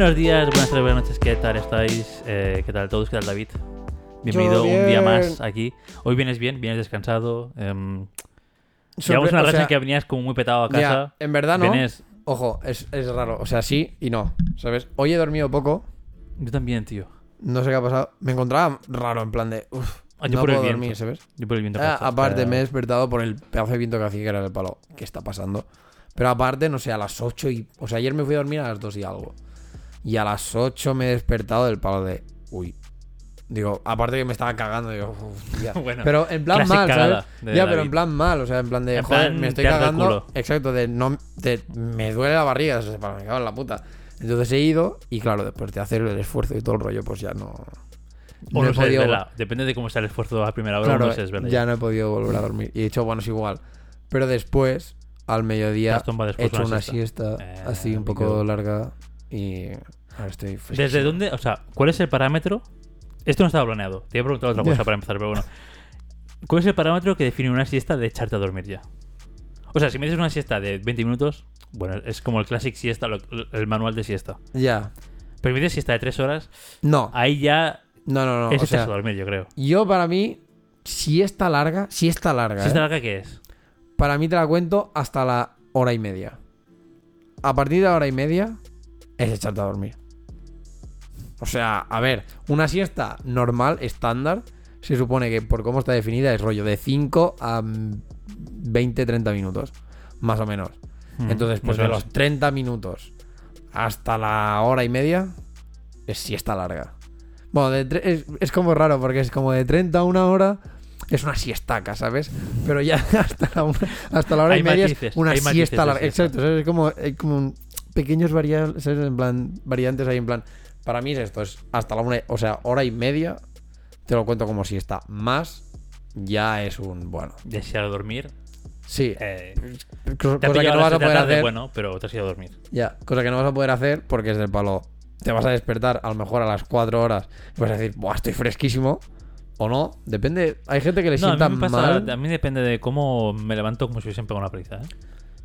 Buenos días, buenas tardes, buenas noches, ¿qué tal estáis? Eh, ¿Qué tal todos? ¿Qué tal David? Bienvenido un día más aquí. Hoy vienes bien, vienes descansado. Sorpre- llevamos una o racha sea, en que venías como muy petado a casa. ya, en verdad no. Vienes- Ojo, es, es raro. O sea, sí y no. ¿Sabes? Hoy he dormido poco. Yo también, tío. No sé qué ha pasado. Me encontraba raro, en plan de. Uf, Ah, yo no por el viento. dormir, ¿sabes? Yo por el viento. Ah, hace, aparte, me he despertado por el pedazo de viento que hacía, que era el palo. ¿Qué está pasando? Pero aparte, no sé, a las 8 y. O sea, ayer me fui a dormir a las 2 y algo. Y a las 8 me he despertado del palo de. Uy. Digo, aparte que me estaba cagando, digo. Bueno, pero en plan mal, ¿sabes? Ya, pero en plan mal, o sea, en plan de, En joder, plan, me estoy cagando. Exacto, de no. de- me duele la barriga, o sea, para me cago en la puta. Entonces he ido y claro, después de hacer el esfuerzo y todo el rollo, pues ya no. O no no he podido- desvela. Depende de cómo está el esfuerzo a primera hora. Claro, no ya no he podido volver a dormir. Y he dicho, bueno, es igual. Pero después, al mediodía, he hecho una siesta. siesta Eh, así un poco larga y ahora estoy ¿Desde fresquísimo. dónde? O sea, ¿cuál es el parámetro? Esto no estaba planeado. Te iba a preguntar otra cosa para empezar, pero bueno. ¿Cuál es el parámetro que define una siesta de echarte a dormir ya? O sea, si me dices una siesta de 20 minutos, bueno, es como el classic siesta, lo- el manual de siesta. Ya. Pero si me dices siesta de 3 horas, No, ahí ya no, no, no. es o sea, a dormir, yo creo. yo para mí, si está larga, si está larga, ¿Siesta ¿eh? larga qué es? para mí te la cuento hasta la hora y media. A partir de la hora y media, es echarte a dormir. O sea, a ver, una siesta normal, estándar, se supone que por cómo está definida es rollo de 5 a mm, 20, 30 minutos, más o menos. Mm, Entonces, pues de menos. los 30 minutos hasta la hora y media, es siesta larga. Bueno, de es, es como raro, porque es como de 30 a una hora, es una siestaca, ¿sabes? Pero ya hasta la, una- hasta la hora Hay y media matices, es una siesta larga. Exacto, ¿sabes? Es como, como un- pequeños variantes, En plan, variantes ahí en plan. Para mí es esto, es hasta la una, o sea, hora y media, te lo cuento como siesta. Más, ya es un, bueno, Desear dormir. sí, Eh, cosa que no a vas a poder hacer. bueno, pero te has ido a dormir. Ya, cosa que no vas a poder hacer porque es del palo. Te vas a despertar a lo mejor a las 4 horas y vas a decir, Buah, estoy fresquísimo. O no, depende. Hay gente que le No, a sienta mí me pasa, mal. a mí depende de cómo me levanto como si hubiesen pegado una paliza, ¿eh?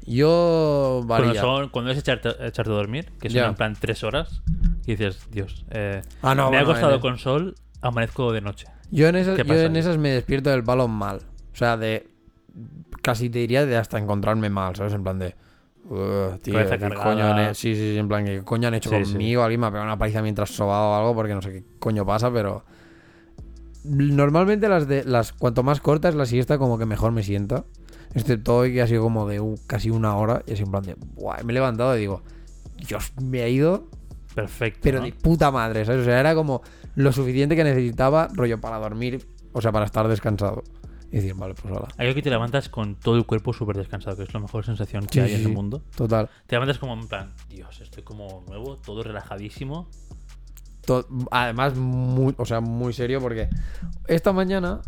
Yo Cuando, varía. son, cuando es echarte, echarte a dormir, que son en plan tres horas, y dices, Dios, eh, Ah, no, me ha bueno, costado en- con sol, amanezco de noche. Yo en esas, ¿Qué yo en esas me despierto del palo mal. O sea, de. Casi te diría de hasta encontrarme mal, ¿sabes? En plan de. "Ugh, tío, ¿qué coño han he- Sí, sí, sí, en plan, ¿qué coño han hecho Sí, sí. conmigo? Alguien me ha pegado una paliza mientras sobaba o algo porque no sé qué coño pasa, pero. Normalmente las de. las Cuanto más corta es la siesta, como que mejor me sienta. Excepto hoy que ha sido como de casi una hora. Y así en plan de. Buah, me he levantado y digo. Dios, me ha ido Perfecto. pero ¿no? de puta madre, ¿sabes? O sea, era como lo suficiente que necesitaba, rollo, para dormir, o sea, para estar descansado. Y decir, vale, pues ahora. Hay que te levantas con todo el cuerpo súper descansado, que es la mejor sensación que Sí, hay en el mundo. Total. Te levantas como en plan, Dios, estoy como nuevo, todo relajadísimo. To- además, muy, o sea, muy serio porque esta mañana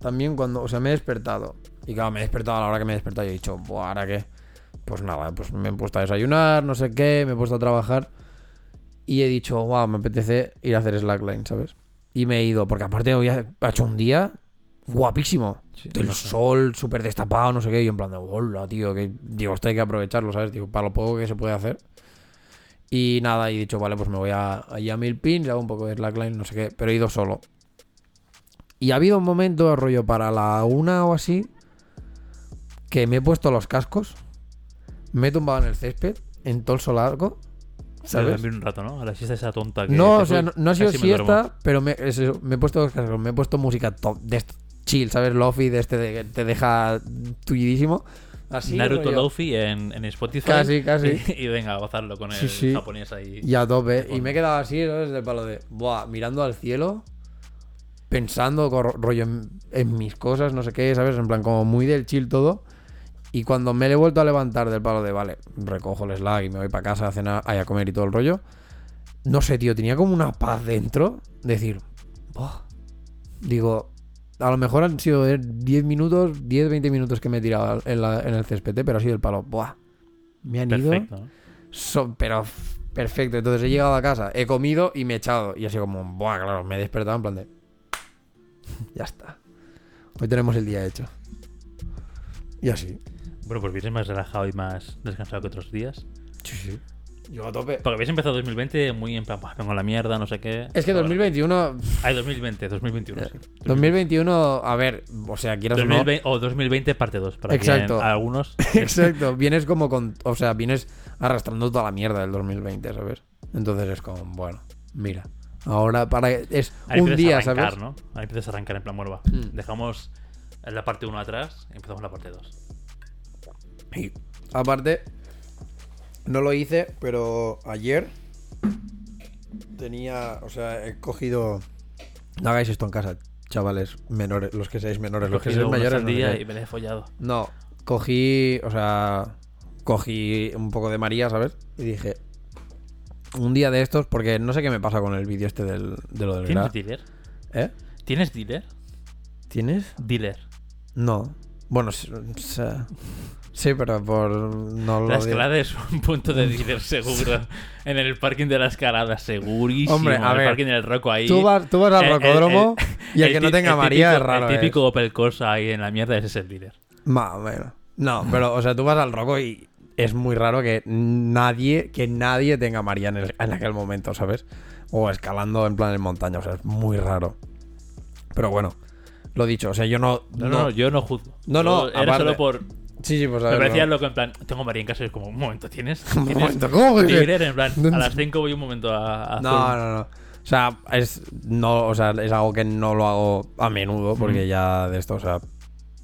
también cuando, o sea, me he despertado. Y claro, me he despertado a la hora que me he despertado y he dicho, Buah, ¿ahora qué? Pues nada, pues me he puesto a desayunar, no sé qué, me he puesto a trabajar. Y he dicho, wow, me apetece ir a hacer slackline, ¿sabes? Y me he ido, porque aparte hoy ha hecho un día guapísimo. Sí, El sol súper destapado, no sé qué. Y en plan de, hola, tío, que digo, esto hay que aprovecharlo, ¿sabes? Digo, para lo poco que se puede hacer. Y nada, y he dicho, vale, pues me voy a, allí a mil pins, hago un poco de slackline, no sé qué. Pero he ido solo. Y ha habido un momento, rollo, para la una o así, que me he puesto los cascos, me he tumbado en el césped, en todo el solarco, ¿Sabes? un rato, ¿no? A la siesta esa tonta que... No, o sea, no, no ha sido me siesta, pero me, es eso, me he puesto los cascos, me he puesto música top, de chill, ¿sabes? Lofi de este de que te deja tullidísimo. Así, Naruto Lofi en, en Spotify. Casi, casi. Y, y venga, a gozarlo con el Sí, sí. japonés ahí. Y a tope. Y me he quedado así, ¿sabes? Del palo de, buah, mirando al cielo, pensando rollo en, en mis cosas, no sé qué, ¿sabes? En plan, como muy del chill todo. Y cuando me he vuelto a levantar del palo de, vale, recojo el slack y me voy para casa a cenar, ay, a comer y todo el rollo. No sé, tío, tenía como una paz dentro. Decir, buah. Digo, a lo mejor han sido eh, 10 minutos, 10, 20 minutos que me he tirado en, la- en el césped, pero ha sido el palo, buah. Me han ido. So- pero perfecto. Entonces he llegado a casa, he comido y me he echado. Y así como, buah, claro, me he despertado en plan de. Ya está. Hoy tenemos el día hecho. Y así. Bueno, pues vienes más relajado y más descansado que otros días. Sí, sí. Yo a tope. Porque habéis empezado 2020 muy en plan, "Buah, vengo a la mierda, no sé qué. Es que Ahora- 2021. Ay, 2020, 2021. sí. 2021, a ver, o sea, quieras o no. 2020 o 2020 parte 2. Para Exacto. quien- algunos. Exacto, vienes como con. O sea, vienes arrastrando toda la mierda del 2020, ¿sabes? Entonces es como, bueno, mira. Ahora para. Es Ahí un día, a arrancar, ¿sabes? ¿no? Ahí empiezas a arrancar en plan, bueno, va. Mm. Dejamos la parte 1 atrás y empezamos la parte 2. Y aparte, no lo hice, pero ayer tenía. O sea, he cogido. No hagáis esto en casa, chavales menores, los que seáis menores, los que seáis mayores. no y me he follado. No, cogí, o sea, cogí un poco de María, ¿sabes? Y dije, un día de estos, porque no sé qué me pasa con el vídeo este del, de lo del ¿Tienes dealer? ¿Eh? ¿Tienes dealer? ¿Tienes? Dealer. No. Bueno, o sea, sí, pero por no lo La digo. escalada es un punto de dealer seguro. en el parking de la escalada, segurísimo. Hombre, a en el ver, parking del Roco ahí. Tú vas, tú vas al el- rocódromo y el, que no tenga María típico- es raro. El ¿eh? típico Opel Corsa ahí en la mierda, ese es el dealer. Más o menos. No, pero, o sea, tú vas al roco y es muy raro que nadie, que nadie tenga María en, el- en aquel momento, ¿sabes? O escalando en plan en montaña, o sea, es muy raro. Pero bueno, lo dicho, o sea, yo no. No, no, no, yo no juzgo. No, no, Era aparte- solo por. Sí, sí, pues a Me ver. parecía no. loco en plan, tengo María en casa y es como, un momento, ¿tienes? Un ¿Tienes momento, ¿cómo que- dealer? En plan, ¿Dónde- a las 5 voy un momento a, a No, no, no. O sea, es, no, o sea, es algo que no lo hago a menudo, porque ya de esto, o sea.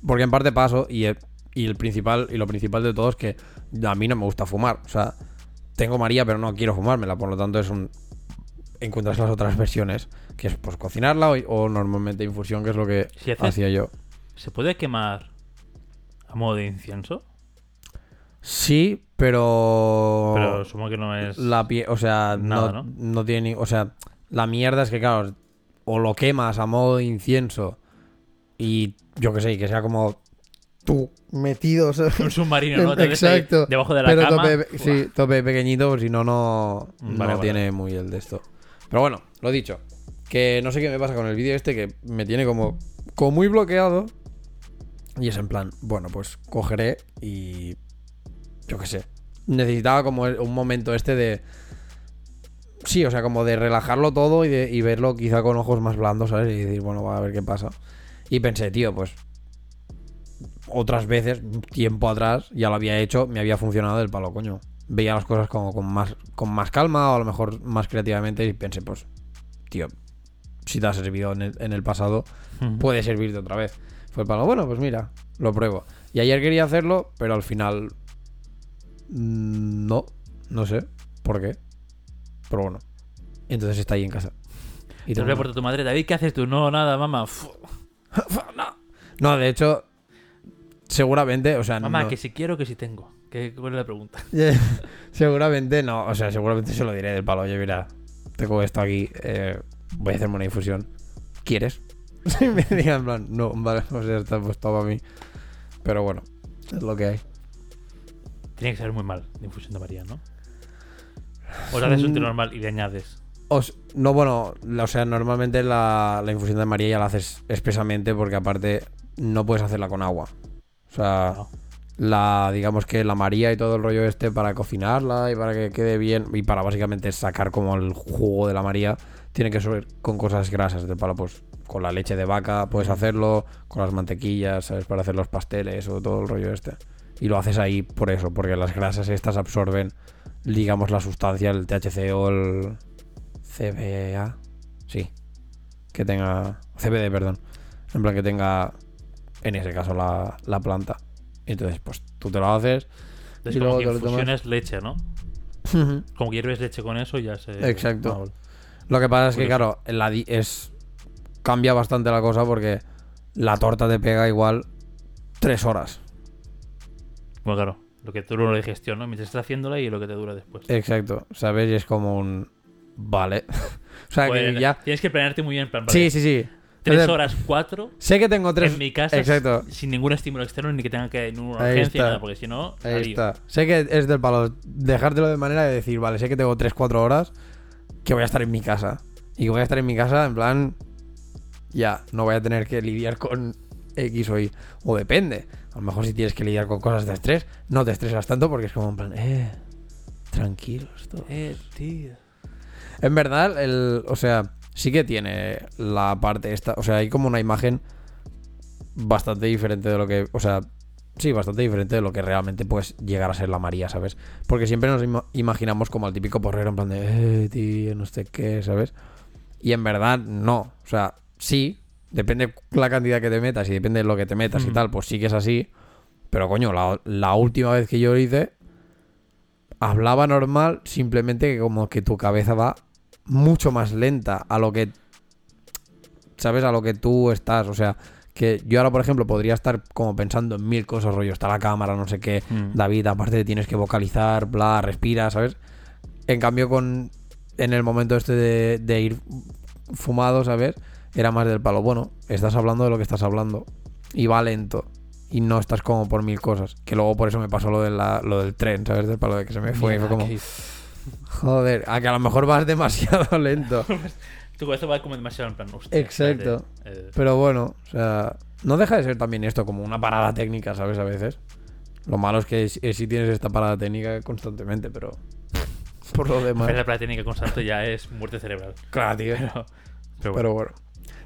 Porque en parte paso y, el- y el principal, y lo principal de todo es que a mí no me gusta fumar. O sea, tengo María, pero no quiero fumármela, por lo tanto es un. Encuentras las otras versiones, que es pues cocinarla o, o normalmente infusión, que es lo que Si haces- hacía yo. ¿Se puede quemar a modo de incienso? Sí, pero. Pero supongo que no es. La pie, o sea, Nada, no, ¿no? no tiene ni- O sea, la mierda es que, claro, o lo quemas a modo de incienso y yo que sé, que sea como tú metido. ¿sabes? Un submarino, ¿no? Exacto. Debajo de la Pero cama. tope, sí, tope pequeñito, si no, no, Vale, no vale. tiene muy el de esto. Pero bueno, lo dicho. Que no sé qué me pasa con el vídeo este, que me tiene como, como muy bloqueado. Y es en plan, bueno, pues cogeré y. Yo qué sé. Necesitaba como un momento este de. Sí, o sea, como de relajarlo todo y, de, y verlo quizá con ojos más blandos, ¿sabes? Y decir, bueno, va a ver qué pasa. Y pensé, tío, pues. Otras veces, tiempo atrás, ya lo había hecho, me había funcionado del palo, coño. Veía las cosas como con más, con más calma o a lo mejor más creativamente y pensé, pues, tío, si te ha servido en el, en el pasado, puede servirte otra vez. Fue el palo, bueno, pues mira, lo pruebo. Y ayer quería hacerlo, pero al final. mm, No, no sé por qué. Pero bueno. Entonces está ahí en casa. Y Te lo reporta tu madre, David, ¿qué haces tú? No, nada, mamá. Fu- No, de hecho, seguramente, o sea, Mamá, no- que si quiero, que si tengo. ¿Qué, ¿Cuál es la pregunta? seguramente no, o sea, seguramente se lo diré del palo. Oye, mira, tengo esto aquí, eh, voy a hacerme una infusión. ¿Quieres? Si me digan, en plan, no, vale, o sea, está pues todo para mí. Pero bueno, es lo que hay. Tiene que ser muy mal de infusión de María, ¿no? O sea, haces un té normal y le añades. Os- no, bueno, la- o sea, normalmente la, la infusión de María ya la haces expresamente porque aparte no puedes hacerla con agua. O sea, No. la digamos que la María y todo el rollo este para cocinarla y para que quede bien y para básicamente sacar como el jugo de la María, tiene que ser con cosas grasas del palo, pues con la leche de vaca puedes hacerlo, con las mantequillas, ¿sabes? Para hacer los pasteles o todo el rollo este. Y lo haces ahí por eso, porque las grasas estas absorben, digamos, la sustancia, el THC o el CBA. Sí. Que tenga. CBD, perdón. En plan que tenga, en ese caso, la, la planta. Entonces, pues tú te lo haces. Es Y como luego que te lo tomas. infusiones leche, ¿no? Como que hierves leche con eso, ya se. Exacto. Lo que pasa es que, claro, la di- es. Cambia bastante la cosa porque la torta te pega igual tres horas. Bueno, claro. Lo que dura la digestión, ¿no? Mientras estás haciéndola y lo que te dura después. Exacto, ¿sabes? Y es como un. Vale. o sea, Pues, que ya. Tienes que planearte muy bien, en plan, Sí, vale, sí, sí. Tres Entonces, horas, cuatro, Sé que tengo tres. en mi casa, Exacto. sin ningún estímulo externo, ni que tenga que ir a una Ahí urgencia, está. nada, porque si no, Ahí lío. está. Sé que es del palo. Dejártelo de manera de decir, vale, sé que tengo 3-4 horas que voy a estar en mi casa. Y que voy a estar en mi casa en plan. Ya, no voy a tener que lidiar con X o Y. O depende. A lo mejor si tienes que lidiar con cosas de estrés, no te estresas tanto porque es como en plan, eh. Tranquilos todos. Eh, tío. En verdad, el, o sea, sí que tiene la parte esta. O sea, hay como una imagen bastante diferente de lo que. O sea, sí, bastante diferente de lo que realmente puedes llegar a ser la María, ¿sabes? Porque siempre nos ima- imaginamos como al típico porrero en plan de, eh, tío, no sé qué, ¿sabes? Y en verdad, no. O sea, sí, depende la cantidad que te metas y depende de lo que te metas y Ujú. tal, pues sí que es así. Pero coño, la, la última vez que yo lo hice, hablaba normal, simplemente que como que tu cabeza va mucho más lenta a lo que sabes a lo que tú estás o sea que yo ahora por ejemplo podría estar como pensando en mil cosas rollo está la cámara no sé qué Mm. David aparte tienes que vocalizar bla respira sabes en cambio con en el momento este de, de ir fumado sabes era más del palo bueno estás hablando de lo que estás hablando y va lento y no estás como por mil cosas. Que luego por eso me pasó lo, de la- lo del tren sabes del palo de que se me fue y fue como Joder, a que a lo mejor vas demasiado lento. Tu cabeza va como demasiado en plan. hostia, Exacto. espérate, eh, Pero bueno, o sea, no deja de ser también esto como una parada técnica, ¿sabes? A veces. Lo malo es que si si tienes esta parada técnica constantemente, pero por lo demás. la plata técnica constante ya es muerte cerebral. Claro, tío. Pero, pero bueno. Pero bueno.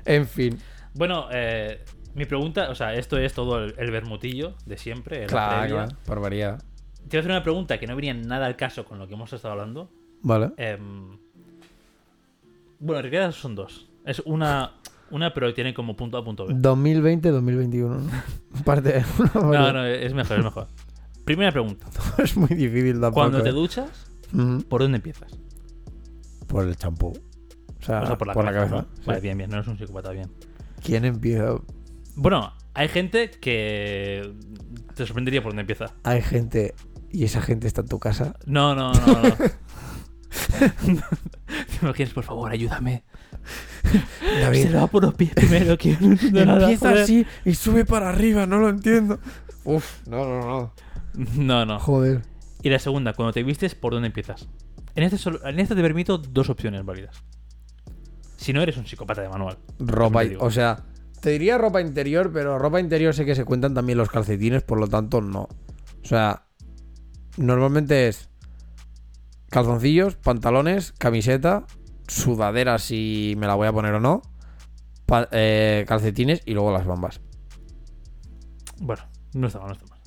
En fin. Bueno, eh, mi pregunta, o sea, esto es todo el, el bermutillo de siempre. la Claro, claro. Barbaridad. Te voy a hacer una pregunta que no venía nada al caso con lo que hemos estado hablando. Vale. Em, bueno, en realidad son dos. Es una, una pero tiene como punto A, punto B. 2020-2021. ¿no? Parte. No, no, es mejor, es mejor. Primera pregunta. es muy difícil tampoco. Cuando te ¿eh? duchas. ¿por dónde empiezas? Por el champú. O sea, O sea, por la cabeza. ¿no? Vale, bien, bien, no eres un psicópata, bien. ¿Quién empieza? Bueno, hay gente que te sorprendería por dónde empieza. Hay gente. Y esa gente está en tu casa. No, no, no, no. ¿Te imaginas, por favor, ayúdame? David, Se le va por los pies primero, que no entiendo nada. Empieza joder. así y sube para arriba, no lo entiendo. Uf, no, no, no. No, no. Joder. Y la segunda, cuando te vistes, ¿por dónde empiezas? En este, solo- en este te permito dos opciones válidas. Si no eres un psicópata de manual. Ropa, o sea, te diría ropa interior, pero ropa interior sé que se cuentan también los calcetines, por lo tanto no. O sea, normalmente es calzoncillos, pantalones, camiseta, sudadera si me la voy a poner o no, pa- eh, calcetines y luego las bambas. Bueno, no está mal, no está mal.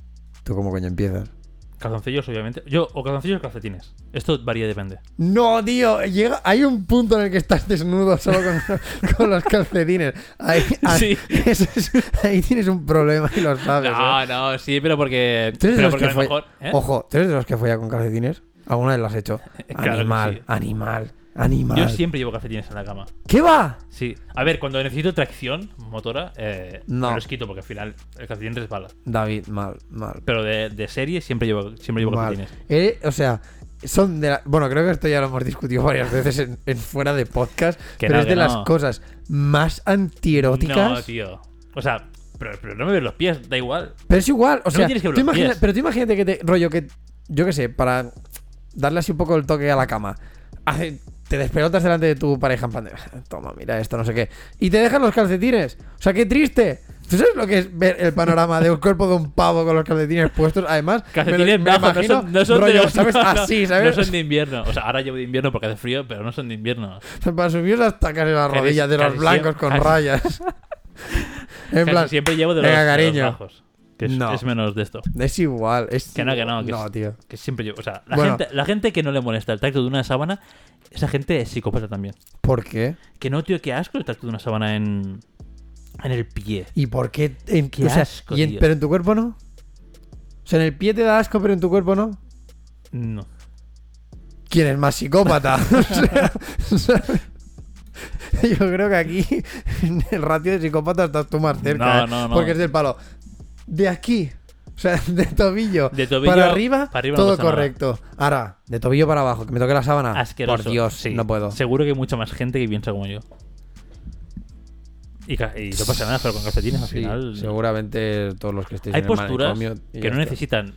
¿Tú cómo coño empiezas? Calzoncillos, obviamente. Yo, o calzoncillos o calcetines. Esto varía, depende. No, tío, llega, hay un punto en el que estás desnudo solo con, con los calcetines. Ahí, ahí- Sí. eso es- ahí tienes un problema y lo sabes. ¿eh? No, no, sí, pero porque. ¿Tú eres de Pero los porque que a lo mejor. ¿eh? Ojo, ¿tú eres de los que folla con calcetines? ¿Alguna vez lo has hecho? Claro animal, sí. animal, animal. Yo siempre llevo calcetines en la cama. ¿Qué va? Sí. A ver, cuando necesito tracción motora, eh, No. me los quito porque al final el calcetín resbala. David, mal, mal. Pero de, de serie siempre llevo, siempre llevo mal. calcetines. Eh, o sea, son de la- Bueno, creo que esto ya lo hemos discutido varias veces en, en fuera de podcast. Que pero no, es de las cosas más antieróticas. No, tío. O sea, pero, pero no me ves los pies, da igual. Pero es igual, o No sea, tienes que ver tú los imagina- pies. pero tú imagínate que te rollo que yo qué sé, para darle así un poco el toque a la cama. hace- te despelotas delante de tu pareja en plan de, toma, mira esto, no sé qué. Y te dejan los calcetines. O sea, qué triste. ¿Tú sabes lo que es ver el panorama del cuerpo de un pavo con los calcetines puestos? Además, me lo- Calcetines me no imagino son, no son rollo, de los- ¿sabes? no, no, Así, ¿sabes? No son de invierno. O sea, ahora llevo de invierno porque hace frío, pero no son de invierno. Para subir hasta casi las rodillas de los blancos con casi- rayas. en plan, siempre llevo de los, venga, de los cariño. bajos. Que es, No. es menos de esto. es igual. Es Que no, que no, que no, es- tío. Que siempre llevo. O sea, la, Bueno. gente, la gente que no le molesta el tacto de una sábana, esa gente es psicópata también. ¿Por qué? Que no, tío, qué asco el tacto de una sábana en, en el pie. ¿Y por qué? En, Qué o sea, asco, y en- tío. ¿Pero en tu cuerpo no? O sea, en el pie te da asco, pero en tu cuerpo no. No. ¿Quién es más psicópata? O sea, yo creo que aquí, en el ratio de psicópata, estás tú más cerca. No, ¿eh? no, no. Porque es del palo. De aquí. O sea, de tobillo, De tobillo para arriba, para arriba no todo nada. correcto. Ahora, de tobillo para abajo, que me toque la sábana. Asqueroso. Por Dios, Sí. no puedo. Seguro que hay mucha más gente que piensa como yo. Y, y no pasa nada, pero con calcetines al Sí, final. seguramente todos los que estéis Hay en el posturas que no necesitan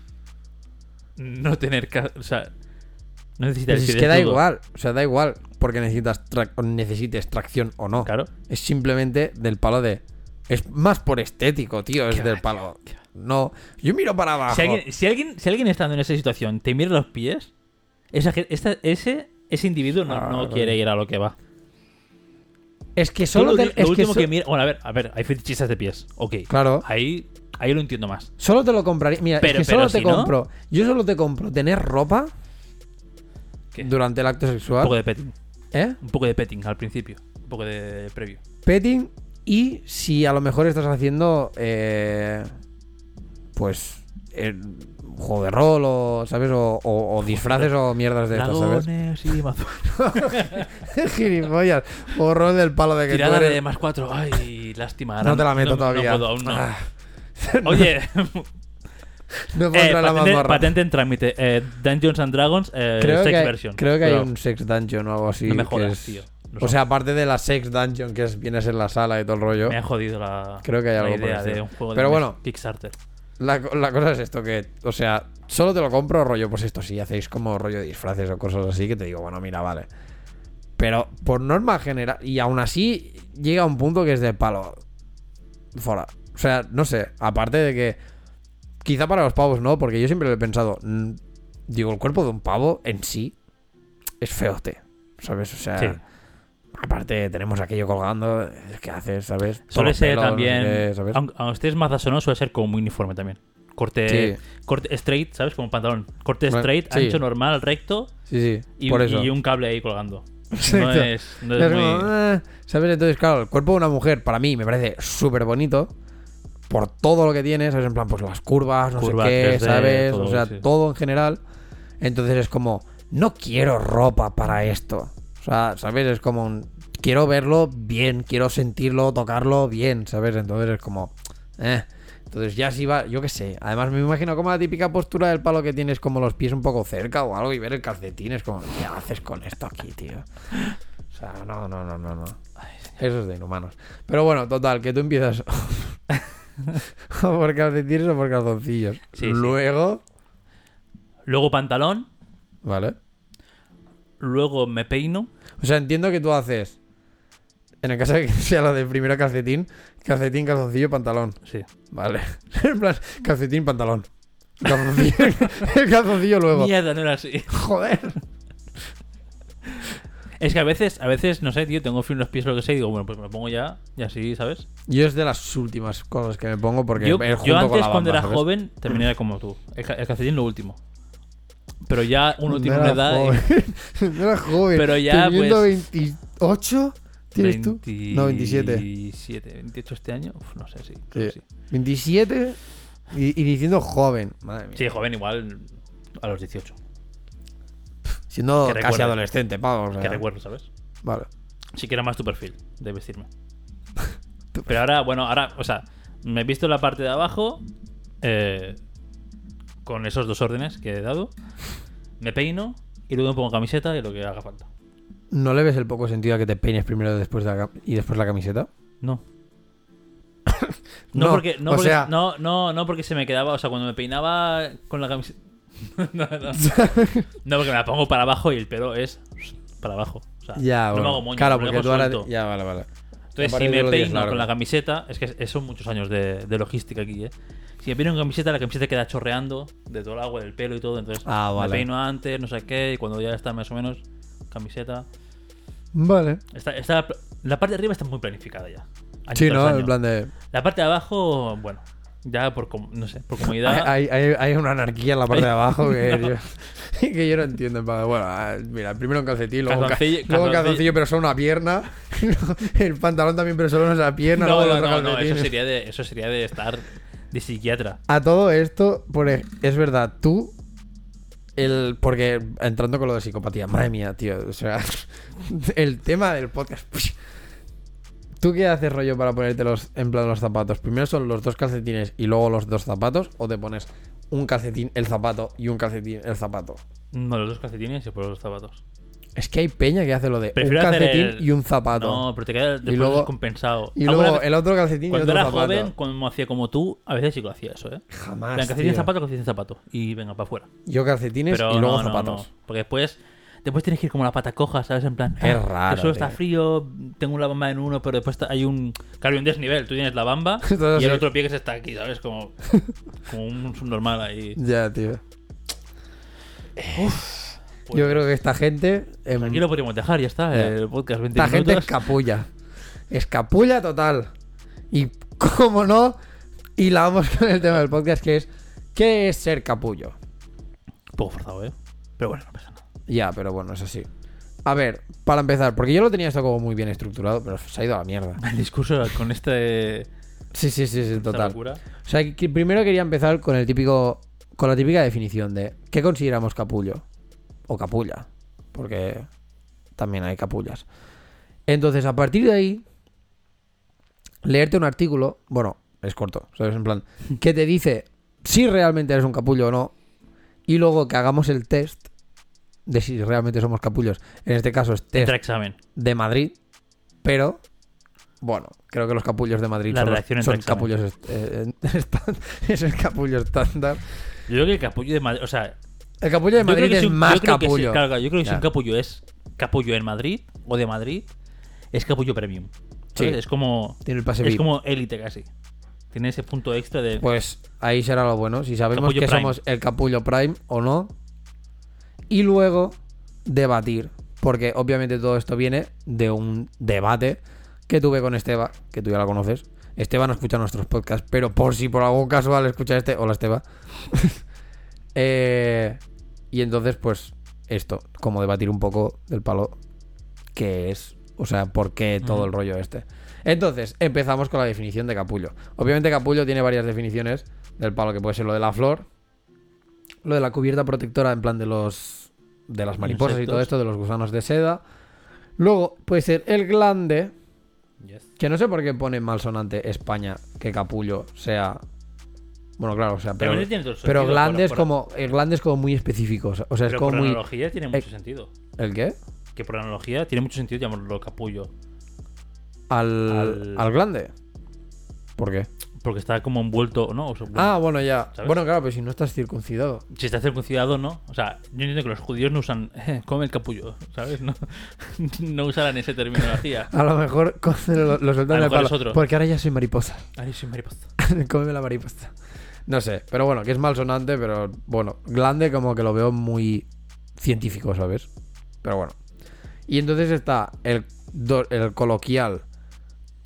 no tener. O sea, no necesitan. Pues es que da igual, o sea, da igual porque necesitas tra- necesites tracción o no. Claro. Es simplemente del palo de. Es más por estético, tío. Es Qué del va, palo. No. Yo miro para abajo. Si alguien, si, alguien, si alguien estando en esa situación te mira los pies, Esa esta- ese, ese individuo no, Ah, no vale. quiere ir a lo que va. Es que solo lo, te, lo es que último so- que, mira. Bueno, a ver, a ver, hay fetichistas de pies. Ok. Claro. Ahí, ahí lo entiendo más. Solo te lo compraría. Mira, Pero- es que solo te no- compro. Yo solo te compro tener ropa ¿Qué? durante el acto Un sexual. poco de petting. ¿Eh? Un poco de petting al principio. Un poco de previo. Petting. Y si a lo mejor estás haciendo. eh, pues. eh, juego de rol o. ¿Sabes? O, o- o disfraces o mierdas de estas, ¿sabes? Dragones y mazos. Gilipollas. O rol del palo de que tú Tirada eres- de más cuatro. Ay, lástima. No te la meto todavía. No puedo, aún no. Ah. Oye, No puedo eh, entrar a la patente, mazmorra. patente en trámite. Eh, Dungeons and Dragons, eh, Creo sex que, hay, version. creo que hay Pero un sex dungeon o algo así. No me que jodas, es- tío. O sea, aparte de la sex dungeon que es, viene a ser la sala y todo el rollo. me ha jodido la, Creo que hay algo idea de un juego Pero de bueno. Kickstarter. La, la cosa es esto, que, o sea, solo te lo compro rollo, pues esto, si hacéis como rollo de disfraces o cosas así, que te digo, bueno, mira, vale. Pero por norma general, y aún así llega un punto que es de palo. Fuera. O sea, no sé, aparte de que quizá para los pavos no, porque yo siempre lo he pensado, digo, el cuerpo de un pavo en sí es feote, ¿sabes? O sea, Sí. Aparte tenemos aquello colgando, ¿qué haces, sabes? Suele ser pelos, no sé también. Aunque, aunque estés más o no, suele ser como muy uniforme también. Corte, Sí. corte straight, ¿sabes? Como pantalón. Corte straight, sí. ancho, normal, recto. Sí, sí, Y, por eso. y un cable ahí colgando. No Exacto. es, no es Es muy. como, "Ah", ¿Sabes? Entonces, claro, el cuerpo de una mujer para mí me parece súper bonito por todo lo que tiene, ¿sabes? En plan, pues las curvas, no sé qué, 3D, ¿sabes? todo, o sea, sí. todo en general. Entonces es como, no quiero ropa para esto. O sea, ¿sabes? Es como un, quiero verlo bien, quiero sentirlo, tocarlo bien, ¿sabes? Entonces es como, eh. Entonces ya si va, yo qué sé. Además me imagino como la típica postura del palo que tienes como los pies un poco cerca o algo y ver el calcetín es como, ¿qué haces con esto aquí, tío? O sea, no, no, no, no, no. Eso es de inhumanos. Pero bueno, total, que tú empiezas o por calcetines o por calzoncillos. Sí, sí. Luego, Luego pantalón. ¿vale? Luego me peino. O sea, entiendo que tú haces, en el caso de que sea lo de primero calcetín, calcetín, calzoncillo, pantalón. Sí. Vale. En plan, calcetín, pantalón. Calzoncillo, el calzoncillo luego. Mierda, no era así. Joder. Es que a veces, a veces, no sé, tío, tengo frío en los pies o lo que sea y digo, bueno, pues me lo pongo ya y así, ¿sabes? Yo es de las últimas cosas que me pongo porque Yo, es yo junto con antes, la cuando bamba, era ¿sabes? joven, también era como tú. El, ca- el calcetín lo último. Pero ya uno No tiene una edad. joven. No era joven. Pero ya, Teniendo pues, 28, ¿tienes tú? No, 27. 27, 28 este año. Uf, no sé, sí. creo Sí. que sí. 27 y, y diciendo joven. Madre mía. Sí, joven igual a los 18. Siendo casi adolescente, sea. Que recuerdo, ¿sabes? Vale. Sí que era más tu perfil de vestirme. Pero ahora, bueno, ahora, o sea, me he visto la parte de abajo eh, con esos dos órdenes que he dado. Me peino y luego me pongo camiseta y lo que haga falta. ¿No le ves el poco sentido a que te peines primero después de la cam- y después la camiseta? No. No, No, porque, no, o porque, sea- no, no, no porque se me quedaba, o sea, cuando me peinaba con la camiseta. no, no. No, porque me la pongo para abajo y el pelo es para abajo. O sea, Ya, no bueno. me hago moño, claro, porque tú ahora. Ya, vale, vale. Entonces, si me peino con la camiseta, es que son muchos años de, de logística aquí, ¿eh? Si me peino con camiseta, la camiseta queda chorreando de todo el agua, del pelo y todo. Entonces, Ah, vale. me peino antes, no sé qué, y cuando ya está más o menos, camiseta. Vale. Está, está, la parte de arriba está muy planificada ya. Año Sí, ¿no? año. En plan de. La parte de abajo, bueno, ya por, com- no sé, por comodidad. Hay, hay, hay una anarquía en la parte de abajo que, yo, que yo no entiendo. Bueno, ah, mira, primero un calcetín, luego, un ca- Calzoncillo- luego un calzoncillo- calzoncillo, pero solo una pierna. el pantalón también, pero solo una pierna. no, luego no, no, no, eso sería de, eso sería de estar de psiquiatra. A todo esto, por ej- es verdad, tú. El, porque entrando con lo de psicopatía, madre mía, tío. O sea, el tema del podcast. ¿Tú qué haces rollo para ponerte los, en plan los zapatos? ¿Primero son los dos calcetines y luego los dos zapatos? ¿O te pones un calcetín, el zapato y un calcetín, el zapato? No, los dos calcetines y después los zapatos. Es que hay peña que hace lo de Prefiero un calcetín el- y un zapato. No, pero te queda después luego- descompensado. y luego el otro calcetín y Cuando otro era zapato. joven, cuando hacía como tú, a veces sí que lo hacía eso, ¿eh? Jamás. Venga, calcetín, tío. zapato, calcetín, zapato. Y venga, para afuera. Yo calcetines Pero y luego no, zapatos. no. Porque después, después tienes que ir como la pata coja, ¿sabes? En plan, Es ah, raro, que solo está frío, tengo la bamba en uno, pero después hay un. Claro, hay un desnivel. Tú tienes la bamba y el otro pie que se está aquí, ¿sabes? Como, como un subnormal ahí. Ya, tío. Pues- Yo creo que esta gente. em, Aquí lo podríamos dejar, ya está. El podcast 20 esta gente minutos. escapulla. Escapulla total. Y cómo no, y la vamos con el tema del podcast que es. ¿Qué es ser capullo? Un poco forzado, ¿eh? Pero bueno, no pasa nada. Ya, pero bueno, es así. A ver, para empezar, porque yo lo tenía esto como muy bien estructurado, pero se ha ido a la mierda. El discurso con este. Sí, sí, sí, sí, total. locura. O sea, que primero quería empezar con el típico. Con la típica definición de ¿qué consideramos capullo? O capulla. Porque también hay capullas. Entonces, a partir de ahí, leerte un artículo, bueno, es corto, ¿sabes? En plan, que te dice si realmente eres un capullo o no. Y luego que hagamos el test de si realmente somos capullos. En este caso es test examen. de Madrid, pero bueno, creo que los capullos de Madrid La son, los- capullos eh, es el capullo estándar. Yo creo que el capullo de Madrid. O sea, El capullo de Madrid es un- más yo creo que si- capullo. claro, yo creo que si un capullo es capullo en Madrid o de Madrid, es capullo premium. Es como. Tiene el pase Es VIP. como élite casi. Tiene ese punto extra de. Pues ahí será lo bueno, si sabemos Capullo que Prime. somos el capullo prime o no. Y luego debatir, porque obviamente todo esto viene de un debate que tuve con Esteba, que tú ya la conoces. Esteba no escucha nuestros podcasts, pero por si por algún casual escucha este, hola Esteba. Eh, y entonces, pues, esto, como debatir un poco del palo que es, o sea, por qué todo el rollo este. Entonces, empezamos con la definición de capullo. Obviamente capullo tiene varias definiciones del palo, que puede ser lo de la flor, lo de la cubierta protectora en plan de los de las mariposas y todo esto, de los gusanos de seda. Luego puede ser el glande, Yes. que no sé por qué pone malsonante España que capullo sea bueno, claro, o sea, pero, tiene todo el pero sentido, glande por- como el como muy específico, o sea, es como por muy analogía tiene mucho eh, sentido. ¿El qué? Que por analogía tiene mucho sentido llamarlo capullo. Al, Al- al glande. ¿Por qué? Porque está como envuelto, ¿no? O sea, Ah, bueno, ya. ¿Sabes? Bueno, claro, pero si no estás circuncidado. Si está circuncidado, no. O sea, yo entiendo que los judíos no usan. Eh, come el capullo, ¿sabes? No, no usarán esa terminología. A lo mejor lo, lo del mejor es palo. Porque ahora ya soy mariposa. Ay, soy mariposa. Cómeme la mariposa. No sé, pero bueno, que es malsonante, pero bueno, glande como que lo veo muy científico, ¿sabes? Pero bueno. Y entonces está el, el coloquial,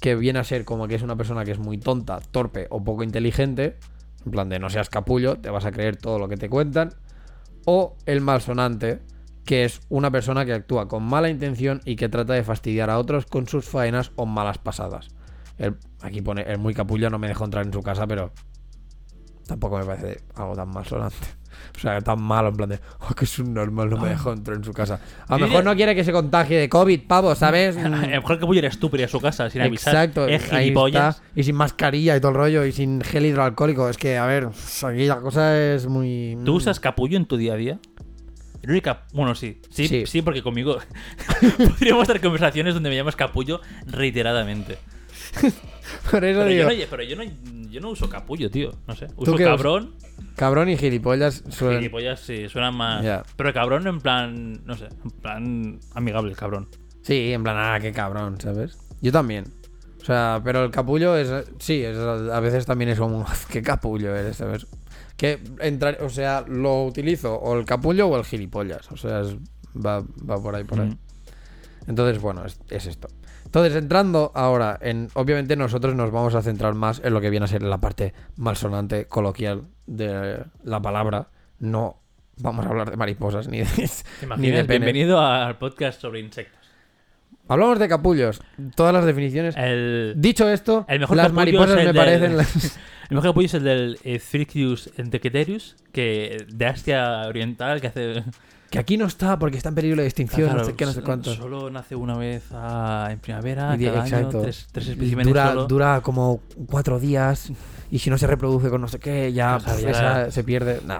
que viene a ser como que es una persona que es muy tonta, torpe o poco inteligente. En plan de no seas capullo, te vas a creer todo lo que te cuentan. O el malsonante, que es una persona que actúa con mala intención y que trata de fastidiar a otros con sus faenas o malas pasadas. Aquí pone, el muy capullo no me dejó entrar en su casa, pero tampoco me parece algo tan malsonante. O sea, tan malo, en plan de, oh, que es un normal, no me dejó entrar en su casa. A lo mejor no quiere que se contagie de COVID, pavo, ¿sabes? A lo mejor el capullo eres tú, pero ir a su casa sin avisar. Exacto, Es gilipollas. Y sin mascarilla y todo el rollo, y sin gel hidroalcohólico. Es que, a ver, aquí la cosa es muy. ¿Tú usas capullo en tu día a día? El único cap- Bueno, sí. sí. Sí. Sí, porque conmigo podríamos tener conversaciones donde me llamas capullo reiteradamente. Por eso Pero, digo, yo no, pero yo, no, yo no uso capullo, tío. No sé. Uso usas? cabrón. cabrón y gilipollas suelen. Gilipollas sí, suenan más. Ya. Pero cabrón en plan. No sé. En plan amigable, el cabrón. Sí, en plan, ah, qué cabrón, ¿sabes? Yo también. O sea, pero el capullo es. Sí, es, a veces también es como, qué capullo eres, ¿sabes? Que entrar, o sea, lo utilizo o el capullo o el gilipollas. O sea, es- va, va por ahí, por ahí. Mm. Entonces, bueno, es, es esto. Entonces, entrando ahora en. Obviamente, nosotros nos vamos a centrar más en lo que viene a ser la parte malsonante, coloquial de la palabra. No vamos a hablar de mariposas ni de. ¿Te ni de. Bienvenido al podcast sobre insectos. Hablamos de capullos. Todas las definiciones. El, Dicho esto, el mejor las mariposas me del- parecen. las- el mejor capullo es el del eh, Thricius entequeterius, que de Asia Oriental, que hace. Que aquí no está porque está en peligro de extinción, Claro, no sé qué, no sé cuánto. Solo nace una vez en primavera, Y- cada exacto. año, tres, tres especímenes dura, solo. dura como cuatro días. Y si no se reproduce con no sé qué, ya, O sea, pf, ya- esa se pierde. Nah,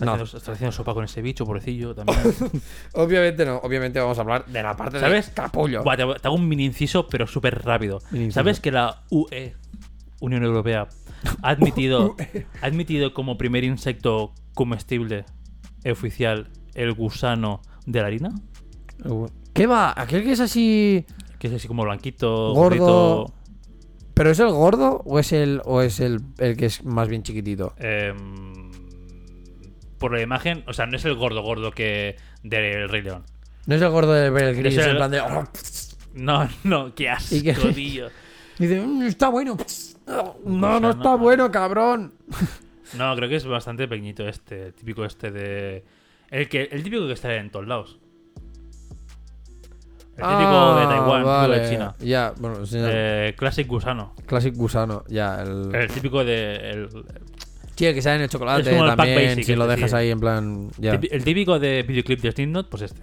no. haciendo, está haciendo sopa con ese bicho, pobrecillo, también. Obviamente no. Obviamente vamos a hablar de la parte ¿Sabes? de capullo. Buah, te, hago- te hago un mini inciso, pero súper rápido. Mini inciso. ¿Sabes que la UE, Unión Europea, ha admitido, ha admitido como primer insecto comestible oficial el gusano de la harina? ¿Qué va? ¿Aquel que es así Que es así como blanquito, gordo? gordito. ¿Pero es el gordo o es el o es el, el que es más bien chiquitito? Em, por la imagen, o sea, no es el gordo gordo que del Rey León. No es el gordo de Bear Grylls, Es el- en plan de... "Oh, No, no, qué asco, ¿Y qué? tío. Dice, "Mm, está bueno. No, no sea, está no. bueno, cabrón. No, creo que es bastante pequeñito este, típico este de... El, que, el típico que está en todos lados. El típico de Taiwán, Ah, vale. típico de China. Ya, bueno, sí, Eh, Classic Gusano. Classic Gusano, ya. El... El típico de... El, Sí, el que sale en el chocolate el también, basic, si lo decir, dejas ahí en plan... Ya. el típico de videoclip de Slipknot, pues este.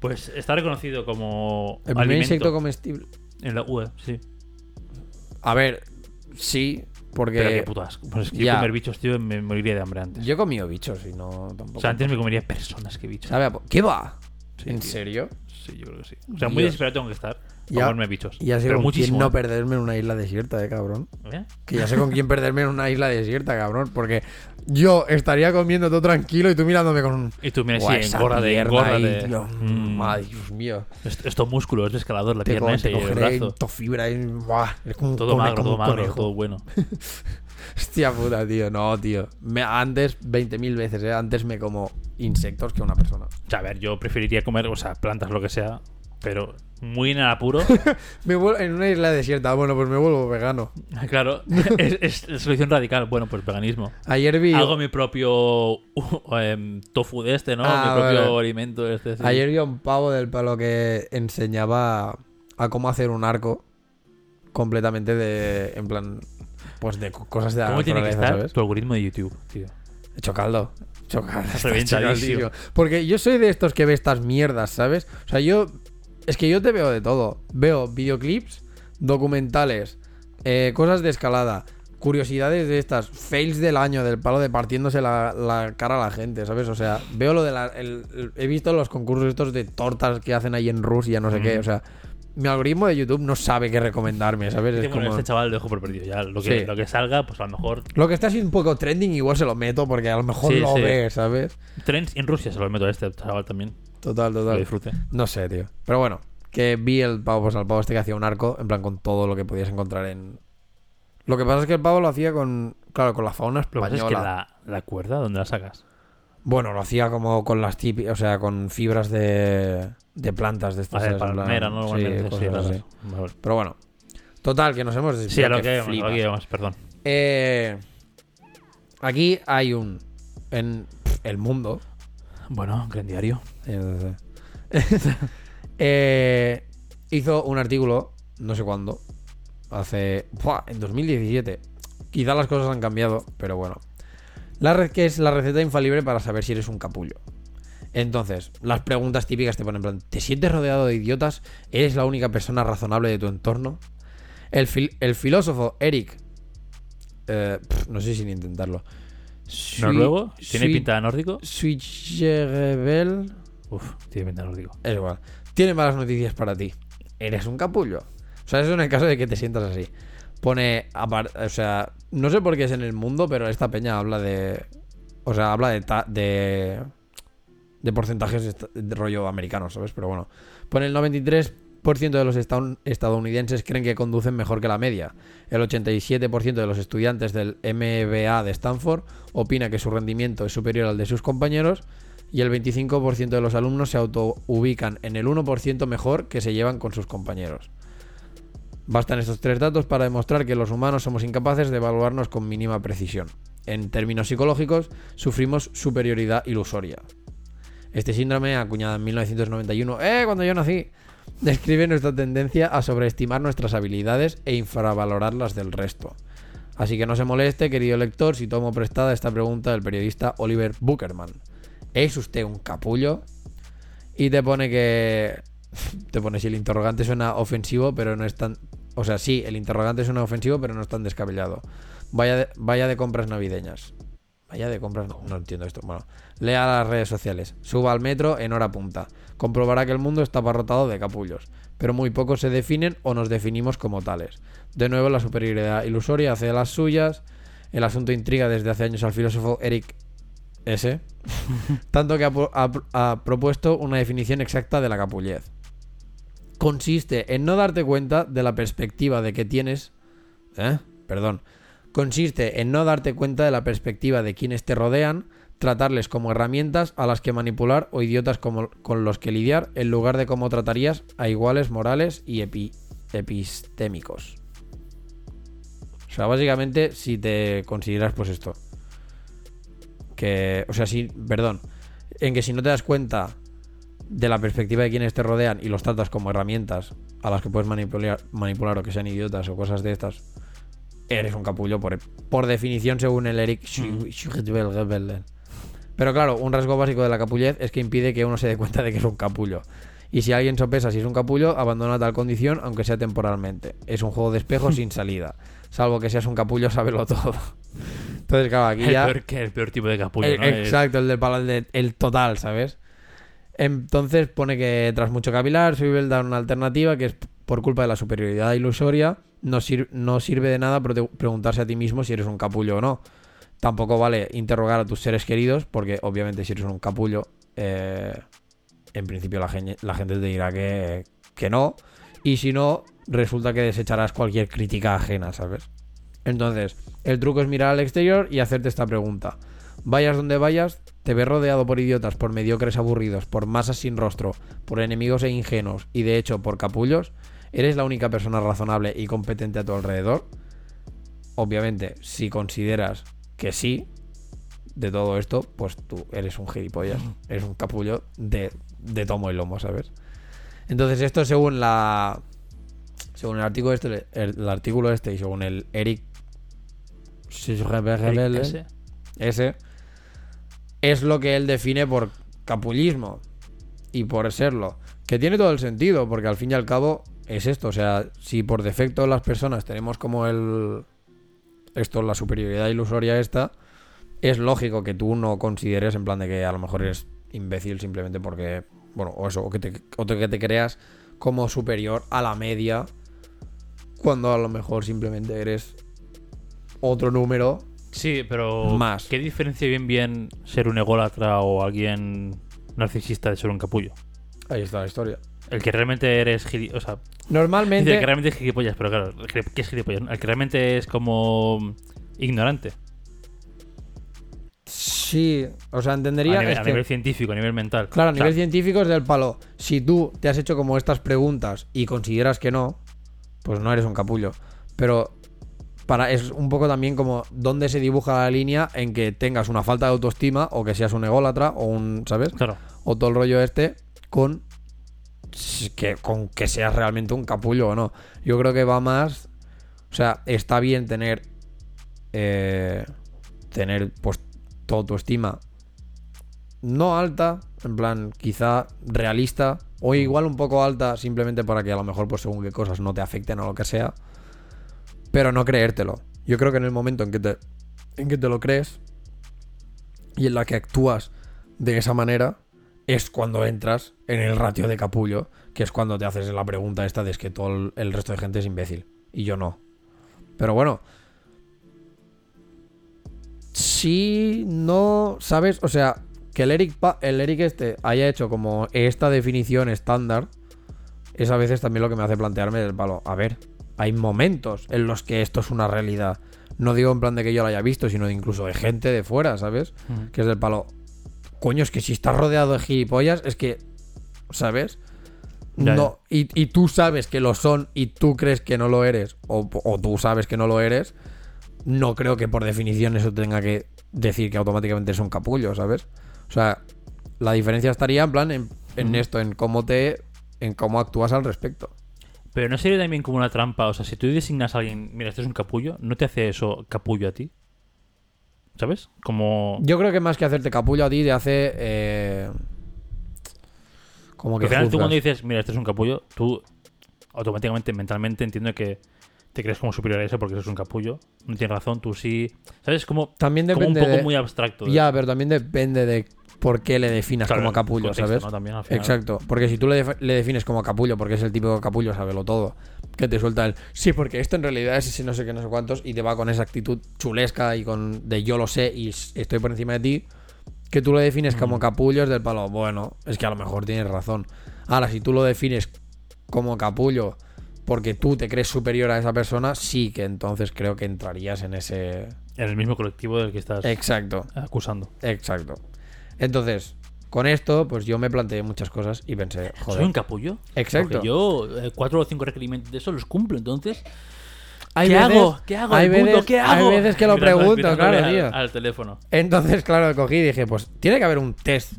Pues está reconocido como El primer alimento insecto comestible. en la UE, sí. A ver, sí, porque... Pero qué puto asco. Pues es que yo Ya. comer bichos, tío, me moriría de hambre antes. Yo he comido bichos y no tampoco. O sea, antes me comería personas que bichos. ¿Sabe ¿Qué va? Sí, ¿En tío. serio? Sí, yo creo que sí. O sea, muy desesperado tengo que estar. Ya- Para comerme bichos. Y ya sé Pero con muchísimo. quién no ¿eh? perderme en una isla desierta, eh, cabrón. ¿Eh? Que ya sé con quién perderme en una isla desierta, cabrón. Porque yo estaría comiendo todo tranquilo y tú mirándome con un... Y tú, mira, Buah, sí, engórrate. ahí, tío. Mm. Ay, Dios mío. Est- Estos músculos de escalador, la Te, pierna te y el brazo. fibra y... Buah, es como Todo magro, todo magro, todo bueno. Hostia puta, tío. No, tío. Me- antes, 20.000 veces, ¿eh? Antes me como insectos que una persona. O sea, a ver, yo preferiría comer, o sea, plantas, lo que sea, pero muy en el apuro. Me vuelvo en una isla desierta. Bueno, pues me vuelvo vegano. claro, es, es la solución radical. Bueno, pues veganismo. Ayer vi... Hago mi propio uh, em, tofu de este, ¿no? Ah, mi propio vale. alimento de este. sí. Ayer vi a un pavo del palo que enseñaba a cómo hacer un arco completamente de... En plan... Pues de co- cosas de la ¿Cómo tiene que naturaleza, estar ¿sabes? tu algoritmo de YouTube, tío? Hecho caldo. Hecho caldo. está Reventadísimo. Porque yo soy de estos que ve estas mierdas, ¿sabes? O sea, yo. Es que yo te veo de todo. Veo videoclips, documentales, eh, cosas de escalada, curiosidades de estas, fails del año, del palo de partiéndose la, la cara a la gente, ¿sabes? O sea, veo lo de la. el- el- he visto los concursos estos de tortas que hacen ahí en Rusia, no sé qué. O sea, mi algoritmo de YouTube no sabe qué recomendarme, ¿sabes? Es como- este chaval lo dejo por perdido. Ya lo que, Sí. lo que salga, pues a lo mejor. Lo que está así un poco trending, igual se lo meto porque a lo mejor Sí, lo sí. ve, ¿sabes? Trends en Rusia se lo meto a este chaval también. Total, Lo total. disfrute. No sé, tío. Pero bueno, que vi el pavo, pues al pavo este que hacía un arco, en plan con todo lo que podías encontrar en. Lo que pasa es que el pavo lo hacía con. Claro, con la fauna Lo que pasa española. es que la, la cuerda, ¿dónde la sacas? Bueno, lo hacía como con las típicas. O sea, con fibras de. de plantas de estas. Plan, palmera, ¿no? sí, cosas así. Vale. Pero bueno. Total, que nos hemos Sí, a lo que, lo que íbamos, perdón. Eh, aquí hay un. En el mundo. Bueno, gran diario. Eh, hizo un artículo, no sé cuándo, hace... ¡buah! en 2017. Quizá las cosas han cambiado, pero bueno. La red que es la receta infalible para saber si eres un capullo. Entonces, las preguntas típicas te ponen en plan, ¿te sientes rodeado de idiotas? ¿Eres la única persona razonable de tu entorno? El, fil- el filósofo Eric... eh, no sé sin intentarlo. ¿Noruego? ¿Tiene pinta de nórdico? Switcherebel... Uf, tiene pinta de nórdico. Es igual. Tiene malas noticias para ti. Eres un capullo. O sea, eso en el caso de que te sientas así. Pone. O sea, no sé por qué es en el mundo, pero esta peña habla de. O sea, habla de. ta- de, de porcentajes est- de rollo americano, ¿sabes? Pero bueno. Pone el 93% de los estadounidenses creen que conducen mejor que la media. El 87% de los estudiantes del MBA de Stanford opina que su rendimiento es superior al de sus compañeros y el 25% de los alumnos se autoubican en el 1% mejor que se llevan con sus compañeros. Bastan estos tres datos para demostrar que los humanos somos incapaces de evaluarnos con mínima precisión. En términos psicológicos, sufrimos superioridad ilusoria. Este síndrome, acuñado en 1991, ¡eh! Cuando yo nací, describe nuestra tendencia a sobreestimar nuestras habilidades e infravalorar las del resto. Así que no se moleste, querido lector, si tomo prestada esta pregunta del periodista Oliver Buckerman. ¿Es usted un capullo? Y te pone que. Te pone si el interrogante suena ofensivo, pero no es tan. O sea, sí, el interrogante suena ofensivo, pero no es tan descabellado. Vaya de, vaya de compras navideñas. Vaya de compras. No, no entiendo esto. Bueno, lea las redes sociales. Suba al metro en hora punta. Comprobará que el mundo está abarrotado de capullos. Pero muy pocos se definen o nos definimos como tales. De nuevo, la superioridad ilusoria hace las suyas. El asunto intriga desde hace años al filósofo Eric S. tanto que ha, ha propuesto una definición exacta de la capullez. Consiste en no darte cuenta de la perspectiva de que tienes. ¿Eh? Perdón. Consiste en no darte cuenta de la perspectiva de quienes te rodean tratarles como herramientas a las que manipular o idiotas como, con los que lidiar, en lugar de cómo tratarías a iguales morales y epi- epistémicos. O sea, básicamente, si te consideras, pues esto. Que, o sea, si, perdón, en que si no te das cuenta de la perspectiva de quienes te rodean y los tratas como herramientas a las que puedes manipular, manipular o que sean idiotas o cosas de estas, eres un capullo por, por definición según el Eric. Schüttelgebelde. Pero claro, un rasgo básico de la capullez es que impide que uno se dé cuenta de que es un capullo. Y si alguien sopesa si es un capullo, abandona tal condición, aunque sea temporalmente. Es un juego de espejos sin salida. Salvo que seas un capullo, sábelo todo. Entonces, claro, aquí El ya... peor, que el peor tipo de capullo, El- ¿no? Exacto, el del de- el total, ¿sabes? Entonces pone que tras mucho cavilar, Swivel da una alternativa que es por culpa de la superioridad ilusoria, no, sir- no sirve de nada pre- preguntarse a ti mismo si eres un capullo o no. Tampoco vale interrogar a tus seres queridos, porque obviamente si eres un capullo, eh, en principio la, la gente te dirá que, que no. Y si no, resulta que desecharás cualquier crítica ajena, ¿sabes? Entonces, el truco es mirar al exterior y hacerte esta pregunta. Vayas donde vayas, te ves rodeado por idiotas, por mediocres aburridos, por masas sin rostro, por enemigos e ingenuos y de hecho por capullos, ¿eres la única persona razonable y competente a tu alrededor? Obviamente, si consideras que sí, de todo esto, pues tú eres un gilipollas, eres un capullo de, de tomo y lomo, ¿sabes? Entonces esto según la... Según el artículo este, el, el artículo este y según el Eric... Eric S. ese es lo que él define por capullismo y por serlo. Que tiene todo el sentido, porque al fin y al cabo es esto. O sea, si por defecto las personas tenemos como el. Esto, la superioridad ilusoria esta, es lógico que tú no consideres en plan de que a lo mejor eres imbécil simplemente porque. Bueno, o eso, o que te, o que te creas como superior a la media, cuando a lo mejor simplemente eres otro número Sí, pero Más. ¿qué diferencia bien bien ser un ególatra o alguien narcisista de ser un capullo? Ahí está la historia. El que realmente eres. O sea, Normalmente. dice que realmente es gilipollas, pero claro, ¿qué es gilipollas? El que realmente es como ignorante. Sí, o sea, A entendería. nivel, es a que- nivel científico, a nivel mental. claro, a O sea, nivel científico es del palo. Si tú te has hecho como estas preguntas y consideras que no, pues no eres un capullo. Pero para es un poco también como dónde se dibuja la línea en que tengas una falta de autoestima o que seas un ególatra o un, ¿sabes? Claro. O todo el rollo este con que con que seas realmente un capullo o no. Yo creo que va más, o sea, está bien tener eh, tener pues tu autoestima no alta, en plan quizá realista o igual un poco alta simplemente para que a lo mejor pues según qué cosas no te afecten o lo que sea, pero no creértelo. Yo creo que en el momento en que te en que te lo crees y en la que actúas de esa manera es cuando entras en el ratio de capullo, que es cuando te haces la pregunta esta de es que todo el, el resto de gente es imbécil y yo no. Pero bueno, si no sabes, o sea, que el Eric, Pa- el Eric este haya hecho como esta definición estándar, es a veces también lo que me hace plantearme del palo. A ver, hay momentos en los que esto es una realidad. No digo en plan de que yo lo haya visto, sino de incluso de gente de fuera, ¿sabes? Ujú. Que es del palo. Coño, es que si estás rodeado de gilipollas, es que. ¿Sabes? Ya, no, Y, y tú sabes que lo son y tú crees que no lo eres, o, o tú sabes que no lo eres, no creo que por definición eso tenga que decir que automáticamente es un capullo, ¿sabes? O sea, la diferencia estaría en plan en, esto, en cómo te. en cómo actúas al respecto. Pero no sería también como una trampa. O sea, si tú designas a alguien, mira, este es un capullo, ¿no te hace eso capullo a ti? ¿Sabes? Como. Yo creo que más que hacerte capullo a ti, te hace. eh, como que. al final tú cuando dices, mira, este es un capullo, tú automáticamente, mentalmente entiendo que te crees como superior a eso porque eres un capullo. No tienes razón, tú sí. ¿Sabes? Como, También como un depende. poco de- muy abstracto. Ya, pero también depende de por qué le definas Claro, como capullo, contexto, ¿sabes? ¿no? También, al final. Exacto, porque si tú le, def- le defines como capullo, porque es el típico capullo, sábelo todo, que te suelta el sí, porque esto en realidad es ese no sé qué, no sé cuántos, y te va con esa actitud chulesca y con de yo lo sé y estoy por encima de ti, que tú lo defines como Mm. capullo es del palo, bueno, es que a lo mejor tienes razón. Ahora, si tú lo defines como capullo porque tú te crees superior a esa persona, sí que entonces creo que entrarías en ese... En el mismo colectivo del que estás Exacto, acusando. exacto. Entonces, con esto, pues yo me planteé muchas cosas y pensé, ¿Soy joder, un capullo? Exacto. Porque yo eh, cuatro o cinco requerimientos de eso los cumplo, entonces... hay ¿Qué veces- hago? ¿Qué hago? Hay ¿Qué hay hago? veces que lo Gritando- pregunto, claro, al- tío. Al teléfono. Entonces, claro, cogí y dije, pues tiene que haber un test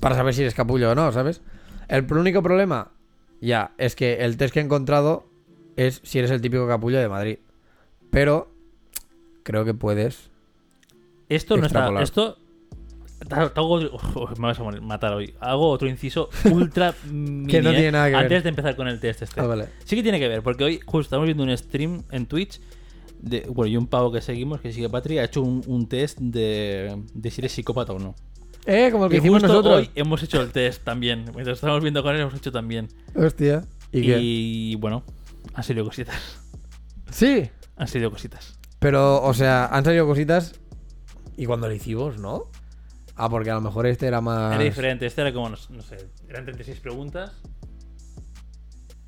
para saber si eres capullo o no, ¿sabes? El único problema, ya, es que el test que he encontrado es si eres el típico capullo de Madrid. Pero creo que puedes. Esto no está. Esto. Hago- me vas a matar hoy. Hago otro inciso ultra mini, Que no eh, tiene nada que ver. Antes de empezar con el test este. Ah, vale. Sí que tiene que ver, porque hoy justo estamos viendo un stream en Twitch. De, bueno, y un pavo que seguimos, que sigue Patria, ha hecho un, un test de, de si eres psicópata o no. Eh, como el que Y hicimos justo nosotros. hoy hemos hecho el test también. Mientras estamos viendo con él, hemos hecho también. Hostia. ¿Y, Y, qué? bueno, han salido cositas. Sí. Han salido cositas. Pero, o sea, han salido cositas. Y cuando lo hicimos, ¿no? Ah, porque a lo mejor este era más. Era diferente, este era como, no, no sé, eran 36 preguntas.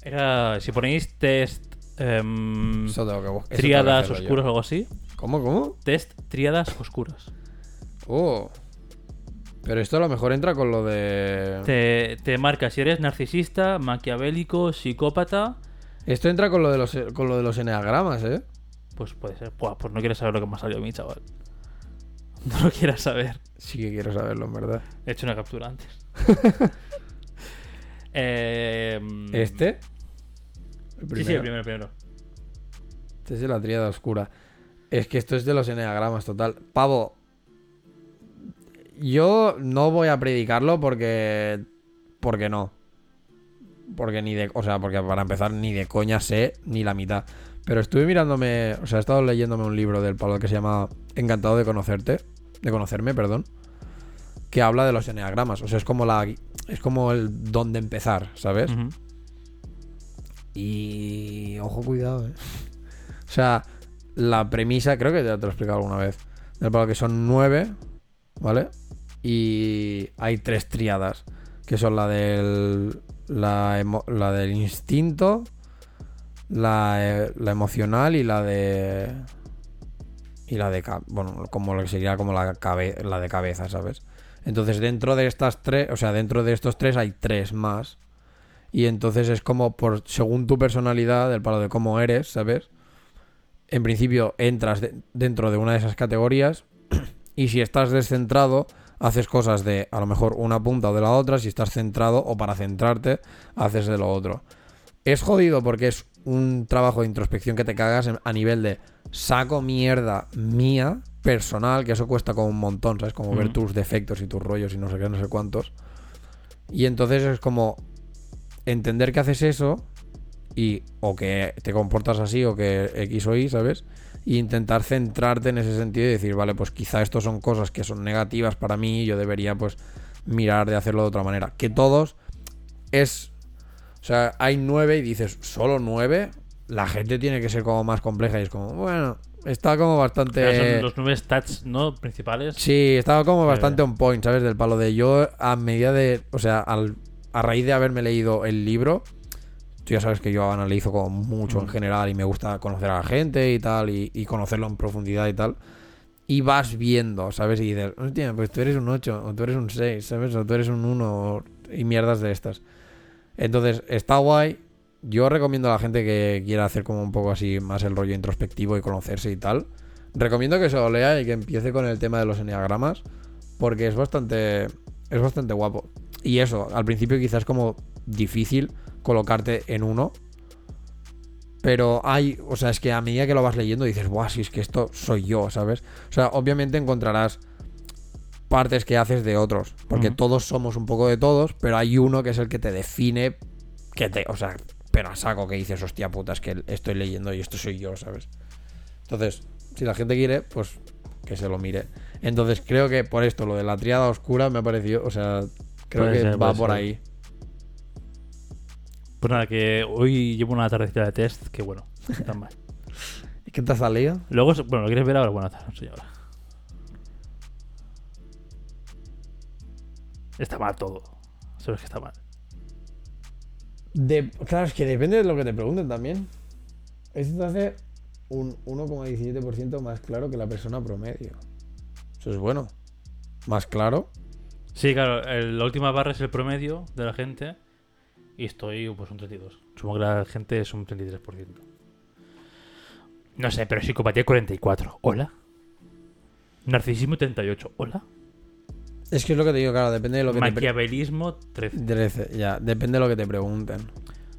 Era, si ponéis test em, Eso tengo que bu- eso tengo que tríadas hacerlo yo. oscuras o algo así, ¿Cómo, cómo? test tríadas oscuras. Oh. Pero esto a lo mejor entra con lo de. Te, te marca si eres narcisista, maquiavélico, psicópata, Esto entra con lo de los con lo de los eneagramas, ¿eh? pues puede ser. Buah, pues no quieres saber lo que me ha salido a mí, chaval. No lo quieras saber. Sí que quiero saberlo, en verdad. He hecho una captura antes. Em, ¿Este? Sí, sí, el primero, el primero. Este es de la tríada oscura. Es que esto es de los eneagramas, total. Pavo. Yo no voy a predicarlo porque. Porque no. Porque ni de. O sea, porque para empezar, ni de coña sé ni la mitad. Pero estuve mirándome. O sea, he estado leyéndome un libro del Pablo que se llama Encantado de conocerte. De conocerme, perdón. Que habla de los eneagramas. O sea, es como la. Es como el dónde empezar, ¿sabes? Y. Ojo, cuidado, eh. O sea, la premisa, creo que ya te lo he explicado alguna vez. Del palo que son nueve, ¿vale? Y hay tres triadas. Que son la del. La del instinto, la, eh, la emocional y la de. Y la de. Bueno, como lo que sería como la, la de cabeza, ¿sabes? Entonces, dentro de estas tres. O sea, dentro de estos tres hay tres más. Y entonces es como por según tu personalidad, del palo de cómo eres, ¿sabes? En principio entras de- dentro de una de esas categorías y si estás descentrado, haces cosas de a lo mejor una punta o de la otra, si estás centrado o para centrarte, haces de lo otro. Es jodido porque es un trabajo de introspección que te cagas a nivel de saco mierda mía, personal, que eso cuesta como un montón, ¿sabes? Como ver tus defectos y tus rollos y no sé qué, no sé cuántos. Y entonces es como entender que haces eso y o que te comportas así o que X o Y, ¿sabes? Y intentar centrarte en ese sentido y decir, vale, pues quizá esto son cosas que son negativas para mí y yo debería pues mirar de hacerlo de otra manera. Que todos es... O sea, hay nueve y dices, ¿solo nueve? La gente tiene que ser como más compleja y es como, bueno, está como bastante... Son los nueve stats, ¿no? Principales. Sí, estaba como bastante on point, ¿sabes? Del palo de yo a medida de, o sea, al- a raíz de haberme leído el libro, tú ya sabes que yo analizo como mucho en Mm. general y me gusta conocer a la gente y tal, y, y conocerlo en profundidad y tal. Y vas viendo, ¿sabes? Y dices, hostia, pues tú eres un 8, o tú eres un 6, ¿sabes? O tú eres un 1, y mierdas de estas. Entonces, está guay. Yo recomiendo a la gente que quiera hacer como un poco así más el rollo introspectivo y conocerse y tal. Recomiendo que se lo lea y que empiece con el tema de los enneagramas. Porque es bastante. Es bastante guapo. Y eso, al principio quizás como difícil colocarte en uno. Pero hay. O sea, es que a medida que lo vas leyendo dices, guau, si es que esto soy yo, ¿sabes? O sea, obviamente encontrarás partes que haces de otros. Porque todos somos un poco de todos, pero hay uno que es el que te define. Que te. O sea, pero a saco que dices, hostia puta, es que estoy leyendo y esto soy yo, ¿sabes? Entonces, si la gente quiere, pues que se lo mire. Entonces, creo que por esto, lo de la triada oscura me ha parecido. O sea, creo Puede que ser, va por ser. ahí. Pues nada, que hoy llevo una tardecita de test que bueno, no tan mal. ¿Y qué te ha salido? Luego, bueno, ¿lo quieres ver ahora? Bueno, lo enseño ahora. Está mal todo. Sabes que está mal. De- claro, es que depende de lo que te pregunten también. Esto te hace un 1,17% más claro que la persona promedio. Eso es bueno. Más claro. Sí, claro, el- la última barra es el promedio de la gente y estoy pues un 32. Supongo que la gente es un 33%. No sé, pero psicopatía 44. ¿Hola? Narcisismo 38. ¿Hola? Es que es lo que te digo, claro, depende de lo que te Maquiavelismo 13. 13, ya, depende de lo que te pregunten.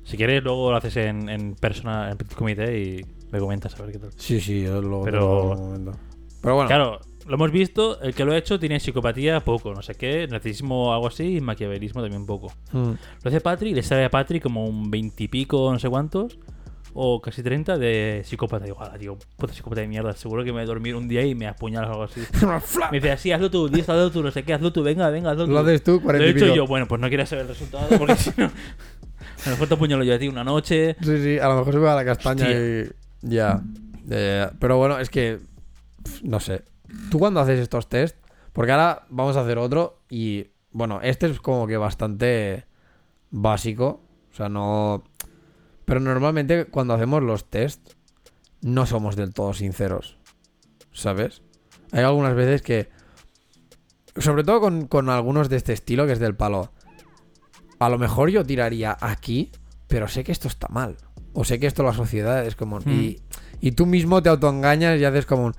Si quieres, luego lo haces en, en persona, en petit comité y me comentas a ver qué tal. Sí, sí, yo lo Pero- te lo. Pero bueno, Claro, lo hemos visto, el que lo ha hecho tiene psicopatía poco, no sé qué, narcisismo algo así y maquiavelismo también poco. mm, Lo hace Patri le sale a Patri como un 20 y pico, no sé cuántos, o casi 30 de psicópata. Y digo, "Joder, tío, puta psicópata de mierda, seguro que me voy a dormir un día y me apuñalas o algo así. Me dice, así, hazlo tú, diez, hazlo tú, no sé qué, hazlo tú, venga, venga, hazlo tú. lo haces tú, Lo 40 he y hecho yo, bueno, pues no quieres saber el resultado, porque si no... A lo mejor te apuñalo yo a ti una noche. Sí, sí, a lo mejor se me va la castaña Hostia. y. Ya. Ya, ya. Pero bueno, es que. No sé. Tú cuando haces estos test. Porque ahora vamos a hacer otro. Y. Bueno, este es como que bastante. Básico. O sea, no. Pero normalmente cuando hacemos los test. No somos del todo sinceros. ¿Sabes? Hay algunas veces que. Sobre todo con, con algunos de este estilo, que es del palo. A lo mejor yo tiraría aquí, pero sé que esto está mal. O sé que esto la sociedad es como... Hmm. Y, y tú mismo te autoengañas y haces como un...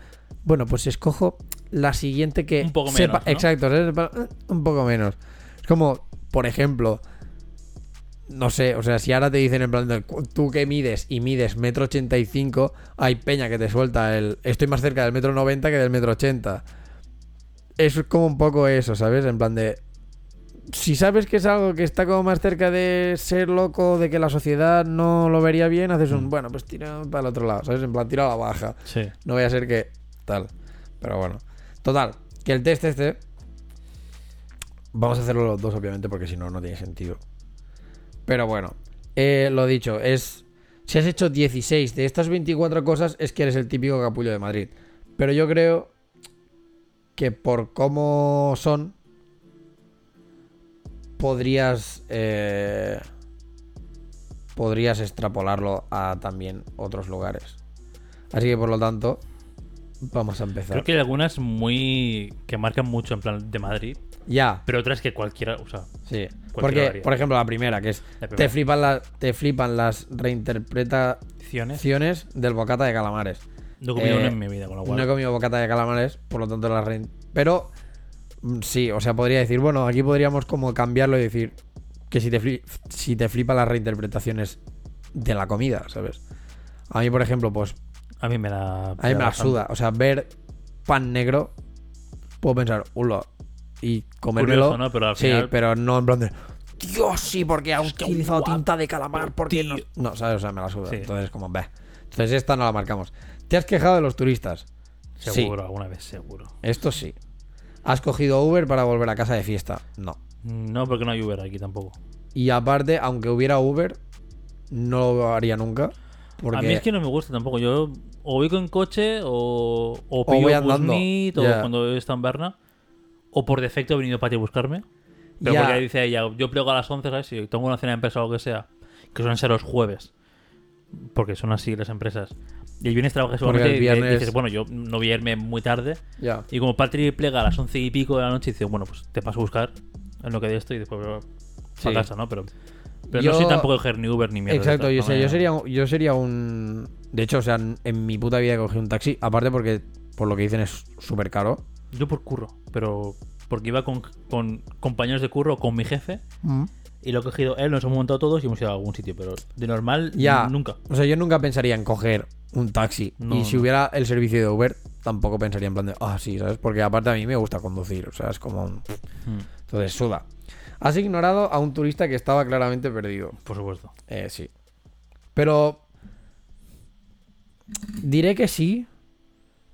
Bueno, pues escojo la siguiente que... Un poco sepa- menos, ¿no? Exacto, sepa- eh, un poco menos. Es como, por ejemplo... No sé, o sea, si ahora te dicen en plan, de, "Cu- tú que mides y mides metro ochenta y cinco, hay peña que te suelta el... Estoy más cerca del metro noventa que del metro ochenta. Es como un poco eso, ¿sabes? En plan de si sabes que es algo que está como más cerca de ser loco, de que la sociedad no lo vería bien, haces un, Mm. bueno, pues tira para el otro lado, ¿sabes? En plan, tira a la baja. Sí. No voy a ser que tal. Pero bueno. Total, que el test este... Vamos a hacerlo los dos, obviamente, porque si no, no tiene sentido. Pero bueno, eh, lo dicho, es... Si has hecho 16 de estas 24 cosas, es que eres el típico capullo de Madrid. Pero yo creo que por cómo son, podrías eh, podrías extrapolarlo a también otros lugares. Así que por lo tanto, vamos a empezar. Creo que hay algunas muy... que marcan mucho en plan de Madrid, Ya, pero otras que cualquiera... O sea, sí. Porque, por ejemplo, la primera, que es La te flipan, la- te flipan las reinterpretaciones del bocata de calamares. No he comido Eh, una en mi vida, con lo cual... No he comido bocata de calamares, por lo tanto las rein- Pero mm, sí, o sea, podría decir, bueno, aquí podríamos como cambiarlo y decir que si te, fli- si te flipan las reinterpretaciones de la comida, ¿sabes? A mí, por ejemplo, pues A mí me la... a mí me la suda. O sea, ver pan negro, puedo pensar, ulo, y comérmelo. Curioso, ¿no? Pero al sí, final... pero no en plan de. Dios, sí, porque ha utilizado tinta de calamar, porque no. No, ¿sabes? O sea, me la suda. Sí. Entonces, como, ve. Entonces, esta no la marcamos. ¿Te has quejado de los turistas? Seguro, alguna vez, seguro. Esto sí. ¿Has cogido Uber para volver a casa de fiesta? No. No, porque no hay Uber aquí tampoco. Y aparte, aunque hubiera Uber, no lo haría nunca. Porque... A mí es que no me gusta tampoco. Yo o voy con coche o, o voy pillo andando. O cuando está en Berna. O por defecto he venido para ti a buscarme. Pero Ya. porque dice ella, yo plego a las 11, ¿sabes? Si tengo una cena de empresa o lo que sea, que suelen ser los jueves. Porque son así las empresas. Y el viernes trabajas el y viernes- dices, bueno, yo no voy a irme muy tarde. Ya. Y como Patri plega a las 11 y pico de la noche, dice, bueno, pues te paso a buscar en lo que de esto y después Sí. a casa, ¿no? Pero, pero Yo- no soy tampoco coger ni Uber ni mierda. Exacto, yo, yo, sería, un- yo sería un... De hecho, o sea, en mi puta vida cogí un taxi. Aparte porque, por lo que dicen, es súper caro. Yo por curro, pero porque iba con, con compañeros de curro, con mi jefe, y lo he cogido él, nos hemos montado todos y hemos ido a algún sitio, pero de normal Ya. nunca. O sea, yo nunca pensaría en coger un taxi. No, y si no. hubiera el servicio de Uber, tampoco pensaría en plan de, ah, sí, ¿sabes? Porque aparte a mí me gusta conducir. O sea, es como un... Mm, Entonces, suda. Has ignorado a un turista que estaba claramente perdido. por supuesto. Eh, sí. Pero... Diré que sí.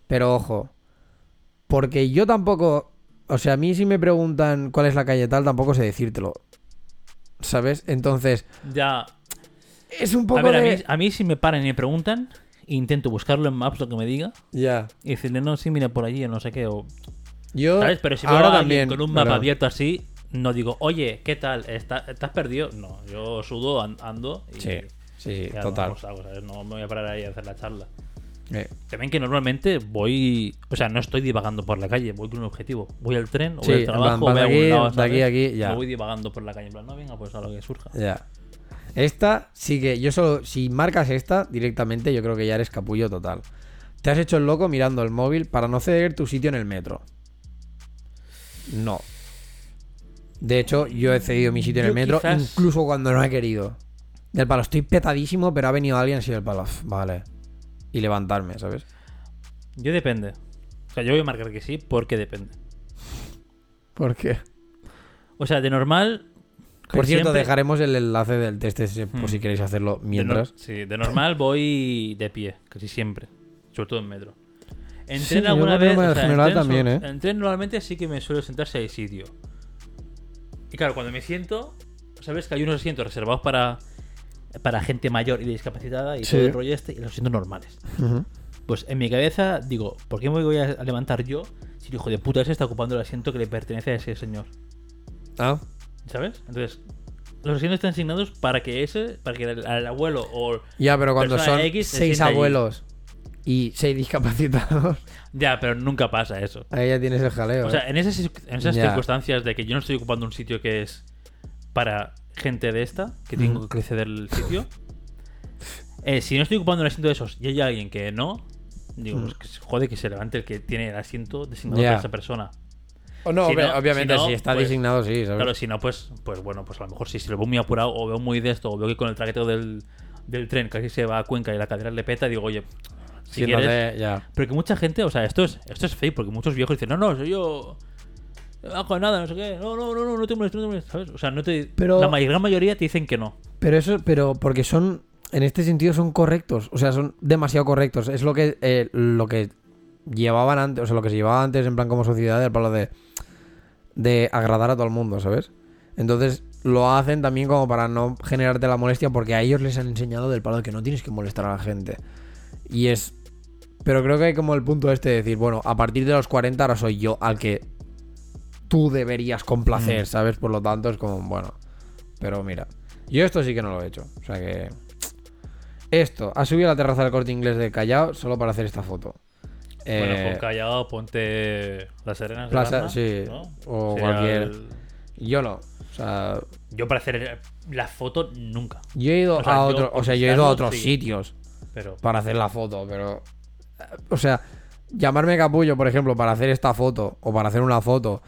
Pero ojo. Porque yo tampoco... O sea, a mí si me preguntan cuál es la calle tal, tampoco sé decírtelo. ¿Sabes? Entonces, Ya. es un poco A ver, a mí, a mí si me paran y me preguntan, intento buscarlo en Maps lo que me diga Ya. y decirle, no, sí, mira por allí o no sé qué. O, Yo... ¿Sabes? Pero si ahora también, con un mapa pero- abierto así, no digo, oye, ¿qué tal? ¿Está- ¿Estás perdido? No, yo sudo, an- ando y. Sí, sí, total. vamos, hago, ¿sabes? No me voy a parar ahí a hacer la charla. Eh, También que normalmente voy. O sea, no estoy divagando por la calle, voy con un objetivo. Voy al tren, o Sí, voy al trabajo, voy a algún lado, de aquí aquí, ya. No voy divagando por la calle, en plan, no, venga, pues a lo que surja. Ya. Esta sí que yo solo, si marcas esta directamente, yo creo que ya eres capullo total. Te has hecho el loco mirando el móvil para no ceder tu sitio en el metro. No. De hecho, yo he cedido mi sitio en el metro quizás- incluso cuando no he querido. Del palo, estoy petadísimo, pero ha venido alguien así del palo. "Uf, Vale. Y levantarme, ¿sabes? Yo depende. O sea, yo voy a marcar que sí porque depende. ¿Por qué? O sea, de normal. Por cierto, siempre- dejaremos el enlace del test ese por Hmm. si queréis hacerlo de no- mientras. sí, de normal voy de pie, casi siempre. Sobre todo en metro. En Sí, tren alguna en vez. el o sea, en general tren también, ¿eh? En tren normalmente sí que me suelo sentar si hay sitio. Y claro, cuando me siento, sabes que hay unos asientos reservados para, para gente mayor y discapacitada y Sí. todo el rollo este, y los asientos normales. Pues en mi cabeza digo, ¿por qué me voy a levantar yo si el hijo de puta ese está ocupando el asiento que le pertenece a ese señor? Ah, ¿Sabes? Entonces, los asientos están asignados para que ese, para que el, al abuelo o. Ya, pero cuando son X seis allí. abuelos y seis discapacitados, Ya, pero nunca pasa eso. ahí ya tienes el jaleo. O sea, ¿eh? en esas, en esas Ya. circunstancias de que yo no estoy ocupando un sitio que es para gente de esta, que tengo Ujú. que ceder el sitio, eh, si no estoy ocupando un asiento de esos y hay alguien que no, digo, pues que se jode que se levante el que tiene el asiento designado para esa persona. O no, si obvia- no- obviamente, si si, no, está pues, designado, sí, ¿sabes? Claro, si no, pues, pues bueno, pues a lo mejor si se lo veo muy apurado o veo muy de esto, o veo que con el traqueteo del, del tren casi se va a Cuenca y la cadera le peta, digo, oye, si Siéntate, quieres... ya. Pero que mucha gente, o sea, esto es, esto es fake, porque muchos viejos dicen, no, no, soy yo... No hago nada, no sé qué. No, no, no, no, no te molestes, no te molestes", ¿sabes? O sea, no te... Pero- La gran mayoría te dicen que no. Pero eso, pero porque son, en este sentido son correctos, o sea, son demasiado correctos. Es lo que, eh, lo que llevaban antes, o sea, lo que se llevaba antes en plan como sociedad, el palo de, de agradar a todo el mundo, ¿sabes? Entonces lo hacen también como para no generarte la molestia porque a ellos les han enseñado del palo de que no tienes que molestar a la gente. Y es... Pero creo que hay como el punto este de decir, bueno, a partir de los 40 ahora soy yo al que tú deberías complacer, Mm. ¿sabes? Por lo tanto es como, bueno, pero mira, yo esto sí que no lo he hecho, o sea que... Esto, ha subido a la terraza del corte inglés de Callao solo para hacer esta foto. Bueno, Eh, Callao, ponte Las Arenas. de Plaza- sí, ¿no? o Sería cualquier- el- yo no, o sea, Yo para hacer la foto nunca. yo he ido O sea, a otro, o sea, yo he ido a otros sí. sitios Pero... para hacer la foto, pero... O sea, llamarme capullo, por ejemplo, para hacer esta foto o para hacer una foto,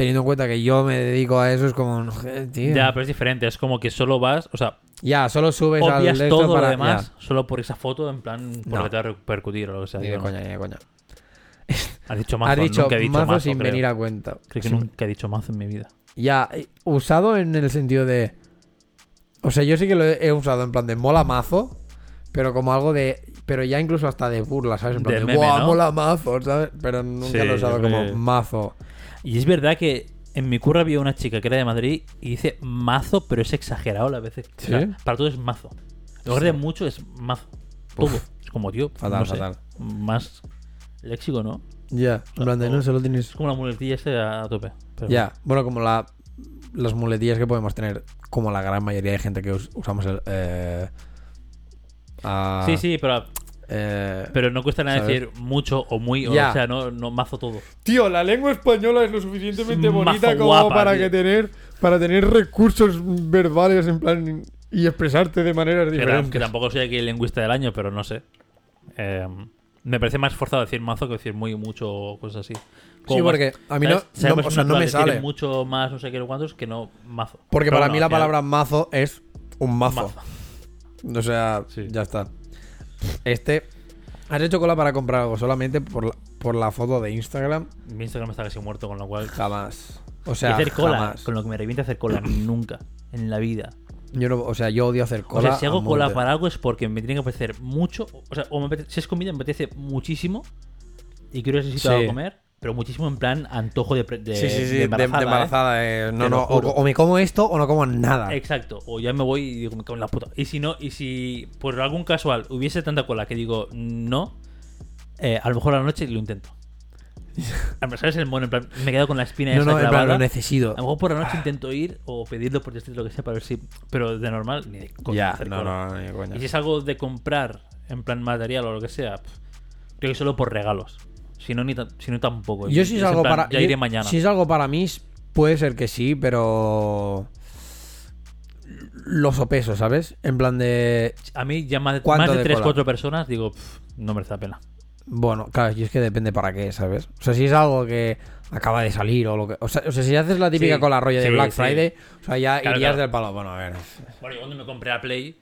teniendo en cuenta que yo me dedico a eso, es como, tío. Ya, pero es diferente. Es como que solo vas... O sea, Ya, solo subes al obvias todo para... lo demás ya, solo por esa foto, en plan, por No. que te va a repercutir o lo que sea. ni de coña, ni de coña. Has dicho mazo, Has dicho nunca he dicho mazo, mazo, sin creo. venir a cuenta. Creo que nunca he dicho mazo en mi vida. Ya, eh, usado en el sentido de. O sea, yo sí que lo he usado en plan de mola mazo, pero como algo de. Pero ya incluso hasta de burla, ¿sabes? En plan De de, meme, ¡buah, ¿no? mola mazo! ¿sabes? Pero nunca Sí, lo he usado como mazo. Y es verdad que en mi curra había una chica que era de Madrid y dice mazo, pero es exagerado a veces. O sea, ¿Sí? para todo es mazo. En lugar de mucho es mazo. Todo. Uf. Es como, tío, Fatal, no sé, fatal. más léxico, ¿no? Ya, en plan de o- no, solo tienes. Es como la muletilla este a tope. Pero Ya, bueno, como la. Las muletillas que podemos tener, como la gran mayoría de gente que us- usamos el. Eh, a-. Sí, sí, pero, eh, pero no cuesta nada ¿sabes? decir mucho o muy. O, sea, no, no mazo todo. Tío, la lengua española es lo suficientemente Es bonita como guapa, para tío. que tener para tener recursos verbales en plan y expresarte de maneras diferentes. que tampoco soy aquí el lingüista del año, pero no sé. Eh, me parece más forzado decir mazo que decir muy, mucho o cosas así. Sí, más- porque a mí no, no- Sabemos o sea, una no me sale. mucho más no sé qué cuántos que no mazo. Porque Pero para mí la palabra mazo es un mazo. Mazo. O sea, Sí. ya está. Este. ¿Has hecho cola para comprar algo solamente por la, por la foto de Instagram? Mi Instagram está casi muerto, con lo cual. Jamás. O Y sea, hacer cola, jamás. con lo que me revienta hacer cola, nunca. En la vida. Yo no, o sea, yo odio hacer O cola. sea, si hago cola para algo es porque me tiene que apetecer mucho. O sea, o me apetece- si es comida, me apetece muchísimo. Y quiero ese sitio Sí. a comer. Pero muchísimo en plan antojo de, de, Sí, sí, sí, de de embarazada, de ¿eh? embarazada, eh. No, lo no, o, me como esto o no como nada. Exacto, o ya me voy y digo, me cago en la puta. Y si no, y si por algún casual hubiese tanta cola que digo no, eh, a lo mejor a la noche lo intento. ¿Sabes el mono? En plan, me he quedado con la espina No, esa no, en plan, clavada. lo A necesito. lo mejor por la noche intento ir o pedirlo por lo que sea, para ver si. Pero de normal, ni de coña Ya, no, no, no, ni coña. Y si es algo de comprar, en plan material o lo que sea, creo que solo por regalos. Si no, ni si no tampoco. Yo si es algo plan, para. Ya yo- iré mañana. Si es algo para mí, puede ser que sí, pero. Los sopeso, ¿sabes? En plan de. A mí, ya más de, ¿Cuánto más de de 3 cola? 4 personas, digo, no merece la pena. Bueno, claro, y es que depende para qué, ¿sabes? O sea, si es algo que acaba de salir o lo que. O sea, o sea si haces la típica Sí, con la rollo de sí, Black. Friday, o sea, ya Claro, irías claro. del palo. Bueno, a ver. Bueno, yo cuando me compré la Play.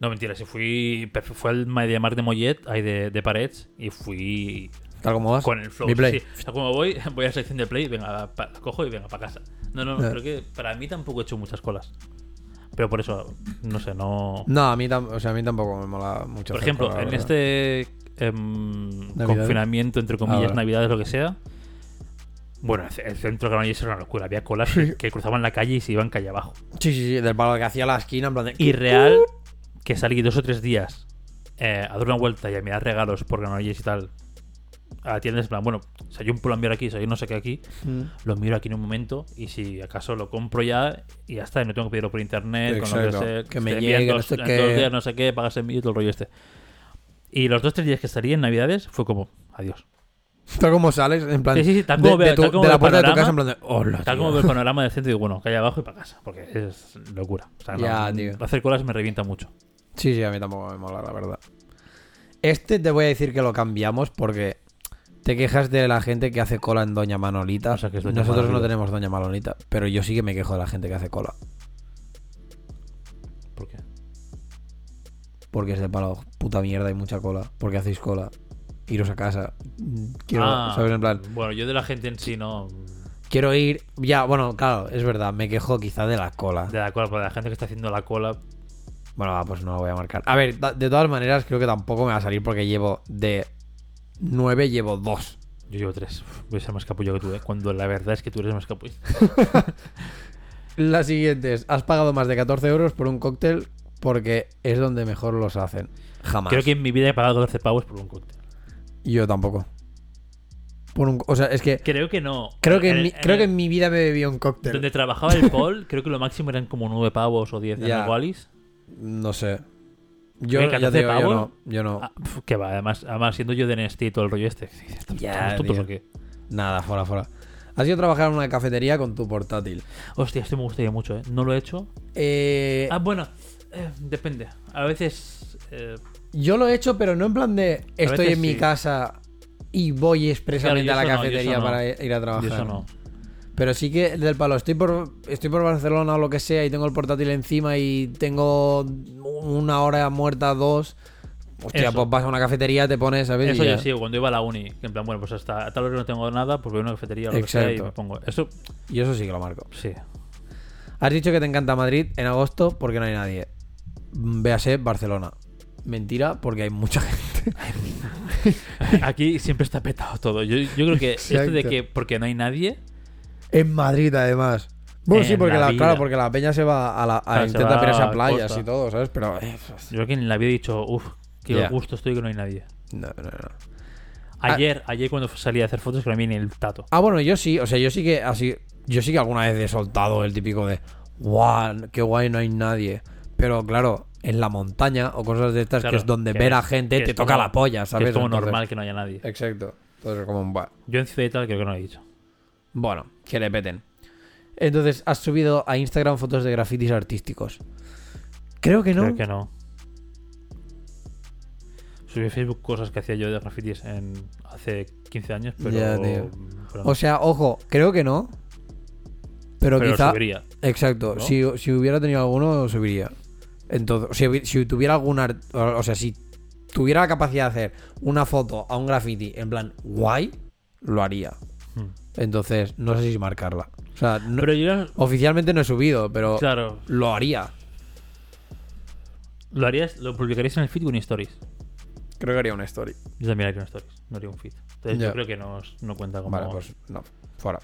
No, mentira, si fui. Fue al MediaMarkt de Mollet, ahí de, de Parets, y fui Tal como vas. con el flow. Mi Play. sí. O sea, como voy, voy a la sección de Play, venga, pa- cojo y venga para casa. No, no, no, Ya. creo que para mí tampoco he hecho muchas colas. Pero por eso, no sé, no. No, a mí, o sea, a mí tampoco me mola mucho. Por ejemplo, cola, en este em, confinamiento, entre comillas, vale. navidades, lo que sea. Bueno, el centro de Granollers era una locura. Había colas que, que cruzaban la calle y se iban calle abajo. Sí, sí, sí, del palo que hacía la esquina, en plan de. Y real, que salí dos o tres días eh, a dar una vuelta y a mirar regalos por Granollers y tal. A la tienda, en plan, bueno, si hay un plombiero aquí, si hay no sé qué aquí, Mm. lo miro aquí en un momento y si acaso lo compro ya y ya está, y no tengo que pedirlo por internet, con lo que Exacto. sé, Que me llegue, no dos, sé en qué. dos días, no sé qué, pagas envío y todo el rollo este. Y los dos tres días que salí en Navidades fue como, adiós. Tal como sales, en plan. Sí, sí, sí, tal como veo- de la puerta de tu casa, en plan de. Hola, Tal tío". como veo el panorama del centro y digo, bueno, calle abajo y para casa, porque es locura. O sea, no- Ya, tío. hacer colas me revienta mucho. Sí, sí, a mí tampoco me mola, la verdad. Este te voy a decir que lo cambiamos porque te quejas de la gente que hace cola en Doña Manolita. O sea, que es Doña Nosotros no tenemos Doña Manolita, pero yo sí que me quejo de la gente que hace cola. ¿Por qué? Porque es de palo, puta mierda, hay mucha cola. Porque hacéis cola. Iros a casa. Quiero, Ah, ¿sabes? En plan, Bueno, yo de la gente en sí no. quiero ir. Ya, bueno, claro, es verdad, me quejo quizá de la cola. De la cola, pero de la gente que está haciendo la cola. Bueno, va, pues no lo voy a marcar. A ver, de todas maneras, creo que tampoco me va a salir porque llevo de 9, llevo 2. Yo llevo tres. Uf, Voy a ser más capullo que tú, ¿eh? Cuando la verdad es que tú eres más capullo. La siguiente es, has pagado más de 14 euros por un cóctel porque es donde mejor los hacen. Jamás. Creo que en mi vida he pagado 14 pavos por un cóctel. Yo tampoco. Por un, o sea, es que Creo que no. creo que, en, En- mi, en creo que en mi vida me bebí un cóctel. Donde trabajaba el Paul, creo que lo máximo eran como 9 pavos o 10 en el Wallis. No sé. Yo, ¿Qué, ya 14 te digo, yo no. Yo no. Ah, pf, que va, además, además siendo yo de NST y todo el rollo este. ¿Estamos Ya, tontos o qué? Nada, fuera, fuera. Has ido a trabajar en una cafetería con tu portátil. Hostia, esto me gustaría mucho, ¿eh? No lo he hecho. Eh, Ah, bueno, eh, depende. A veces. eh, yo lo he hecho, pero no en plan de estoy en mi sí. casa y voy expresamente Claro, a la no, cafetería no. para ir a yo trabajar. eso no. Pero sí que del palo, estoy por, estoy por Barcelona o lo que sea y tengo el portátil encima y tengo una hora muerta, dos. Hostia, Eso. pues vas a una cafetería, te pones, ¿sabes? Eso ya. sí, cuando iba a la uni. que En plan, bueno, pues hasta a tal hora no tengo nada, pues voy a una cafetería o lo que sea y Exacto. me pongo. Eso, Y eso sí que lo marco. sí. Has dicho que te encanta Madrid en agosto porque no hay nadie. Véase Barcelona. Mentira, porque hay mucha gente. Aquí siempre está petado todo. Yo, yo creo que esto de Exacto. que porque no hay nadie. En Madrid, además. Bueno, sí, porque la claro, porque la peña se va a la. a- Claro, se intenta va pirarse a playas costa. y todo, ¿sabes? Pero. eh, Yo creo que en la he dicho, uff, qué gusto estoy que no hay nadie. no, no, no. Ayer, ayer cuando salí a hacer fotos, que había ni el tato. Ah, bueno, yo sí, o sea, yo sí que así, yo sí que alguna vez he soltado el típico de, guau, qué guay, no hay nadie. Pero claro, en la montaña o cosas de estas Claro, que es donde que ver a gente te toca como- la polla, Que ¿sabes? es como Entonces- normal que no haya nadie. Exacto. Entonces, como, "Buah". Yo en Ciudad y tal creo que no lo he dicho. bueno, que le peten. Entonces, has subido a Instagram fotos de grafitis artísticos. Creo que no. Creo que no. Subí a Facebook cosas que hacía yo de grafitis en hace 15 años, pero. Ya, tío. pero- O sea, ojo, creo que no. Pero, pero quizá. subiría. Exacto. ¿no? Si, si hubiera tenido alguno, subiría. Entonces, si, si tuviera o o sea, si tuviera la capacidad de hacer una foto a un graffiti en plan guay, lo haría. Entonces, no sé si marcarla. O sea, no- Pero yo, oficialmente no he subido, pero claro, lo haría. lo harías, lo publicarías en el feed o en stories. Creo que haría una story. Yo también haría un stories, no haría un feed. Entonces yo creo que no, no cuenta como. Vale, pues no, fuera.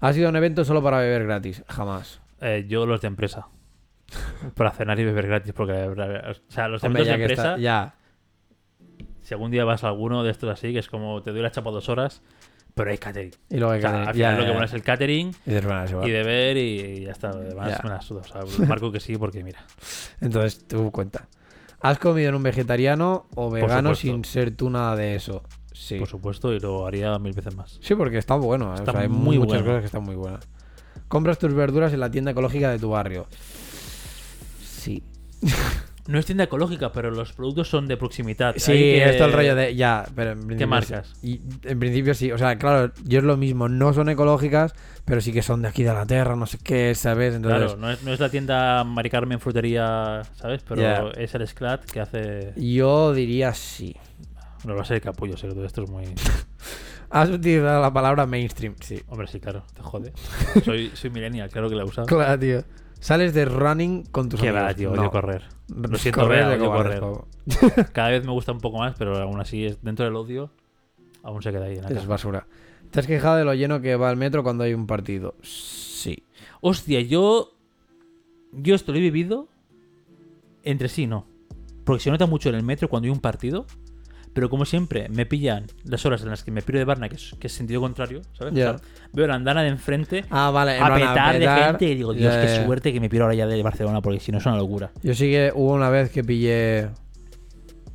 Ha sido un evento solo para beber gratis, jamás. Eh, yo los de empresa. para cenar y beber gratis, porque. O sea, los Hombre, eventos de empresa. está- ya. Si algún día vas a alguno de estos así, que es como te doy la chapa dos horas, pero hay catering. Y luego hay O sea, que- al ya, final lo ya, que ya. bueno es el catering Y igual. y de ver y ya está. Además Ya. me la suda. O sea, marco que sí porque mira. Entonces, tú cuenta. ¿Has comido en un vegetariano o vegano sin ser tú nada de eso? Sí. Por supuesto, y lo haría mil veces más. Sí, porque está bueno. ¿eh? Está o sea, hay muy muchas cosas que están muy buenas. ¿Compras tus verduras en la tienda ecológica de tu barrio? Sí. No es tienda ecológica, pero los productos son de proximidad. Sí, que- esto el rollo de. Ya, pero en principio. marcas? sí. Y en principio sí. O sea, claro, yo es lo mismo. No son ecológicas, pero sí que son de aquí de la tierra, no sé qué, ¿sabes? Entonces. Claro, no es, no es la tienda Mari Carmen Frutería, ¿sabes? Pero es el Sclat que hace. Yo diría sí. No va a ser capullo, que todo esto es muy. Has utilizado la palabra mainstream, sí. Hombre, sí, claro, te jode. Soy, soy millennial, claro que la he usado. Claro, tío. Sales de running con tus Qué amigos. va, tío, No. correr. Lo siento, Correr Bea, de cobardes, correr. Cada vez me gusta un poco más, pero aún así, es, dentro del odio, aún se queda ahí en la Es basura. ¿Te has quejado de lo lleno que va el metro cuando hay un partido? Sí. Hostia, yo. Yo esto lo he vivido. Entre sí, no. Porque se nota mucho en el metro cuando hay un partido. Pero como siempre, me pillan las horas en las que me piro de Barna, que es, que es sentido contrario, ¿sabes? O sea, veo la andana de enfrente Ah, vale. a petar de gente y digo, Dios, qué suerte que me piro ahora ya de Barcelona, porque si no es una locura. Yo sí que hubo una vez que pillé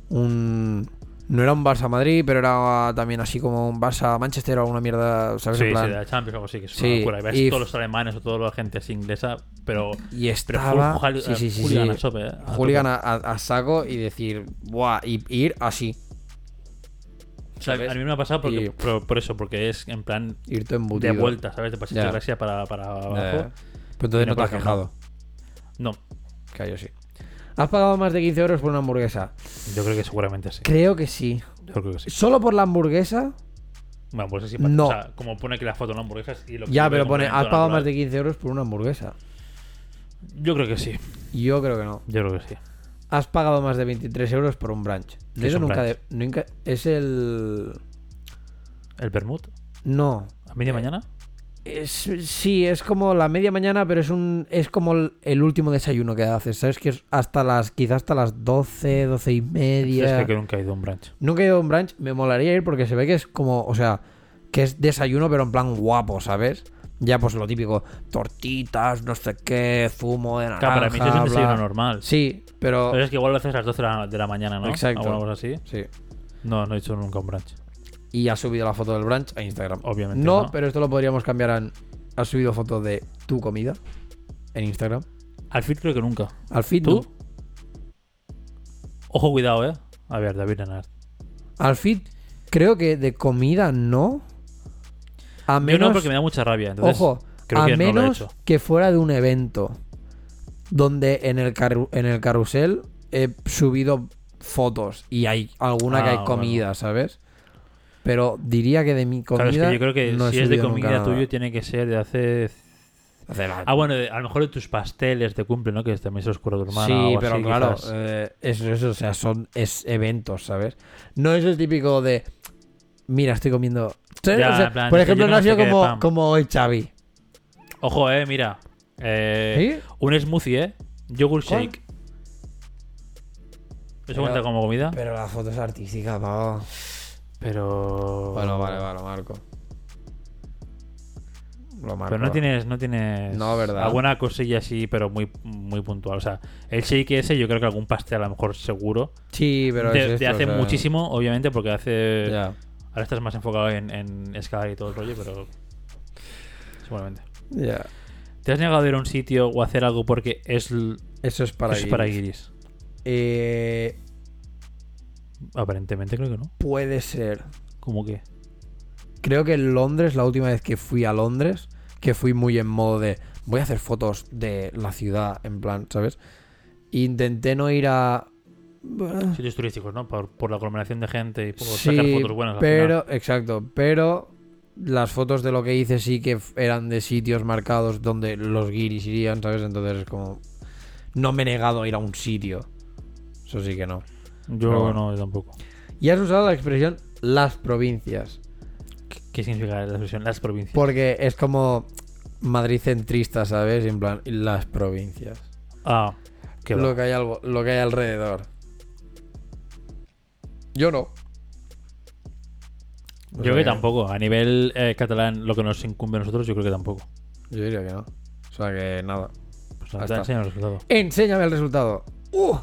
un... No era un Barça Madrid, pero era también así como un Barça Manchester o alguna mierda, ¿sabes? Sí, En sí, plan, de la Champions o algo así, que es Sí, una locura. Y ves y- todos los alemanes o toda la gente así inglesa, pero. Y Pero estaba... full jali- sí, sí, sí, sí. a tope, ¿eh? A- a saco y decir, buah, y ir así. O sea, ¿sabes? a mí me ha pasado porque, Y- por, por eso, porque es en plan Irte embutido. de vuelta, ¿sabes? Ya. de Gracia para, para abajo. Pero entonces no te has quejado. No, Que yo sí. ¿Has pagado más de 15 euros por una hamburguesa? yo creo que seguramente sí. Creo que sí. Yo creo que sí. ¿Solo por la hamburguesa? Bueno, pues sí, No. O sea, como pone aquí la foto de una hamburguesa y lo que Ya, pero pone, has pagado más de 15 euros por una hamburguesa. Yo creo que sí. Yo creo que no. Yo creo que sí. Has pagado más de 23 euros por un brunch. ¿Qué De es eso un nunca, brunch? de- nunca- Es el... ¿El vermut? No. ¿A media Eh, mañana? Es, sí, es como la media mañana, pero es un es como el, el último desayuno que haces. ¿Sabes? Que es hasta las, quizás hasta las 12, 12 y Es media. que nunca he ido a un brunch. Nunca he ido a un brunch, me molaría ir porque se ve que es como, o sea, que es desayuno, pero en plan guapo, ¿sabes? Ya pues lo típico, tortitas, no sé qué, zumo de naranja. Claro, para mí eso es un bla. desayuno normal. Sí, pero... Pero es que igual lo haces a las 12 de la, de la mañana, ¿no? Exacto. Alguna cosa así. Sí. No, no he hecho nunca un brunch. Y has subido la foto del brunch a Instagram. Obviamente No, no. pero esto lo podríamos cambiar a... Has subido foto de tu comida en Instagram. Al feed creo que nunca. Al feed, ¿Tú? no. Ojo, cuidado, ¿eh? A ver, David Renard. Al feed, creo que de comida no. A Yo menos... no, porque me da mucha rabia. Entonces, Ojo, creo a que no lo he menos hecho. que fuera de un evento donde en el, en el carrusel he subido fotos y hay alguna que Ah, hay bueno. comida, ¿sabes? Pero diría que de mi comida. Claro, es que yo creo que no si es de comida tuyo, tiene que ser de hace. Hace la- Ah, bueno, a lo mejor de tus pasteles de cumple, ¿no? Que también se os ocurre a tu hermana. sí, o pero así, claro, quizás. eh, eso, eso, o sea, son es eventos, ¿sabes? No es el típico de. Mira, estoy comiendo. ¿Sabes? Ya, O sea, en plan, por ejemplo, no ha sido como, como hoy, Xavi. Ojo, eh, mira. Eh, ¿Sí? Un smoothie, ¿eh? Yogurt ¿Cuál? shake. ¿Eso Pero- cuenta como comida? Pero la foto es artística, pavo. Pero. Bueno, vale, vale, lo marco. Lo marco. Pero no tienes, no tienes No, ¿verdad? alguna cosilla así, pero muy, muy puntual. O sea, el shake ese, yo creo que algún pastel a lo mejor seguro. Sí, pero de, es de esto, hace o sea, muchísimo, obviamente, porque hace. Ya, Ahora estás más enfocado en, en escalar y todo el rollo, pero. Seguramente. ya. ¿Te has negado a ir a un sitio o a hacer algo porque es, l- Eso es para es guiris. para guiris? Eh, Aparentemente creo que no. puede ser. ¿Cómo que? Creo que en Londres, la última vez que fui a Londres, que fui muy en modo de voy a hacer fotos de la ciudad, en plan, ¿sabes? Intenté no ir a. Bueno, Sitios turísticos, ¿no? Por, por la aglomeración de gente y por sí, sacar fotos buenas. pero, exacto, pero las fotos de lo que hice sí que eran de sitios marcados donde los guiris irían, ¿sabes? Entonces es como. No me he negado a ir a un sitio. Eso sí que no. Yo bueno. no, yo tampoco. Y has usado la expresión las provincias. ¿Qué, qué significa la expresión? Las provincias. Porque es como Madrid centrista, ¿sabes? En plan, las provincias. Ah, qué Lo va. que, hay algo, lo que hay alrededor. Yo no. Yo creo que eh. tampoco. A nivel eh, catalán, lo que nos incumbe a nosotros, yo creo que tampoco. Yo diría que no. O sea que nada. Pues nada, enséñame el resultado. Enséñame el resultado. Uh.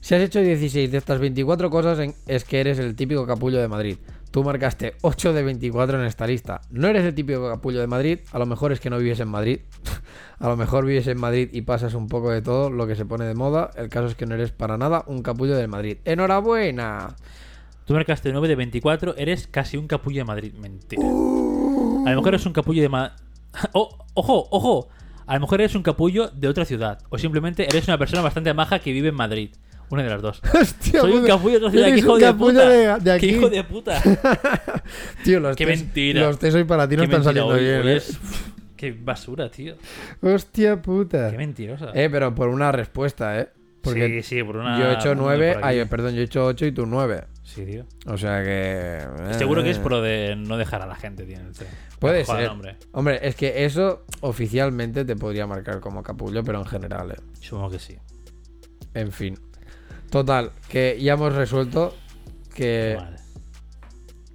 Si has hecho 16 de estas 24 cosas, es que eres el típico capullo de Madrid. Tú marcaste 8 de 24 en esta lista. No eres el típico capullo de Madrid, a lo mejor es que no vives en Madrid. a lo mejor vives en Madrid y pasas un poco de todo lo que se pone de moda. El caso es que no eres para nada un capullo de Madrid. ¡Enhorabuena! Tú marcaste 9 de 24, eres casi un capullo de Madrid. Mentira. A lo mejor eres un capullo de Madrid. ojo, ojo. A lo mejor eres un capullo de otra ciudad. O simplemente eres una persona bastante maja que vive en Madrid. Una de las dos. Hostia, Soy un capullo de ¡Qué hijo de puta! de- de ¡Qué aquí. hijo de puta! Tío, los ¡Qué test, mentira! Los hoy para ti no ¡Qué están mentira! saliendo Hoy- bien. hoy ¿eh? es- ¡Qué basura, tío! Hostia puta. ¡Qué mentirosa! Eh, pero por una respuesta, ¿eh. Porque sí, sí, por una. yo he hecho una 9, por aquí. ay, perdón, yo he hecho 8 y tú 9. Sí, tío. O sea que... eh, Seguro que es por lo de no dejar a la gente, tío. en el tren. Puede ser. hombre. Hombre, es que eso oficialmente te podría marcar como capullo, pero en general, eh. Supongo que sí. En fin. Total, que ya hemos resuelto que... Vale.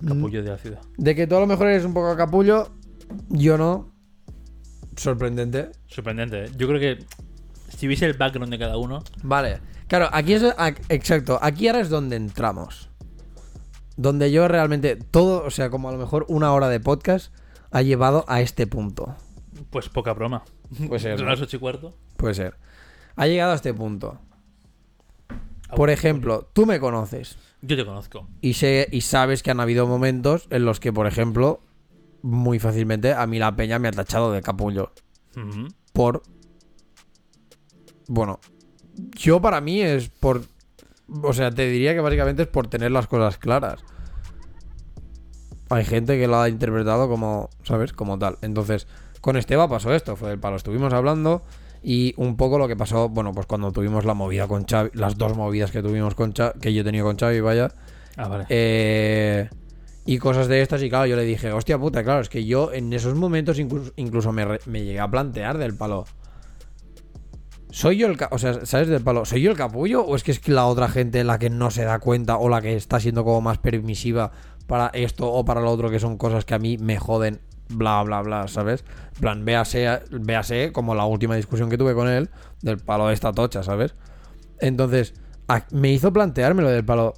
Capullo de la ciudad. De que tú a lo mejor eres un poco capullo, yo no. Sorprendente. Sorprendente. Yo creo que si viese el background de cada uno, Vale. Claro, aquí es... Exacto, aquí ahora es donde entramos. Donde yo realmente... Todo, o sea, como a lo mejor una hora de podcast ha llevado a este punto. pues poca broma. Puede ser, ¿no? las ocho y cuarto. Puede ser. Ha llegado a este punto. Por ejemplo, tú me conoces Yo te conozco. y sé y sabes que han habido momentos en los que, por ejemplo, muy fácilmente a mí la peña me ha tachado de capullo por bueno, yo para mí es por o sea, te diría que básicamente es por tener las cosas claras. Hay gente que lo ha interpretado como, ¿sabes? Como tal. Entonces, con Esteba pasó esto, fue el palo. Estuvimos hablando y un poco lo que pasó, bueno, pues cuando tuvimos la movida con Xavi, las dos movidas que tuvimos con Xavi, que yo he tenido con Xavi, vaya, Ah, vale. eh, y cosas de estas, y claro, yo le dije, hostia puta, claro, es que yo en esos momentos incluso, incluso me, me llegué a plantear del palo. ¿Soy yo el o sea, ¿sabes del palo? ¿Soy yo el capullo? ¿O es que es la otra gente la que no se da cuenta o la que está siendo como más permisiva para esto o para lo otro que son cosas que a mí me joden, bla, bla, bla, ¿sabes? En plan, véase, véase como la última discusión que tuve con él del palo de esta tocha, ¿sabes? Entonces, a- me hizo plantearme lo del palo.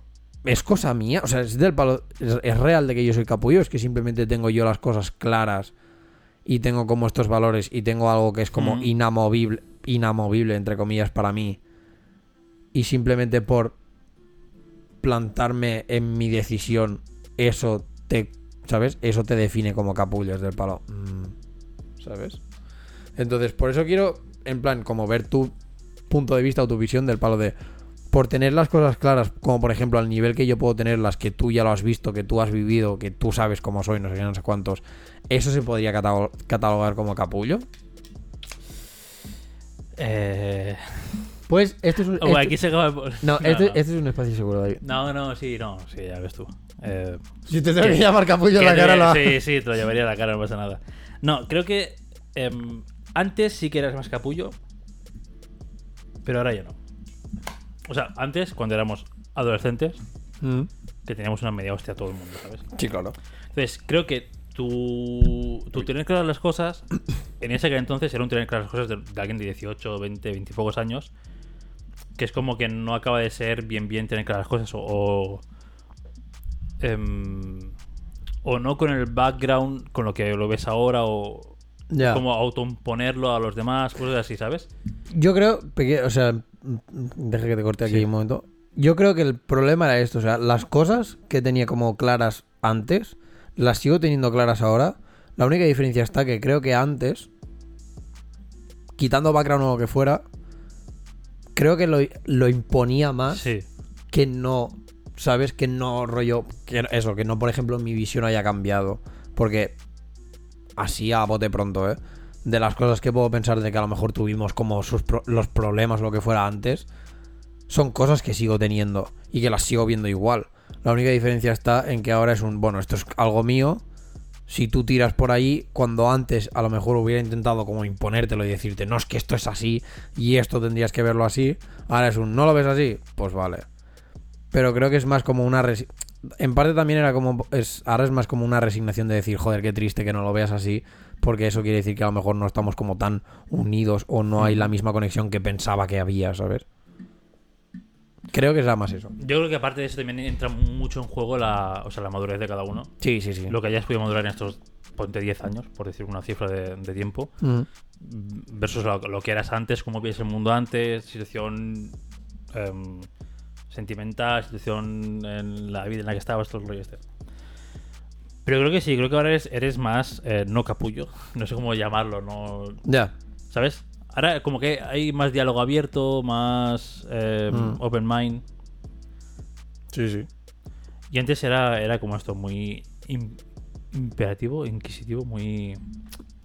¿Es cosa mía? O sea, es del palo. ¿Es, es real de que yo soy capullo? ¿Es que simplemente tengo yo las cosas claras y tengo como estos valores y tengo algo que es como Mm. inamovible, inamovible, entre comillas, para mí? Y simplemente por plantarme en mi decisión, eso te. ¿Sabes? Eso te define como capullo, es del palo. Mm, ¿Sabes? Entonces, por eso quiero, en plan, como ver tu punto de vista o tu visión del palo de por tener las cosas claras, como por ejemplo al nivel que yo puedo tener, las que tú ya lo has visto, que tú has vivido, que tú sabes cómo soy, no sé qué, no sé cuántos, ¿eso se podría catalo- catalogar como capullo? Eh... Pues esto es un... oh, esto- aquí se acaba el- No, no, este, no. este es un espacio seguro, David. No, no, sí, no, sí, ya ves tú. Eh, Si te tengo que- que llamar capullo en la cara, la... Sí, sí, te lo llevaría a la cara, no pasa nada. No, creo que em, antes sí que eras más capullo, pero ahora ya no. O sea, antes, cuando éramos adolescentes, Mm, que teníamos una media hostia a todo el mundo, ¿sabes? Sí, claro. Entonces, creo que tu, tu tener claras las cosas, en ese que entonces era un tener claras las cosas de, de alguien de 18, 20, 20 y pocos años, que es como que no acaba de ser bien bien tener claras las cosas o... o, em, o no con el background con lo que lo ves ahora o Ya. como autoimponerlo a los demás, cosas así, ¿sabes? Yo creo, o sea, deja que te corte aquí Sí. un momento. Yo creo que el problema era esto, o sea, las cosas que tenía como claras antes, las sigo teniendo claras ahora. La única diferencia está que creo que antes, quitando background o lo que fuera, creo que lo, lo imponía más Sí. que no, ¿sabes? Que no rollo, que eso, que no, por ejemplo, mi visión haya cambiado. Porque así a bote pronto, ¿eh? De las cosas que puedo pensar de que a lo mejor tuvimos como sus pro- los problemas o lo que fuera antes, son cosas que sigo teniendo y que las sigo viendo igual. La única diferencia está en que ahora es un, bueno, esto es algo mío. Si tú tiras por ahí, cuando antes a lo mejor hubiera intentado como imponértelo y decirte, no es que esto es así y esto tendrías que verlo así, ahora es un, ¿no lo ves así? Pues vale. Pero creo que es más como una... resi- en parte también era como. Es, ahora es más como una resignación de decir, joder, qué triste que no lo veas así. Porque eso quiere decir que a lo mejor no estamos como tan unidos o no hay la misma conexión que pensaba que había, ¿sabes? Creo que es más eso. Yo creo que aparte de eso también entra mucho en juego la, o sea, la madurez de cada uno. Sí, sí, sí. Lo que hayas podido madurar en estos, ponte 10 años, por decir una cifra de, de tiempo, Mm. versus lo, lo que eras antes, cómo vives el mundo antes, situación em, sentimental, situación en la vida en la que estabas, todo el rollo este. Pero creo que sí, creo que ahora eres, eres más, eh, no capullo, no sé cómo llamarlo, no Ya. ¿sabes? Ahora como que hay más diálogo abierto, más eh, Mm. open mind. Sí, sí. Y antes era, era como esto, muy im- imperativo, inquisitivo, muy...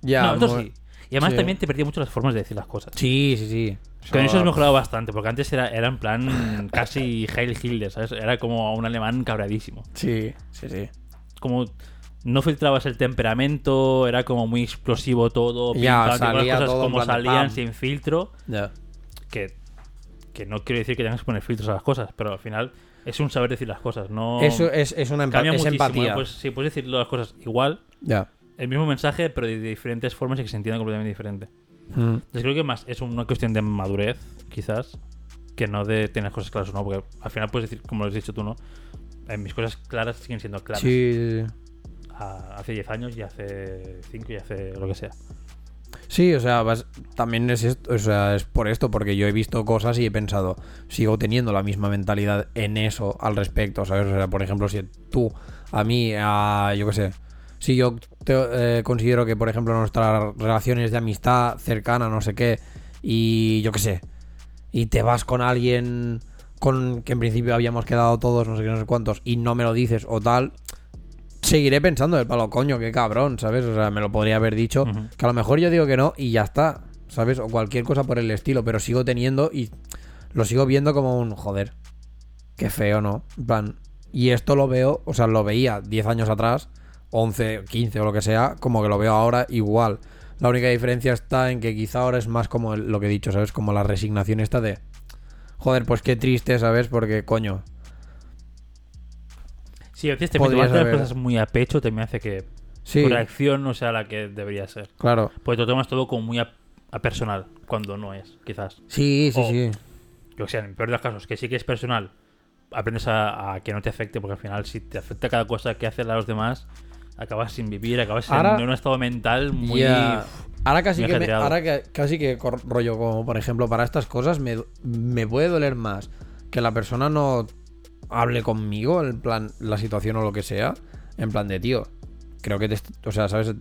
Ya. no, esto sí. Y además sí. también te perdía mucho las formas de decir las cosas. Sí, sí, sí. Con eso has mejorado bastante, porque antes era, era en plan casi Heil Hitler, ¿sabes? Era como un alemán cabradísimo. Sí, sí, sí. Como no filtrabas el temperamento, era como muy explosivo todo, Ya, las salía cosas todo en como salían sin filtro, Ya. que, que no quiero decir que tengas que poner filtros a las cosas, pero al final es un saber decir las cosas, no... Eso es, es una empa- es empatía. Pues sí, puedes decir las cosas igual, Ya. el mismo mensaje, pero de diferentes formas y que se entienda completamente diferente. Mm. Entonces creo que más es una cuestión de madurez, quizás, que no de tener cosas claras o no, porque al final puedes decir, como lo has dicho tú, ¿no? Eh, mis cosas claras siguen siendo claras. Sí, sí, sí. Hace 10 años y hace 5 y hace lo que sea. Sí, o sea, vas- también es esto, o sea, es por esto, porque yo he visto cosas y he pensado, sigo teniendo la misma mentalidad en eso al respecto, ¿sabes? O sea, por ejemplo, si tú, a mí, a, yo qué sé, si yo te- eh, considero que, por ejemplo, nuestras relaciones de amistad cercana, no sé qué, y yo qué sé, y te vas con alguien con que en principio habíamos quedado todos, no sé qué, no sé cuántos, y no me lo dices o tal, seguiré pensando del palo, coño, qué cabrón, ¿sabes? O sea, me lo podría haber dicho, que a lo mejor yo digo que no y ya está, ¿sabes? O cualquier cosa por el estilo, pero sigo teniendo y lo sigo viendo como un joder. Qué feo, ¿no? En plan, y esto lo veo, o sea, lo veía 10 años atrás, 11, 15 o lo que sea, como que lo veo ahora igual. La única diferencia está en que quizá ahora es más como el- lo que he dicho, ¿sabes? Como la resignación esta de, joder, pues qué triste, ¿sabes? Porque, coño, Sí, a veces te tomas las cosas muy a pecho también hace que sí, tu reacción no sea la que debería ser. claro. Porque te lo tomas todo como muy a, a personal, cuando no es, quizás. Sí, sí, O- sí. Yo sé, en el peor de los casos, que sí que es personal, aprendes a, a que no te afecte, porque al final si te afecta cada cosa que hacen a los demás, acabas sin vivir, acabas en- Ahora- en un estado mental muy... Ya. Ahora casi muy que, me- ahora que casi que rollo como por ejemplo para estas cosas me, me puede doler más que la persona no hable conmigo en plan la situación o lo que sea en plan de tío creo que te o sea sabes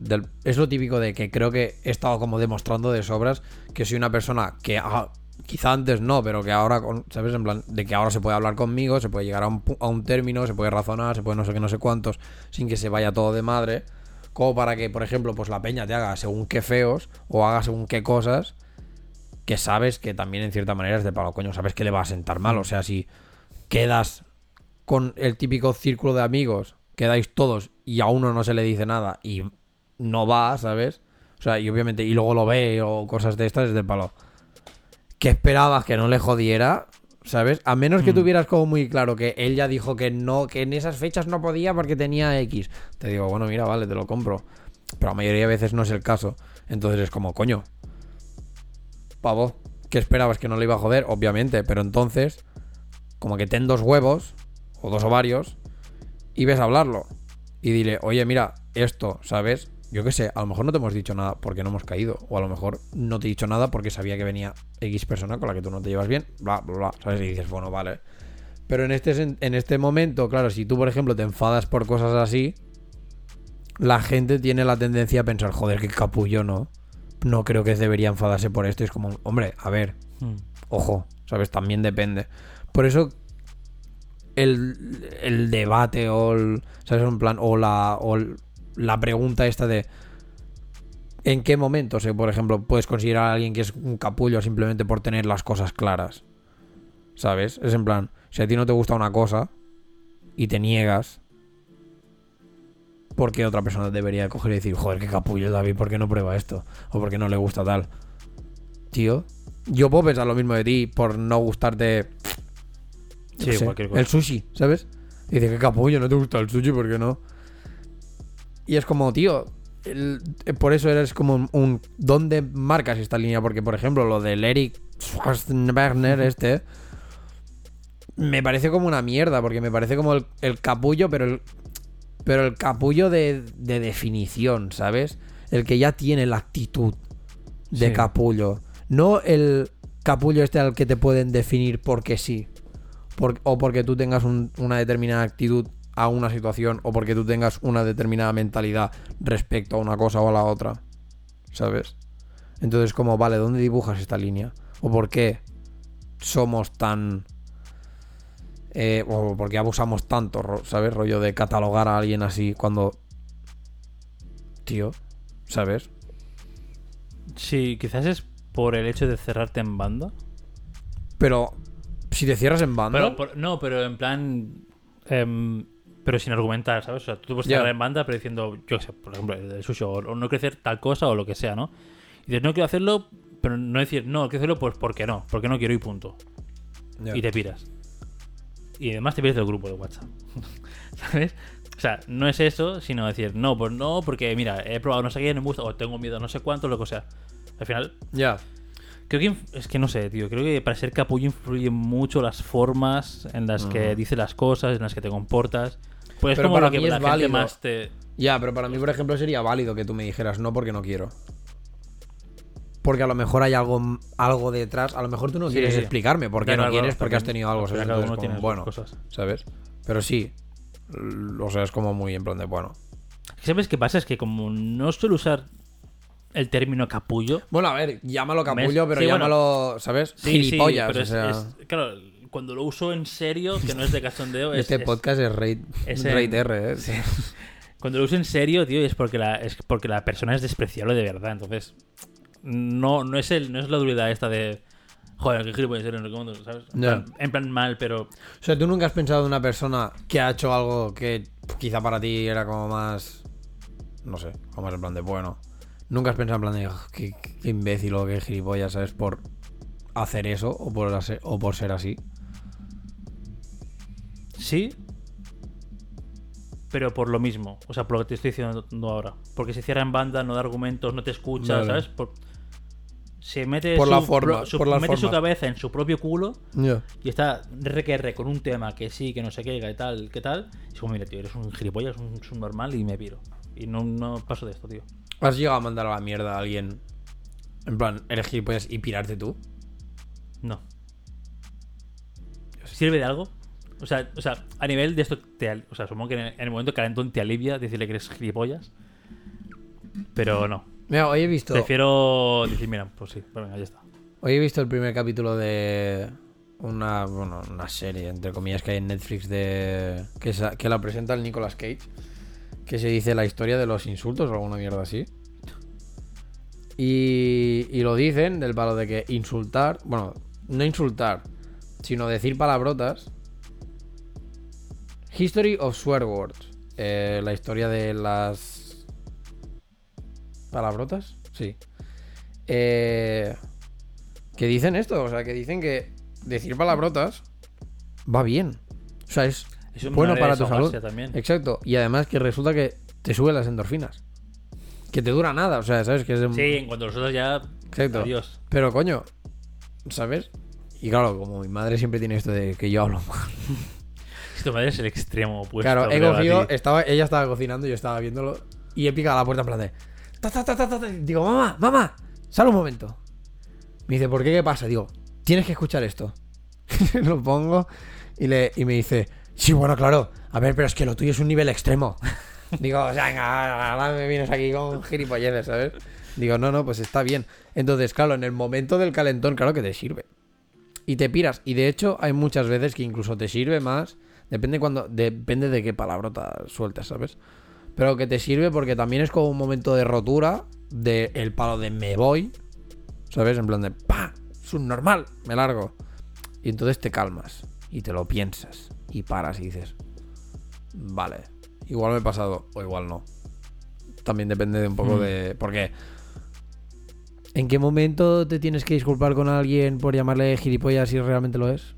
es lo típico de que creo que he estado como demostrando de sobras que soy una persona que ah, quizá antes no pero que ahora sabes en plan de que ahora se puede hablar conmigo se puede llegar a un, a un término se puede razonar se puede no sé qué no sé cuántos sin que se vaya todo de madre como para que, por ejemplo, pues la peña te haga según qué feos o haga según qué cosas que sabes que también en cierta manera es de palo, coño, sabes que le va a sentar mal. O sea, si quedas con el típico círculo de amigos, quedáis todos y a uno no se le dice nada y no va, ¿sabes? O sea, y obviamente, y luego lo ve o cosas de estas, es de palo. ¿Qué esperabas que no le jodiera? ¿Sabes? A menos que Mm. tuvieras como muy claro que él ya dijo que no, que en esas fechas no podía porque tenía X. Te digo, bueno, mira, vale, te lo compro. Pero la mayoría de veces no es el caso. Entonces es como, coño. Pavo, ¿qué esperabas que no le iba a joder? Obviamente, pero entonces, como que ten dos huevos o dos ovarios y ves a hablarlo. Y dile, oye, mira, esto, ¿sabes? Yo qué sé, a lo mejor no te hemos dicho nada porque no hemos caído. O a lo mejor no te he dicho nada porque sabía que venía X persona con la que tú no te llevas bien. Bla, bla, bla. ¿Sabes? Y dices, bueno, vale. Pero en este, en este momento, claro, si tú, por ejemplo, te enfadas por cosas así, la gente tiene la tendencia a pensar, joder, qué capullo, ¿no? No creo que debería enfadarse por esto. Y es como, hombre, a ver, Mm. ojo, ¿sabes? También depende. Por eso el, el debate o el, ¿sabes? En plan, o la, o la pregunta esta de ¿en qué momento, por ejemplo, puedes considerar a alguien que es un capullo simplemente por tener las cosas claras? ¿Sabes? Es en plan, si a ti no te gusta una cosa y te niegas, ¿por qué otra persona debería coger y decir, joder, qué capullo David, ¿por qué no prueba esto? O por qué no le gusta tal? Tío, yo puedo pensar lo mismo de ti por no gustarte Sí, qué sé, cualquier cosa. el sushi, ¿sabes? Dice que capullo, no te gusta el sushi, ¿por qué no? Y es como, tío, el- eh, por eso eres como un, un- ¿Dónde marcas esta línea? Porque, por ejemplo, lo del Eric Schwarzenegger este... Me parece como una mierda, porque me parece como el, el capullo, pero el, pero el capullo de, de definición, ¿sabes? El que ya tiene la actitud de Sí. capullo. No el capullo este al que te pueden definir porque sí. Por- o porque tú tengas un- una determinada actitud a una situación. O porque tú tengas una determinada mentalidad respecto a una cosa o a la otra. ¿Sabes? Entonces, como, vale, ¿dónde dibujas esta línea? ¿O por qué somos tan... eh, o por qué abusamos tanto, ¿sabes? Rollo de catalogar a alguien así cuando... Tío, ¿sabes? Sí, quizás es por el hecho de cerrarte en banda. Pero si te cierras en banda... Pero, por- no, pero en plan. em, pero sin argumentar, ¿sabes? O sea, tú puedes Ya. cerrar en banda, pero diciendo, yo qué sé, por ejemplo, el sushi, o, o no crecer tal cosa o lo que sea, ¿no? Y dices, no quiero hacerlo, pero no decir, no, quiero hacerlo, pues porque no, porque no quiero y punto. Ya. Y te piras. Y además te pierdes del grupo de WhatsApp. ¿Sabes? O sea, no es eso, sino decir, no, pues no, porque mira, he probado no sé qué, no me gusta, o tengo miedo, no sé cuánto, lo que sea. Al final, Ya. Creo que es que no sé, tío. Creo que para ser capullo influyen mucho las formas en las que dices las cosas, en las que te comportas. Pues es Pero como para lo que mí es la gente válido. más te. Ya, pero para mí, por ejemplo, sería válido que tú me dijeras no porque no quiero. Porque a lo mejor hay algo, algo detrás. A lo mejor tú no Sí. quieres explicarme por qué Ya, no claro, quieres claro, porque has tenido algo. Al ¿sabes? Entonces, como, tiene bueno, cosas. ¿sabes? Pero sí. O sea, es como muy en plan de, bueno. ¿Sabes qué pasa? Es que como no suelo usar el término capullo. Bueno, a ver, llámalo capullo, ¿Ves? pero Sí, bueno. llámalo, ¿sabes? Sí, Gilipollas, sí, pero o es, sea. es- Claro, cuando lo uso en serio, que no es de cachondeo, es. este es- podcast es es en- R, ¿eh? Sí. Cuando lo uso en serio, tío, es porque la, es porque la persona es despreciable de verdad. Entonces, no, no, es, el, no es la dualidad esta de. Joder, qué gilipollas eres, no sé cuánto", ¿sabes? Plan, en plan mal, pero. O sea, tú nunca has pensado en una persona que ha hecho algo que quizá para ti era como más. No sé, como más en plan de bueno. Nunca has pensado en plan de "Ugh, qué, qué imbécil o qué gilipollas, ¿sabes? Por hacer eso o por, hacer- o por ser así. Sí. Pero por lo mismo. O sea, por lo que te estoy diciendo ahora. Porque se cierra en banda, no da argumentos, no te escucha. ¿sabas? Por- se mete, Por su, la forma, pro- su- por la mete su forma. cabeza en su propio culo y está R que R con un tema que sí, que no sé qué, que tal, que tal. Y es como, mira, tío, eres un gilipollas, un subnormal y me piro. Y no, no paso de esto, tío. ¿Has llegado a mandar a la mierda a alguien? En plan, eres gilipollas y pirarte tú. No. ¿Sirve de algo? O sea, o sea, a nivel de esto, te, o sea, supongo que en el, en el momento calentón te alivia decirle que eres gilipollas. Pero no. Mira, hoy he visto. Prefiero decir, mira, pues sí, pues venga, ya está. Hoy he visto el primer capítulo de una, bueno, una serie, entre comillas, que hay en Netflix de que, sa- que la presenta el Nicolas Cage, que se dice la historia de los insultos o alguna mierda así. Y, y lo dicen del palo de que insultar, bueno, no insultar, sino decir palabrotas. History of Swear Words. eh, la historia de las palabrotas, sí. Eh, que dicen esto, o sea, que dicen que decir palabrotas va bien. O sea, es Es una bueno para tu salud. también. Exacto. Y además que resulta que te sube las endorfinas. Que te dura nada, o sea, ¿sabes? Que es de- Sí, en cuanto nosotros ya. Exacto. Adiós. Pero coño, ¿sabes? Y claro, como mi madre siempre tiene esto de que yo hablo mal. Si tu madre es el extremo opuesto. claro, he cogido, estaba, ella estaba cocinando, yo estaba viéndolo y he picado a la puerta en plan de... ta, ta, ta. Digo, mamá, mamá, sal un momento. Me dice, ¿por qué? ¿Qué pasa? Digo, tienes que escuchar esto. lo pongo y, le, y me dice, sí, bueno, claro. A ver, pero es que lo tuyo es un nivel extremo. Digo, o sea, venga, ahora me vienes aquí con gilipolleces, ¿sabes? Digo, no, no, pues está bien. Entonces, claro, en el momento del calentón, claro que te sirve. Y te piras. Y de hecho, hay muchas veces que incluso te sirve más. Depende cuando. Depende de qué palabrota sueltas, ¿sabes? Pero que te sirve porque también es como un momento de rotura. De el palo de me voy. ¿Sabes? En plan de ¡pa! Subnormal, me largo. Y entonces te calmas. Y te lo piensas. Y paras y dices. Vale. Igual me he pasado. O igual no. También depende de un poco Mm. de. Porque. ¿En qué momento te tienes que disculpar con alguien por llamarle gilipollas si realmente lo es?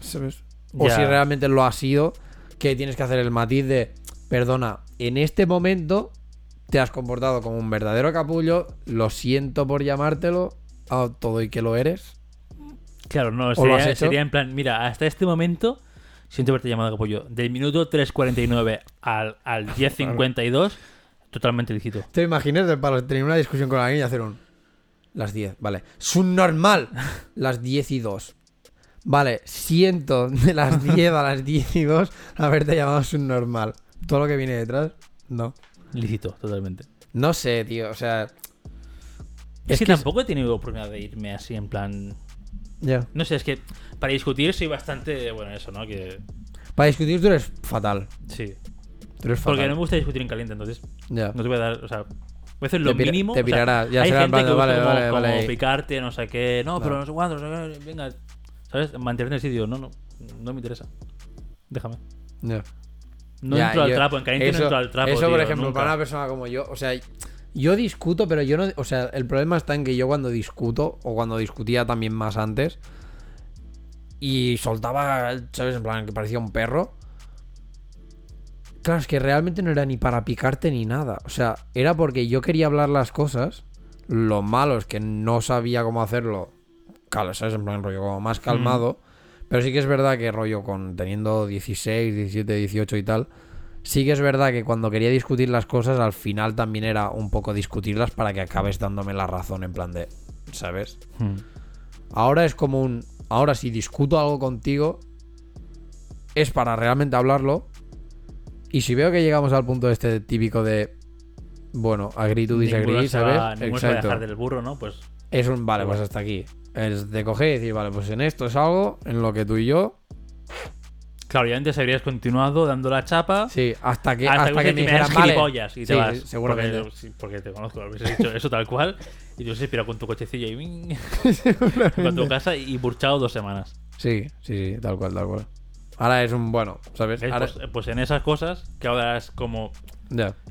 ¿Sabes? o si realmente lo ha sido, que tienes que hacer el matiz de, perdona, en este momento te has comportado como un verdadero capullo, lo siento por llamártelo, a todo y que lo eres. Claro, no, sería, en plan, mira, hasta este momento, siento haberte llamado capullo. Del minuto 3.49 al, al 10.52, totalmente lícito. ¿Te imaginas de para tener una discusión con alguien y hacer un... Las 10, vale. Subnormal. Las 10 y 2. Vale, siento de las 10 a las 10 y 2 haberte llamado subnormal. Todo lo que viene detrás, no. Lícito, totalmente. No sé, tío, o sea... Es, que, que es- tampoco he tenido oportunidad de irme así en plan... Ya. No sé, es que para discutir soy bastante... Bueno, eso, ¿no? Que Para discutir tú eres fatal. sí. Tú eres fatal. Porque no me gusta discutir en caliente, entonces no te voy a dar... O sea, voy a hacer lo Te mínimo. te o sea, pirarás, ya hay será en gente que vale, como, vale, como picarte, no sé qué... No, pero no sé cuánto, no sé qué, venga... ¿Sabes? Mantenerte en el sitio. No, no, no me interesa. Déjame. No entro al trapo, en caliente eso, no entro al trapo. Eso, por ejemplo, nunca. para una persona como yo, o sea, yo discuto, pero yo no. O sea, el problema está en que yo cuando discuto, o cuando discutía también más antes, y soltaba, ¿sabes? En plan, que parecía un perro. Claro, es que realmente no era ni para picarte ni nada. O sea, era porque yo quería hablar las cosas. Lo malo es que no sabía cómo hacerlo. Claro, ¿sabes? En plan, rollo como más calmado. Pero sí que es verdad que rollo con teniendo 16, 17, 18 y tal. Sí que es verdad que cuando quería discutir las cosas, al final también era un poco discutirlas para que acabes dándome la razón en plan de, ¿sabes? Hmm. Ahora es como un... Ahora si discuto algo contigo, es para realmente hablarlo. Y si veo que llegamos al punto este típico de... Bueno, agree to disagree, Ninguno se va- ¿sabes? ninguno se va a dejar del burro, ¿no? Pues Es un... Vale, pues hasta aquí. Es de coger y decir, vale, pues en esto es algo en lo que tú y yo... claro, ya antes habrías continuado dando la chapa Sí, hasta que, hasta, hasta que, que me dijeran, vale. gilipollas y te Sí, vas. seguramente. Porque, sí, porque te conozco, habrías dicho eso tal cual. Y tú se espera con tu cochecillo y con tu casa y burchado dos semanas. Sí, sí, sí, tal cual, tal cual. Ahora es un bueno, ¿sabes? Pues, pues en esas cosas que ahora has como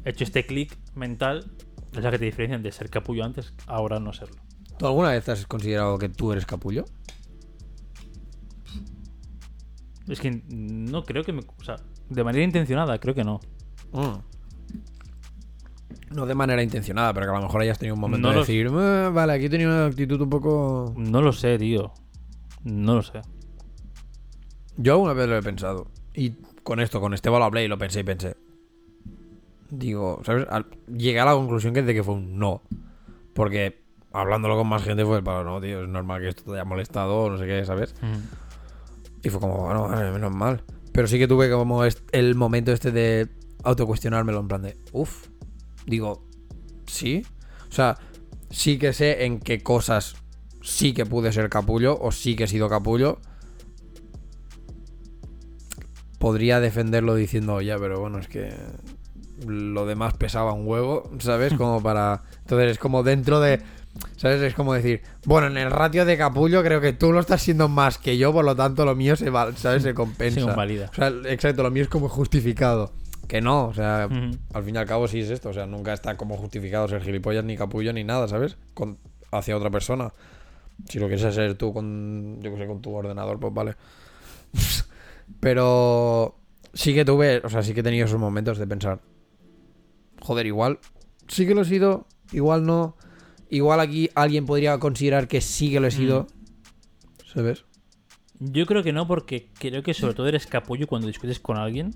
hecho este clic mental, es la que te diferencian de ser capullo antes, ahora no serlo. ¿Tú alguna vez has considerado que tú eres capullo? Es que no creo que me. O sea, de manera intencionada, creo que no. Mm. No de manera intencionada, pero que a lo mejor hayas tenido un momento No de decir, "Eh, vale, aquí he tenido una actitud un poco... No lo sé, tío. No lo sé. Yo alguna vez lo he pensado. Y con esto, con Esteban lo hablé y lo pensé y pensé. Digo, ¿sabes? Al- Llegué a la conclusión que de que fue un no. Porque hablándolo con más gente fue el palo, no, tío, es normal que esto te haya molestado o no sé qué, ¿sabes? Y fue como, bueno, vale, menos mal. Pero sí que tuve como el momento este de autocuestionármelo en plan de, uff, digo, sí. O sea, sí que sé en qué cosas sí que pude ser capullo o sí que he sido capullo. Podría defenderlo diciendo, ya, pero bueno, es que lo demás pesaba un huevo, ¿sabes? Como para... Entonces es como dentro de... ¿Sabes? Es como decir, bueno, en el ratio de capullo creo que tú lo estás siendo más que yo, por lo tanto lo mío se, va, ¿sabes? se compensa. Sí, convalida. O sea, exacto, lo mío es como justificado. Que no, o sea, al fin y al cabo sí es esto. O sea, nunca está como justificado ser gilipollas ni capullo ni nada, ¿sabes? Con, hacia otra persona. Si lo quieres hacer tú con, yo que sé, con tu ordenador, pues vale. Pero sí que tuve, o sea, sí que he tenido esos momentos de pensar, joder, igual sí que lo he sido, igual no. Igual aquí alguien podría considerar que sí que lo he sido. ¿Sabes? Yo creo que no, porque creo que sobre todo eres capullo cuando discutes con alguien.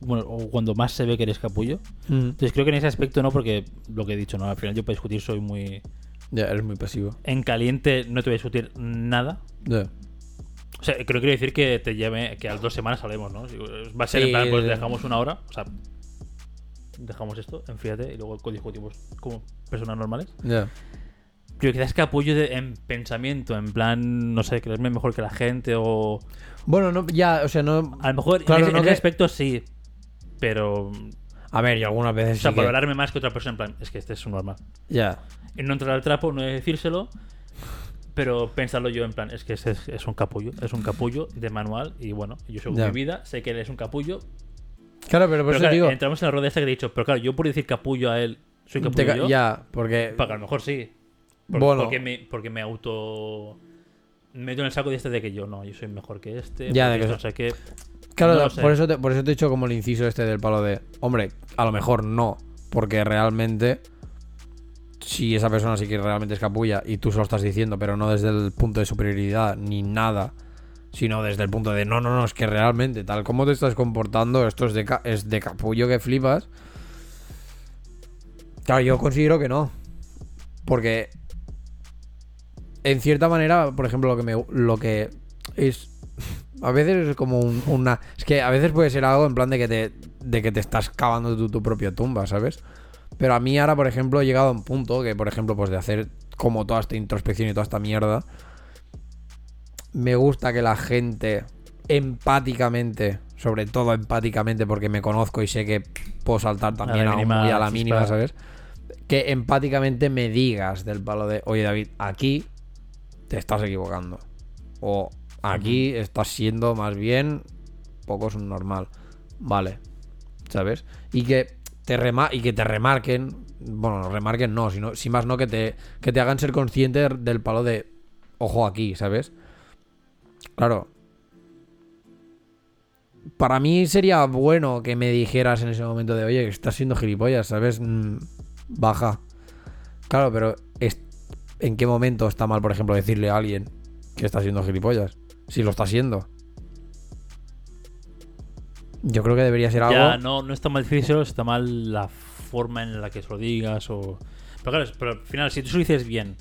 Bueno, o cuando más se ve que eres capullo. Entonces creo que en ese aspecto no, porque lo que he dicho, ¿no? Al final yo para discutir soy muy. Ya, eres muy pasivo. En caliente no te voy a discutir nada. Ya. O sea, creo que quiere decir que te llame, que a las dos semanas hablemos, ¿no? Va a ser Sí, en plan, pues de- dejamos una hora, o sea, dejamos esto, enfríate y luego discutimos como personas normales. Ya. Pero quizás capullo de, en pensamiento, en plan, no sé, creerme mejor que la gente o... Bueno, no, ya, o sea, no. A lo mejor Claro, en ese, no ese que- aspecto sí, pero... O A ver, yo algunas veces. sea, sí que- valorarme más que otra persona, en plan, es que este es un normal. Ya. Y no entrar al trapo, no decírselo, pero pensarlo yo en plan, es que es, es un capullo, es un capullo de manual y bueno, yo soy Ya. mi vida, sé que él es un capullo, Claro, pero por Pero eso claro, digo. entramos en la rueda esta que he dicho, pero claro, yo por decir capullo a él, soy capullo yo, Ya, porque. para que a lo mejor sí. Por- Bueno. Porque me, porque me auto me meto en el saco de este de que yo no, yo soy mejor que este. Ya, de que- no sé qué. Claro, No lo sé. por, eso te, por eso te he dicho como el inciso este del palo de, hombre, a lo mejor no, porque realmente, si esa persona sí que realmente es capulla y tú se lo estás diciendo, pero no desde el punto de superioridad ni nada, sino desde el punto de, no, no, no, es que realmente, tal como te estás comportando, esto es de, ca- es de capullo que flipas. Claro, yo considero que no, porque en cierta manera, por ejemplo, lo que me, lo que es a veces es como un- una. Es que a veces puede ser algo en plan de que te, de que te estás cavando tu, tu propia tumba, ¿sabes? Pero a mí ahora, por ejemplo, he llegado a un punto que, por ejemplo, pues de hacer como toda esta introspección y toda esta mierda, me gusta que la gente empáticamente, sobre todo empáticamente, porque me conozco y sé que puedo saltar también la a, un- mínima muy a la mínima, ¿sabes? Que empáticamente me digas del palo de, oye David, aquí te estás equivocando. O aquí estás siendo más bien poco subnormal. Vale. ¿Sabes? Y que te rema y que te remarquen. Bueno, no remarquen no, sino si más no que te, que te hagan ser consciente del palo de ojo aquí, ¿sabes? Claro. Para mí sería bueno que me dijeras en ese momento de, oye, que estás siendo gilipollas, ¿sabes? Mm, baja. Claro, pero es- ¿en qué momento está mal, por ejemplo, decirle a alguien que está siendo gilipollas? Si lo está haciendo. Yo creo que debería ser algo. Ya, no, no está mal decírselo, está mal la forma en la que se lo digas o... Pero claro, pero al final, si tú lo dices bien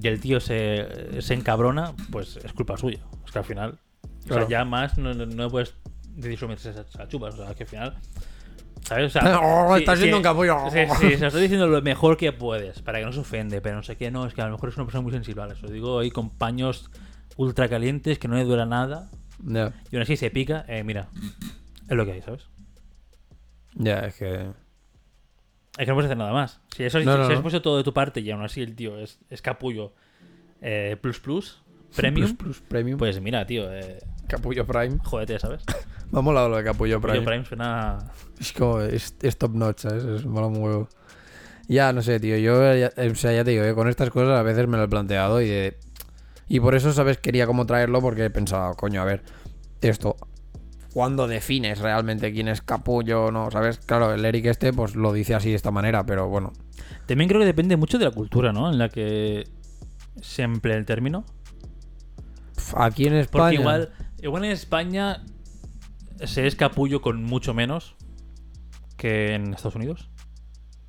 y el tío se, se encabrona, pues es culpa suya. Es que al final... O sea, ya más no, no, no puedes se se la chupas. O sea, que al final... ¿Sabes? O sea, Oh, sí, estás sí, siendo un capullo. Sí, sí, se lo estoy diciendo lo mejor que puedes, para que no se ofende, pero no sé qué, no, es que a lo mejor es una persona muy sensible. Vale, Eso digo ahí con paños ultra calientes que no le duela nada Ya, y aún así se pica. Eh, mira, es lo que hay, ¿sabes? ya, es que. Es que no puedes hacer nada más. Si eso No, si, no, si has puesto todo de tu parte y aún así el tío es, es capullo eh, plus plus, premium, Plus, plus, premium. pues mira, tío, eh, Capullo Prime. jódete, ¿sabes? Me ha molado lo de Capullo Prime. Capullo Prime suena... Es como. Es, es top notch, ¿sabes? Es mola un huevo. Ya, no sé, tío. Yo, ya, o sea, ya te digo, eh, con estas cosas a veces me lo he planteado y de. Y por eso, ¿sabes? Quería como traerlo porque he pensado, coño, a ver, esto. ¿Cuándo defines realmente quién es capullo no? ¿Sabes? Claro, el Eric este, pues lo dice así de esta manera, pero bueno. También creo que depende mucho de la cultura, ¿no? En la que se emplea el término. Aquí en España. Porque igual, igual en España se es capullo con mucho menos que en Estados Unidos.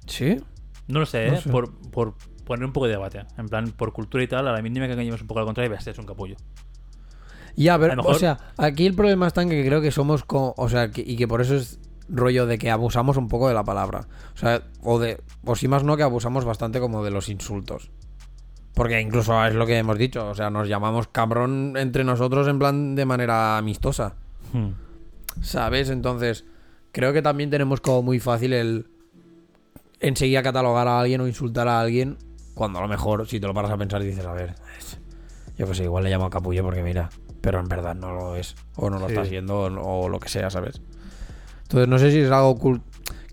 ¿Sí? No lo sé, No ¿eh? sé. Por, por poner un poco de debate. En plan, por cultura y tal, a la mínima que engañemos un poco al contrario, este es un capullo. Ya, pero, mejor- o sea, aquí el problema está en que creo que somos o sea, que- y que por eso es rollo de que abusamos un poco de la palabra. O sea, o de, o si más no, que abusamos bastante como de los insultos. Porque incluso es lo que hemos dicho, o sea, nos llamamos cabrón entre nosotros en plan de manera amistosa. Hmm. ¿Sabes? Entonces, creo que también tenemos como muy fácil el enseguida catalogar a alguien o insultar a alguien cuando a lo mejor si te lo paras a pensar y dices, a ver, yo que sé, igual le llamo a capullo porque mira, pero en verdad no lo es o no lo Sí. está haciendo o, o lo que sea, ¿sabes? Entonces, no sé si es algo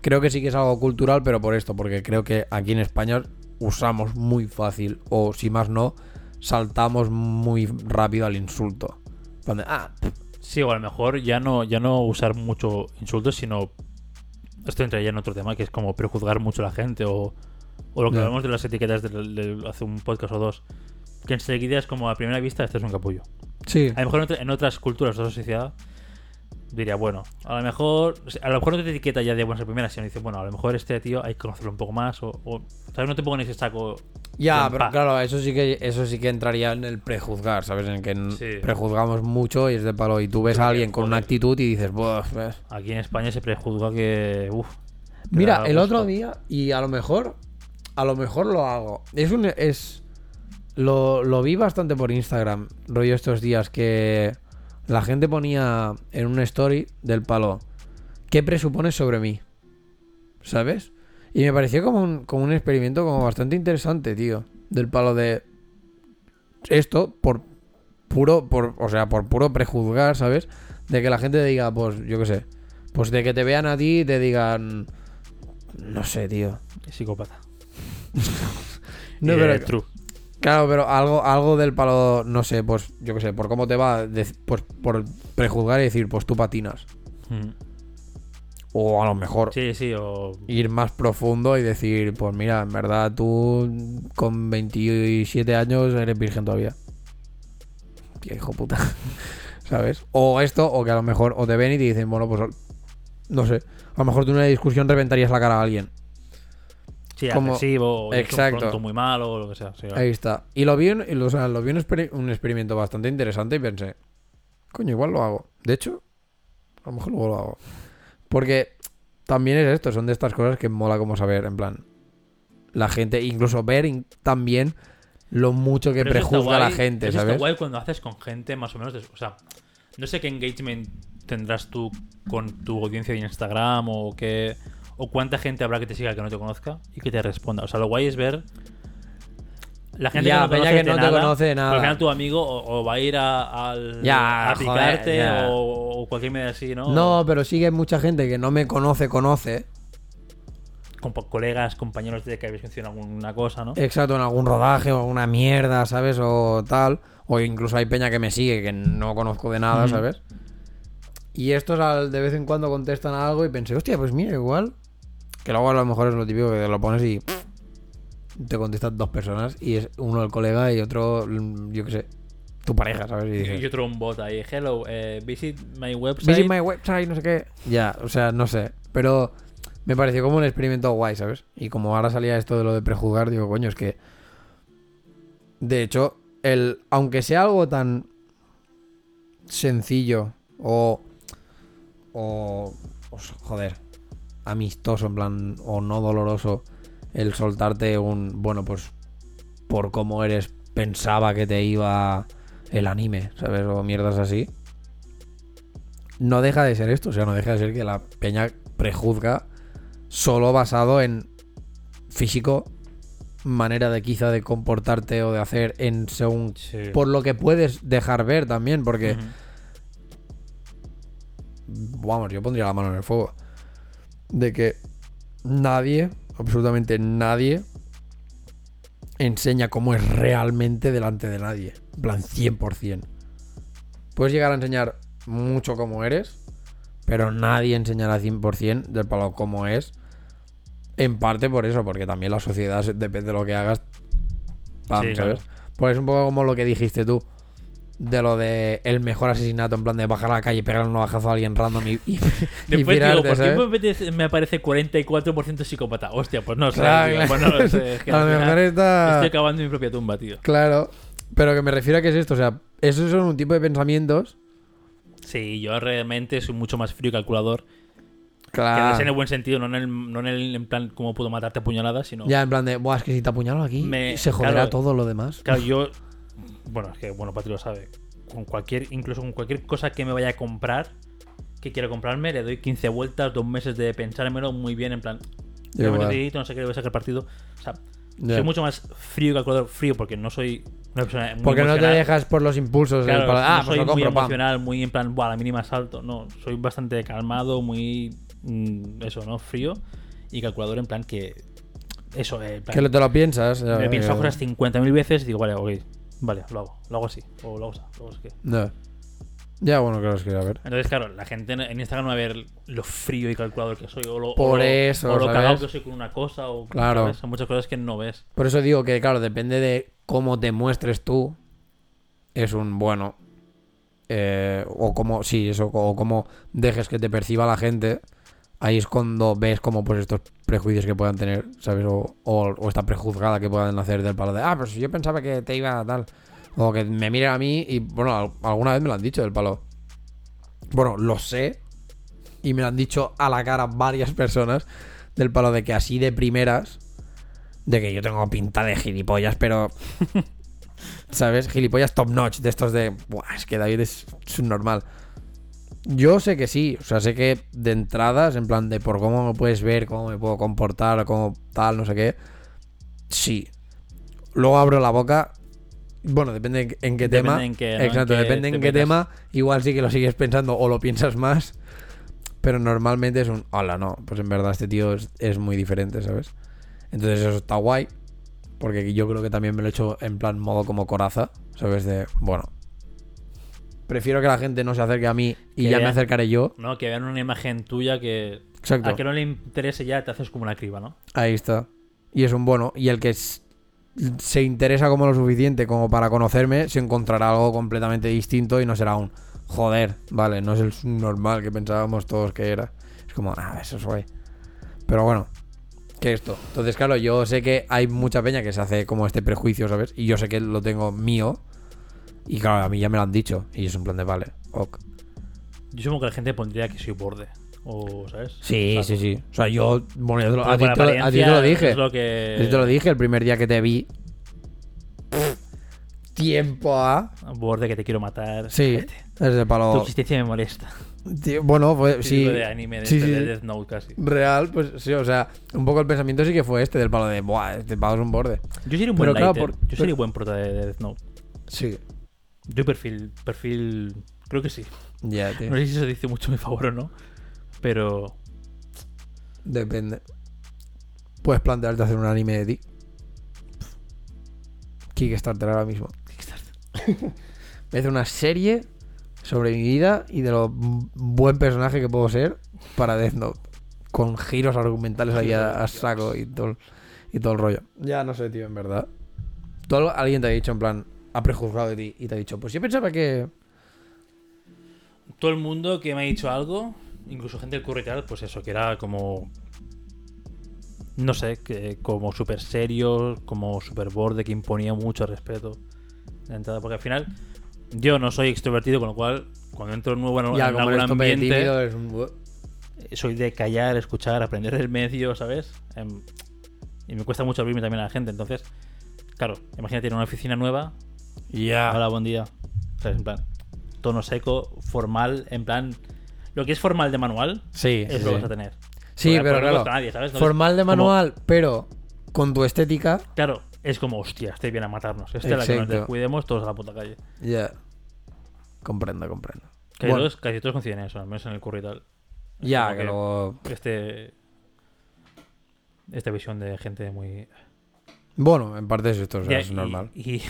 creo que sí que es algo cultural, pero por esto, porque creo que aquí en España usamos muy fácil o si más no, saltamos muy rápido al insulto. De, ah, Sí, o a lo mejor ya no, ya no usar mucho insultos, sino. Esto entra ya en otro tema, que es como prejuzgar mucho a la gente, o, o lo que hablamos de las etiquetas del- del- hace un podcast o dos. Que enseguida es como a primera vista, este es un capullo. sí. A lo mejor en, otra- en otras culturas, otra sociedad, diría, bueno, a lo mejor a lo mejor no te etiqueta ya de buenas a primeras, sino dice, bueno, a lo mejor este tío hay que conocerlo un poco más, o, o, ¿sabes? No te pongo en ese saco. Ya, pero paz. claro, eso sí que eso sí que entraría en el prejuzgar, ¿sabes? En que n- Sí. prejuzgamos mucho y es de palo. Y tú ves a alguien con una actitud y dices, "Buah, ves". Aquí en España se prejuzga que. Uf, Mira, el gusto. otro día, y a lo mejor, a lo mejor lo hago. Es un. Es. Lo, lo vi bastante por Instagram, rollo estos días, que la gente ponía en una story del palo. ¿Qué presupones sobre mí? ¿Sabes? Y me pareció como un, como un experimento como bastante interesante, tío. Del palo de. Esto, por puro. Por, o sea, por puro prejuzgar, ¿sabes? De que la gente diga, pues, yo qué sé. Pues de que te vean a ti y te digan. No sé, tío. Psicópata. No, pero. True. Claro, pero algo, algo del palo, no sé, pues yo qué sé, por cómo te va, de- pues por prejuzgar y decir, pues tú patinas. Mm. O a lo mejor Sí, sí, o. ir más profundo y decir, pues mira, en verdad tú con 27 años eres virgen todavía. Tío, hijo puta. ¿Sabes? O esto, o que a lo mejor o te ven y te dicen, bueno, pues no sé, a lo mejor tú en una discusión reventarías la cara a alguien. Sí, como- agresivo, es Exacto. pronto muy malo, o lo que sea. sí. Ahí está. Y lo vi, en- o sea, lo vi un, exper- un experimento bastante interesante y pensé, coño, igual lo hago. De hecho, a lo mejor luego lo hago. Porque también es esto, son de estas cosas que mola como saber, en plan, la gente, incluso ver también lo mucho que prejuzga la guay- gente, ¿sabes? guay cuando haces con gente más o menos. de- o sea, no sé qué engagement tendrás tú con tu audiencia de Instagram o qué. O cuánta gente habrá que te siga que no te conozca y que te responda. O sea, lo guay es ver. La gente Ya, que no, peña conoce que no te conoce de nada. al final tu amigo o, o va a ir a, al, Ya, a joder, picarte ya. o, o cualquier media así, ¿no? No, pero sigue mucha gente que no me conoce, conoce. Con colegas, compañeros de que habéis mencionado alguna cosa, ¿no? Exacto, en algún rodaje o alguna mierda, ¿sabes? O tal. O incluso hay peña que me sigue que no conozco de nada. ¿sabes? Y estos al- de vez en cuando contestan algo y pensé, hostia, pues mira, igual. Que luego a lo mejor es lo típico que lo pones y te contestan dos personas y es uno el colega y otro, yo qué sé, tu pareja, ¿sabes? Y Y, dices, y otro un bot ahí. Hello, eh, visit my website. Visit my website, no sé qué. Ya, o sea, no sé. Pero me pareció como un experimento guay, ¿sabes? Y como ahora salía esto de lo de prejuzgar, digo, coño, es que. De hecho, el. Aunque sea algo tan. sencillo. O. O. o s- joder. Amistoso, en plan. O no doloroso. El soltarte un. Bueno, pues. Por cómo eres. Pensaba que te iba. El anime, ¿sabes? O mierdas así no deja de ser esto, o sea, no deja de ser que la peña prejuzga solo basado en físico, manera de quizá de comportarte o de hacer en según Sí. por lo que puedes dejar ver también, porque vamos, yo pondría la mano en el fuego de que nadie, absolutamente nadie enseña cómo es realmente delante de nadie, en plan 100%. Puedes llegar a enseñar mucho cómo eres, pero nadie enseñará 100% del palo cómo es. En parte por eso, porque también la sociedad, depende de lo que hagas, pam, Sí, ¿sabes? Pues es un poco como lo que dijiste tú, de lo de el mejor asesinato, en plan de bajar a la calle, pegar un navajazo a alguien random y, y, y Después digo, ¿por qué ¿sabes? me apetece- me aparece 44% psicópata? Hostia, pues no sé. Claro, tío, claro. pues no lo sé. es que a al lo final mejor está... Estoy cavando mi propia tumba, tío. Claro, pero que me refiero a que es esto, o sea, esos son un tipo de pensamientos. Sí, yo realmente soy mucho más frío y calculador. Que Claro. es en el buen sentido, no en el, no en el en plan cómo puedo matarte a puñaladas, sino. Ya, en plan de, Buah, es que si te apuñalo aquí, Me- se joderá claro. todo lo demás. Claro, yo. Bueno, es que, bueno, Pati lo sabe. Con cualquier, incluso con cualquier cosa que me vaya a comprar, que quiero comprarme, le doy 15 vueltas, dos meses de pensármelo muy bien, en plan. Yo me necesito, no sé qué, le voy a sacar partido. O sea, Ya. soy mucho más frío y calculador. Frío porque no soy una persona. Muy Porque no te emocional. dejas por los impulsos. Claro, ah, no pues soy lo muy compro, pam. emocional, muy en plan, Buah, la mínima salto. No, soy bastante calmado, muy. mm, eso, ¿no? Frío y calculador, en plan que. Eso, eh, plan, Que lo- te lo piensas. ya, me pensado ya. cosas 50.000 veces y digo, vale, ok, vale, lo hago, lo hago así, o lo hago así, lo hago así. Ya. Ya, bueno, claro, es que a ver. Entonces, claro, la gente en- Instagram va a ver lo frío y calculador que soy, o lo, Por o lo- eso, o lo cagado que soy con una cosa, o Claro. ¿sabes? Son muchas cosas que no ves. Por eso digo que, claro, depende de cómo te muestres tú. Es un bueno. eh, o como, sí, eso, o cómo dejes que te perciba la gente. Ahí es cuando ves como pues estos prejuicios que puedan tener, ¿sabes? O, o, o esta prejuzgada que puedan hacer del palo de, ah, pues yo pensaba que te iba a tal. O que me miren a mí y, bueno, al- alguna vez me lo han dicho del palo. Bueno, lo sé. Y me lo han dicho a la cara varias personas del palo de que así de primeras de que yo tengo pinta de gilipollas, pero. ¿Sabes? Gilipollas top notch, de estos de. Buah, es que David es subnormal. Yo sé que sí, o sea, sé que de entradas, en plan de por cómo me puedes ver, cómo me puedo comportar, cómo tal, no sé qué. Sí. Luego abro la boca. Bueno, depende en- qué Depende tema. en qué, ¿no? Exacto, En qué depende en te qué metas. tema. Igual sí que lo sigues pensando o lo piensas más. Pero normalmente es un, hola, no, pues en verdad este tío es, es muy diferente, ¿sabes? Entonces eso está guay. Porque yo creo que también me lo he hecho en plan modo como coraza. ¿Sabes? De, bueno. Prefiero que la gente no se acerque a mí y Que ya me acercaré yo. ¿no? Que vean una imagen tuya que Exacto. a que no le interese ya te haces como una criba, ¿no? Ahí está. Y es un bueno. Y el que se interesa como lo suficiente como para conocerme, se encontrará algo completamente distinto y no será un joder, vale, no es el normal que pensábamos todos que era. Es como, ah, eso es guay. Pero bueno, que esto. Entonces, claro, yo sé que hay mucha peña que se hace como este prejuicio, ¿sabes? Y yo sé que lo tengo mío. Y claro, a mí ya me lo han dicho. Y es un plan de, vale, ok. Yo supongo que la gente pondría que soy borde. O, ¿sabes? Sí, O sea, sí, sí. O sea, yo, bueno, yo te lo- porque a, ti te, lo- a ti te apariencia lo dije. Lo que... Yo te lo dije el primer día que te vi. Tiempo a. Borde que te quiero matar. Sí, es de Tu palo. existencia me molesta. Tío, Bueno, fue, sí. Típico de anime de, Sí, este, sí, de sí. Death Note casi. Real, pues sí, o sea, un poco el pensamiento sí que fue este del palo de, buah, este palo es un borde. Yo sería un Pero buen claro, lighter. por- Yo sería buen prota de Death Note. Sí. Yo perfil, perfil, creo que sí. Ya, tío. No sé si eso dice mucho a mi favor o no, pero Depende. Puedes plantearte hacer un anime de ti. Kickstarter ahora mismo. Me hace una serie sobre mi vida y de lo buen personaje que puedo ser para Death Note. Con giros argumentales ahí a, a saco y todo, el- y todo el rollo. Ya no sé, tío, en verdad. Todo, alguien te ha dicho, en plan, ha prejuzgado de ti y te ha dicho, pues yo pensaba que. todo el mundo que me ha dicho algo, incluso gente del tal, pues eso, que era como. No sé, que como súper serio, como súper borde, que imponía mucho respeto. entrada, porque al final, yo no soy extrovertido, con lo cual, cuando entro nuevo en, Ya, en algún ambiente, tímido, eres un. soy de callar, escuchar, aprender del medio, ¿sabes? Em, y me cuesta mucho abrirme también a la gente, entonces, claro, imagínate a una oficina nueva, Ya. Hola, buen día. ¿Sabes? En plan, tono seco, formal, en plan. Lo que es formal de manual Sí, es sí, lo que vas a tener. Sí, Porque- pero claro. Formal de como- manual, pero con tu estética. claro, es como, hostia, este viene a matarnos. Este es la que nos descuidemos todos a la puta calle. Ya. Comprendo, comprendo. Casi, Bueno. todos, casi todos coinciden en eso, al menos en el curro y tal. Ya, como que luego. Este. Esta visión de gente muy. Bueno, en parte es esto, o sea, es y- normal. Y,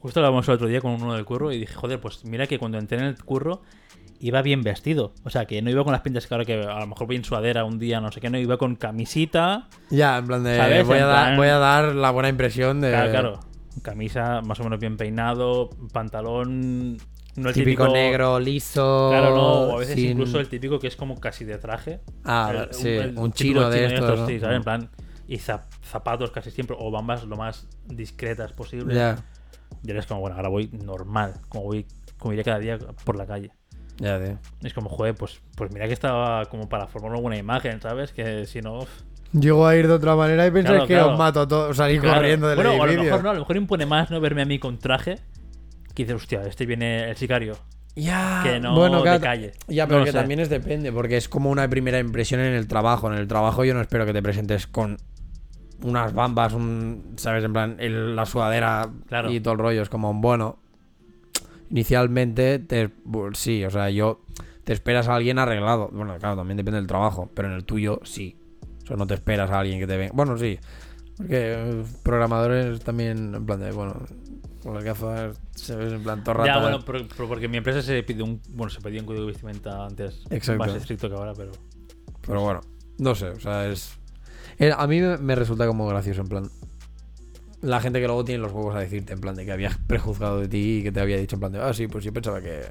justo hablábamos el otro día con uno del curro y dije, joder, pues mira que cuando entré en el curro iba bien vestido. O sea, que no iba con las pintas que ahora que a lo mejor voy en sudadera un día, no sé qué, no, iba con camisita. Ya, en plan de. ¿Sabes? Voy, a dar, plan- voy a dar la buena impresión de. Claro, claro. Camisa más o menos bien peinado, pantalón. No el típico, típico, negro, liso. Claro, no, o a veces sin- incluso el típico que es como casi de traje. Ah, El- sí, el un chino de estos. ¿no? sí, ¿sabes? En plan, y zap- zapatos casi siempre, o bambas lo más discretas posible. Ya, Y eres como, bueno, ahora voy normal, como voy, como iría cada día por la calle. ya, tío. Es como, joder, pues, pues mira que estaba como para formar una buena imagen, ¿sabes? Que si no. uf, Llego a ir de otra manera y pensáis Claro, que claro. os mato a todos. Salir claro. corriendo del bueno, o a lo edificio. mejor no, a lo mejor impone más no verme a mí con traje. Que dices, hostia, este viene el sicario. Ya, Que no bueno, de claro, calle. Ya, pero que sé. también es depende, porque es como una primera impresión en el trabajo. En el trabajo yo no espero que te presentes con unas bambas, un, ¿sabes? En plan, el- la sudadera Claro. y todo el rollo. Es como, bueno, inicialmente, te, bu- sí, o sea, yo te esperas a alguien arreglado. Bueno, claro, también depende del trabajo, pero en el tuyo sí. O sea, no te esperas a alguien que te venga. Bueno, sí, porque eh, programadores también, en plan de, bueno, con las gafas, se ves en plan todo Ya, rato, bueno, pero, pero porque en mi empresa se pide un. Bueno, se pedía un código de vestimenta antes. Exacto. Más estricto que ahora, pero. Pero bueno, no sé, o sea, es... eh, A mí me, resulta como gracioso, en plan... La gente que luego tiene los huevos a decirte, en plan, de que había prejuzgado de ti y que te había dicho, en plan, de, ah, sí, pues yo pensaba que...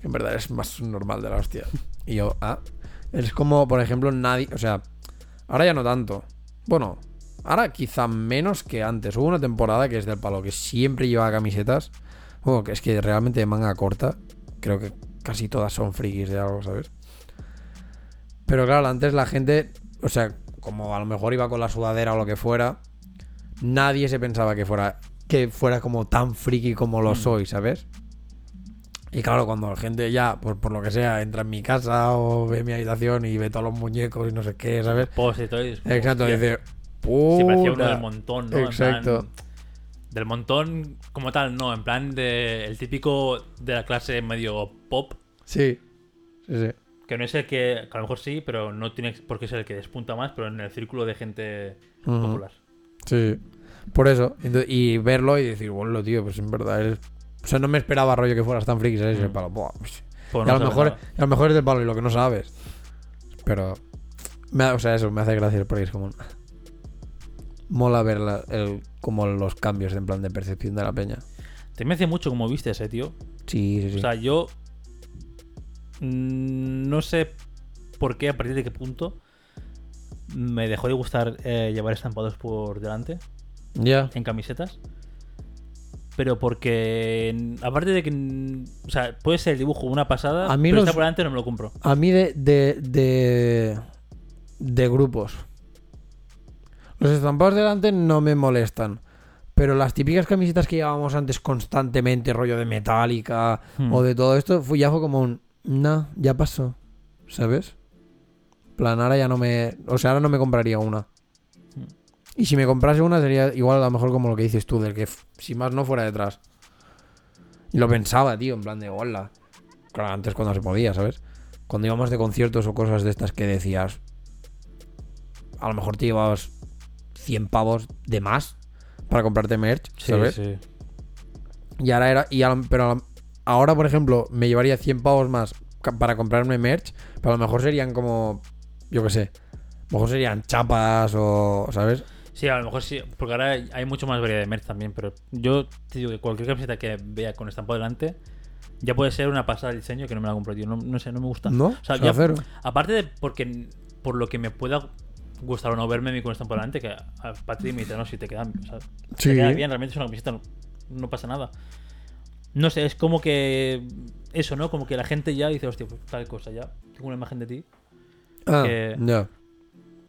que en verdad es más normal de la hostia. Y yo, ah... Es como, por ejemplo, nadie... O sea, ahora ya no tanto. Bueno, ahora quizá menos que antes. Hubo una temporada que es del palo, que siempre llevaba camisetas. Bueno, que es que realmente de manga corta. Creo que casi todas son frikis de algo, ¿sabes? Pero claro, antes la gente, o sea, como a lo mejor iba con la sudadera o lo que fuera, nadie se pensaba que fuera que fuera como tan friki como lo Mm. soy, ¿sabes? Y claro, cuando la gente ya, por, por lo que sea, entra en mi casa o ve mi habitación y ve todos los muñecos y no sé qué, ¿sabes? Post y todo. y es como, Exacto, hostia, dice, Sí, parecía uno del montón, ¿no? En Exacto. plan, del montón como tal, no. En plan de el típico de la clase medio pop. Sí, sí, sí. Que no es el que, que a lo mejor sí, pero no tiene por qué ser el que despunta más, pero en el círculo de gente popular. Sí. Por eso. Y verlo y decir, bueno, tío, pues en verdad es. O sea, no me esperaba rollo que fueras tan friki, el palo, buah, pues, Pues no a, lo mejor, a lo mejor es del palo y lo que no sabes. Pero. Me, o sea, eso me hace gracia porque es como. Mola ver la- el, como los cambios en plan de percepción de la peña. Te me hace mucho como viste ese, tío. Sí, sí, sí. O sea, yo. Mm, No sé por qué, a partir de qué punto. Me dejó de gustar eh, llevar estampados por delante ya. en camisetas. Pero porque. Aparte de que. O sea, puede ser el dibujo una pasada. A mí pero los- está por delante no me lo compro. A mí de, de, de, de grupos. Los estampados delante no me molestan. Pero las típicas camisetas que llevábamos antes constantemente, rollo de metálica Hmm. o de todo esto, fue, ya fue como un... No, ya pasó. ¿Sabes? plan, ahora ya no me... O sea, ahora no me compraría una. Hmm. Y si me comprase una sería igual a lo mejor como lo que dices tú, del que si más no fuera detrás. Y lo pensaba, tío, en plan de hola. Claro, antes cuando se podía, ¿sabes? Cuando íbamos de conciertos o cosas de estas que decías. A lo mejor te llevabas 100 pavos de más para comprarte merch, Sí, ¿sabes? sí. Y ahora era. Y pero ahora, por ejemplo, me llevaría 100 pavos más para comprarme merch. Pero a lo mejor serían como. Yo qué sé. A lo mejor serían chapas o. ¿Sabes? Sí, a lo mejor sí, porque ahora hay- mucho más variedad de merch también, pero yo te digo que cualquier camiseta que vea con estampado delante ya puede ser una pasada de diseño que no me la compro, tío. No, no sé, no me gusta. ¿No? O sea, ya- aparte de porque por lo que me pueda gustar o no verme a mí con estampado delante, que a Patri me dice, no, si te queda, o sea, Sí. te queda bien, realmente es una camiseta, no, no pasa nada. No sé, es como que eso, ¿no? Como que la gente ya dice, hostia, pues tal cosa, ya tengo una imagen de ti. Ah, que- ya.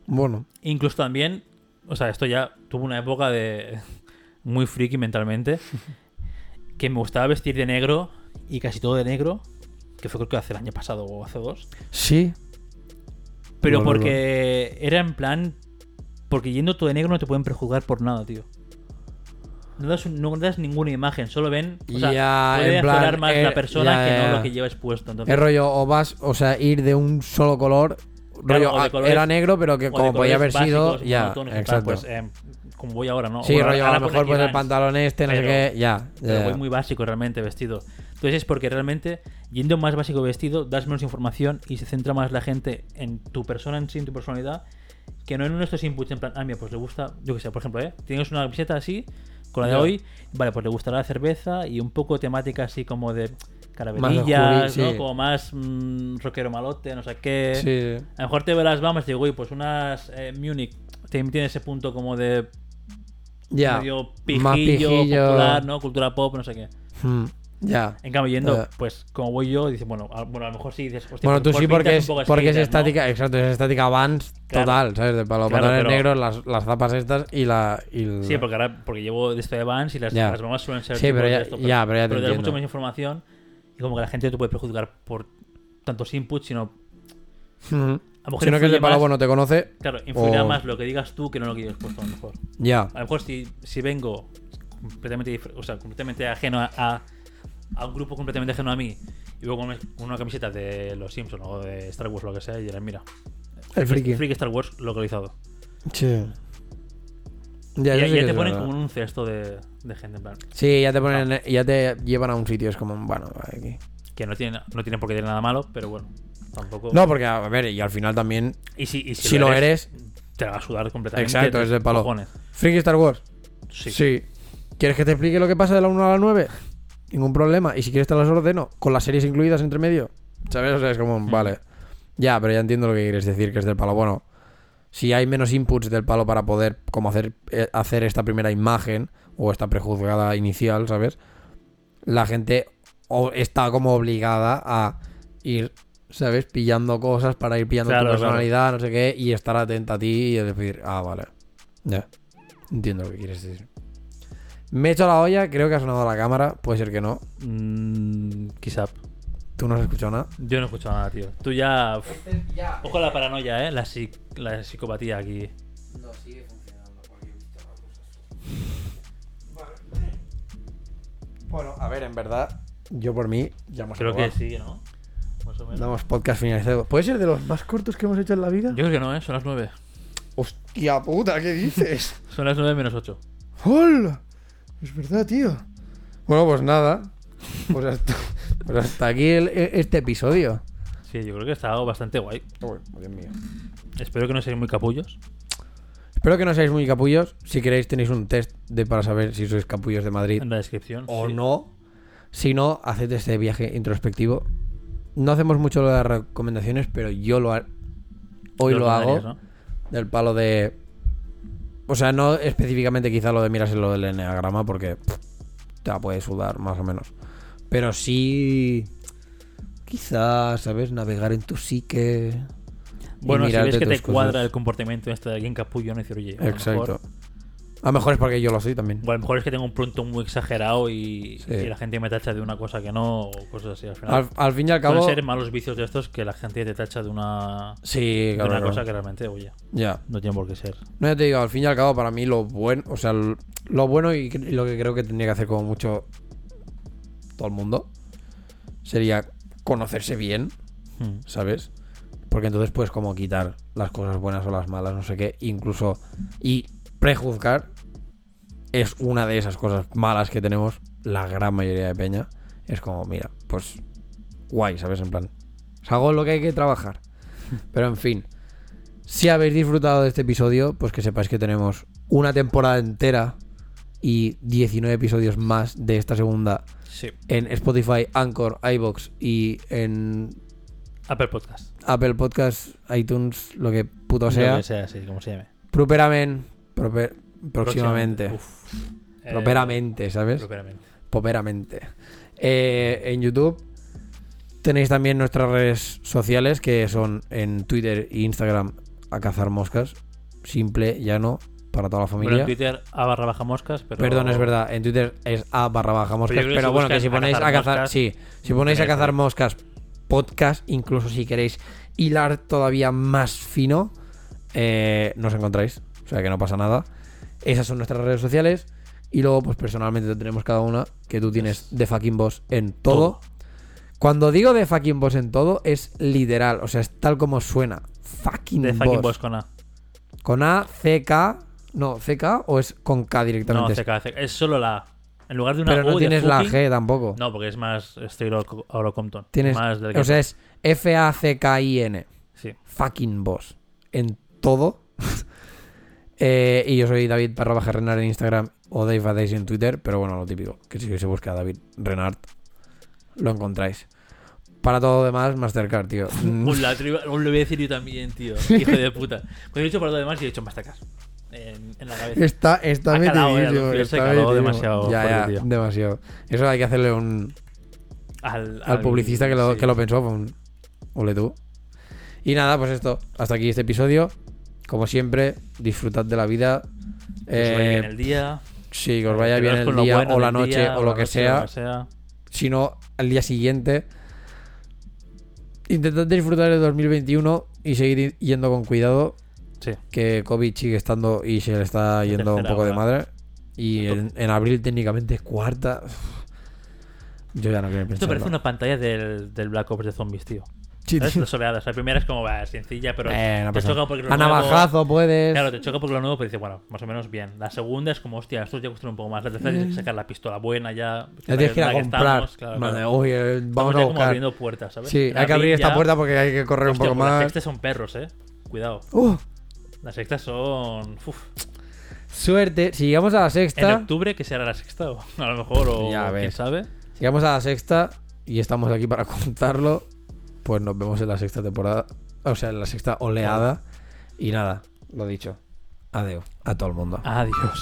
Bueno. Incluso también, o sea, esto ya tuvo una época de muy friki mentalmente, que me gustaba vestir de negro y casi todo de negro, que fue creo que hace el año pasado o hace dos. Sí. Pero porque era en plan, porque yendo todo de negro no te pueden prejuzgar por nada, tío. No das, no das ninguna imagen, solo ven, o sea, Ya, puede más eh, la persona ya, que no lo que lleva expuesto. Entonces, Es rollo, o vas, o sea, ir de un solo color. Claro, rollo, de ah, colores- era negro, pero que de como podía haber sido. Ya, exacto. pues, eh, como voy ahora, ¿no? sí, Bueno, rollo, a ahora lo mejor pues el pantalón este, no sé qué. Ya. Pero ya. voy muy básico realmente vestido. Entonces es porque realmente, yendo más básico vestido, das menos información y se centra más la gente en tu persona en sí, en tu personalidad, que no en estos inputs en plan, ah, mira, pues le gusta, yo que sé, por ejemplo, ¿eh? Tienes una camiseta así, con la de hoy, vale, pues le gustará la cerveza y un poco temática así como de sí. ¿no? Como más mm, rockero malote, no sé qué. Sí. A lo mejor te verás, vamos, digo, uy, pues unas eh, Munich tiene ese punto como de Ya. medio Más pijillo, pijillo. popular, ¿no? Cultura pop, no sé qué. Hmm, Ya. En cambio, yendo, Ya. pues como voy yo, dices, bueno, a, bueno, a lo mejor sí dices, hostia, Bueno, pues tú sí por porque es, porque es skater, ¿no? estática, exacto, es estática Vans Claro. total, ¿sabes? De para los Claro, pantalones pero- negros, las, las zapas estas y la. y la- Sí, porque ahora porque llevo de esto de Vans y las, las bromas suelen ser Sí, pero ya- esto, ya, pero ya te entiendo. mucho más información y como que la gente no te puede prejuzgar por tantos inputs, sino a lo mejor Si no que es de más- bueno te conoce, claro, influirá o- más lo que digas tú que no lo que yo he puesto a lo mejor. ya. A lo mejor si, si vengo completamente, o sea, completamente ajeno a, a, a un grupo completamente ajeno a mí y luego con una camiseta de los Simpsons o de Star Wars lo que sea y dirán, mira, El friki. Freak Star Wars localizado. Sí. Ya, Y ya, sí te ponen como un cesto de, de gente, en plan, Sí, ya te ponen, ya te llevan a un sitio, es como, bueno, aquí. que no tiene, no tiene por qué tener nada malo, pero bueno, tampoco. No, porque, a ver, y al final también, y si, y si, si lo eres, te la va a sudar completamente. Exacto, es de palo. cojones. Friki Star Wars. Sí. ¿Quieres que te explique lo que pasa de la 1 a la 9? Ningún problema. Y si quieres te las ordeno, con las series incluidas entre medio. ¿Sabes? O sea, es como, Hmm. vale. Ya, pero ya entiendo lo que quieres decir, que es del palo. Bueno, si hay menos inputs del palo para poder como hacer, eh, hacer esta primera imagen o esta prejuzgada inicial, ¿sabes? La gente está como obligada a ir, ¿sabes? Pillando cosas para ir pillando Claro, tu claro. personalidad, no sé qué, y estar atenta a ti y decir, ah, vale. Ya. Entiendo lo que quieres decir. Me he hecho la olla, creo que ha sonado la cámara, puede ser que no. Mm, quizá. Tú no has escuchado nada. Yo no he escuchado nada, tío. Tú ya. Ojo a la paranoia, eh. La, psic- la psicopatía aquí. No, sigue funcionando porque he visto Bueno, a ver, en verdad, yo por mí ya hemos Creo que sí, ¿no? Más o menos. Damos podcast finalizado. ¿Puede ser de los más cortos que hemos hecho en la vida? Yo creo que no, ¿eh? Son las 9. Hostia puta, ¿qué dices? Son las 9 menos 8. ¡Hola! Es verdad, tío. Bueno, pues nada. Pues hasta, pues hasta aquí el- e- este episodio. Sí, yo creo que está bastante guay. Uy, Dios mío. Espero que no seáis muy capullos. Espero que no seáis muy capullos. Si queréis, tenéis un test de para saber si sois capullos de Madrid En la descripción. o sí. no. Si no, haced este viaje introspectivo. No hacemos mucho lo de las recomendaciones, pero yo lo ha- hoy Los lo hago del palo de. O sea, no específicamente quizá lo de miras lo del enneagrama, porque pff, te la puede sudar más o menos. Pero sí. Quizás, ¿sabes? Navegar en tu psique. Bueno, si ves que te cosas. cuadra el comportamiento este de alguien capullo, no decir, oye, a Exacto. mejor- A lo mejor es porque yo lo soy también. o a lo mejor es que tengo un pronto muy exagerado y, Sí. y la gente me tacha de una cosa que no, o cosas así. Al final, Al, al fin y al cabo. ser malos vicios de estos que la gente te tacha de una, Sí, de claro. una claro. cosa que realmente, oye, Ya. no tiene por qué ser. No, ya te digo, al fin y al cabo, para mí lo bueno, o sea, lo bueno y lo que creo que tendría que hacer como mucho todo el mundo sería conocerse bien, Hmm. ¿sabes? Porque entonces puedes como quitar las cosas buenas o las malas, no sé qué, incluso y prejuzgar es una de esas cosas malas que tenemos la gran mayoría de peña. Es como, mira, pues guay, ¿sabes? En plan, es algo en lo que hay que trabajar. Pero en fin, si habéis disfrutado de este episodio, pues que sepáis que tenemos una temporada entera y 19 episodios más de esta segunda Sí. en Spotify, Anchor, iBox y en Apple Podcast. Apple Podcast, iTunes, lo que puto Lo sea. que sea, sí, como se llame. Properamente, proper- próximamente. Uf. Eh, Properamente, ¿sabes? properamente. Poperamente. Eh, en YouTube tenéis también nuestras redes sociales que son en Twitter e Instagram a cazar moscas. Simple, llano, para toda la Bueno, familia. en Twitter a barra baja moscas, pero... Perdón, es verdad. En Twitter es a barra baja moscas. Pero que bueno, que si a ponéis a cazar cazar. moscas, sí, si ponéis a cazar moscas podcast, incluso si queréis hilar todavía más fino, eh, nos encontráis. O sea que no pasa nada. Esas son nuestras redes sociales. Y luego, pues personalmente tenemos cada una. Que tú tienes de fucking boss en todo. Todo. Cuando digo de fucking boss en todo, es literal. O sea, es tal como suena. Fucking, De fucking boss. boss con A. Con A, C, K. No, CK o es con K No, directamente. CK, CK. Es solo la A. En lugar de una Pero no tienes la G tampoco. No, porque es más estilo Compton. Tienes, más o sea, es F-A-C-K-I-N. Sí. Fucking boss. En todo. Eh, y yo soy David barra baja Renard en Instagram o Dave Adays en Twitter. Pero bueno, lo típico. Que si se busca David Renard, lo encontráis. Para todo lo demás, Mastercard, tío. Un la triba- un lo voy a decir yo también, tío. Hijo de puta. Cuando he dicho para lo demás, yo he dicho Mastercard. En, en la cabeza. Está, está eh, metidísimo, está demasiado Ya, ya, tío. demasiado. Eso hay que hacerle un, Al, al publicista que lo, sí. que lo pensó. un ole tú. Y nada, pues esto. Hasta aquí este episodio. Como siempre, disfrutad de la vida. Que os vaya bien Eh, el día. sí, que os vaya bien el día bueno o la noche día, o lo que sea. lo que sea. Si no, al día siguiente. Intentad disfrutar del 2021 y seguir yendo con cuidado. Sí. Que COVID sigue estando y se le está yendo un poco de madre. Y en, en abril técnicamente cuarta. Yo ya no quiero Esto pensar. parece una pantalla del, del Black Ops de zombies, tío. ¿Sabes? oleadas. La primera es como va, sencilla, pero Eh, no te pasa choca porque lo A nuevo- navajazo puedes. Claro, te choca porque lo nuevo, pero dices, bueno, más o menos bien. La segunda es como, hostia, esto ya cuesta un poco más. La tercera tienes que sacar la pistola buena ya. Mm. ya tienes que ir a comprar. estamos, claro, Vale, claro. uy, eh, vamos a como buscar. abriendo puertas, ¿sabes? Sí, En hay que abrir esta ya- puerta porque hay que correr Hostia, un poco pues Las más. sextas son perros, eh. Cuidado. Uh, Las sextas son. Uf. suerte. Si llegamos a la En sexta. octubre, que será la sexta? O a lo mejor, o Ya quién sabe. Si llegamos a la sexta y estamos aquí para contarlo, pues nos vemos en la sexta temporada. O sea, en la sexta oleada. Y nada, lo dicho. Adeo a todo el mundo. Adiós.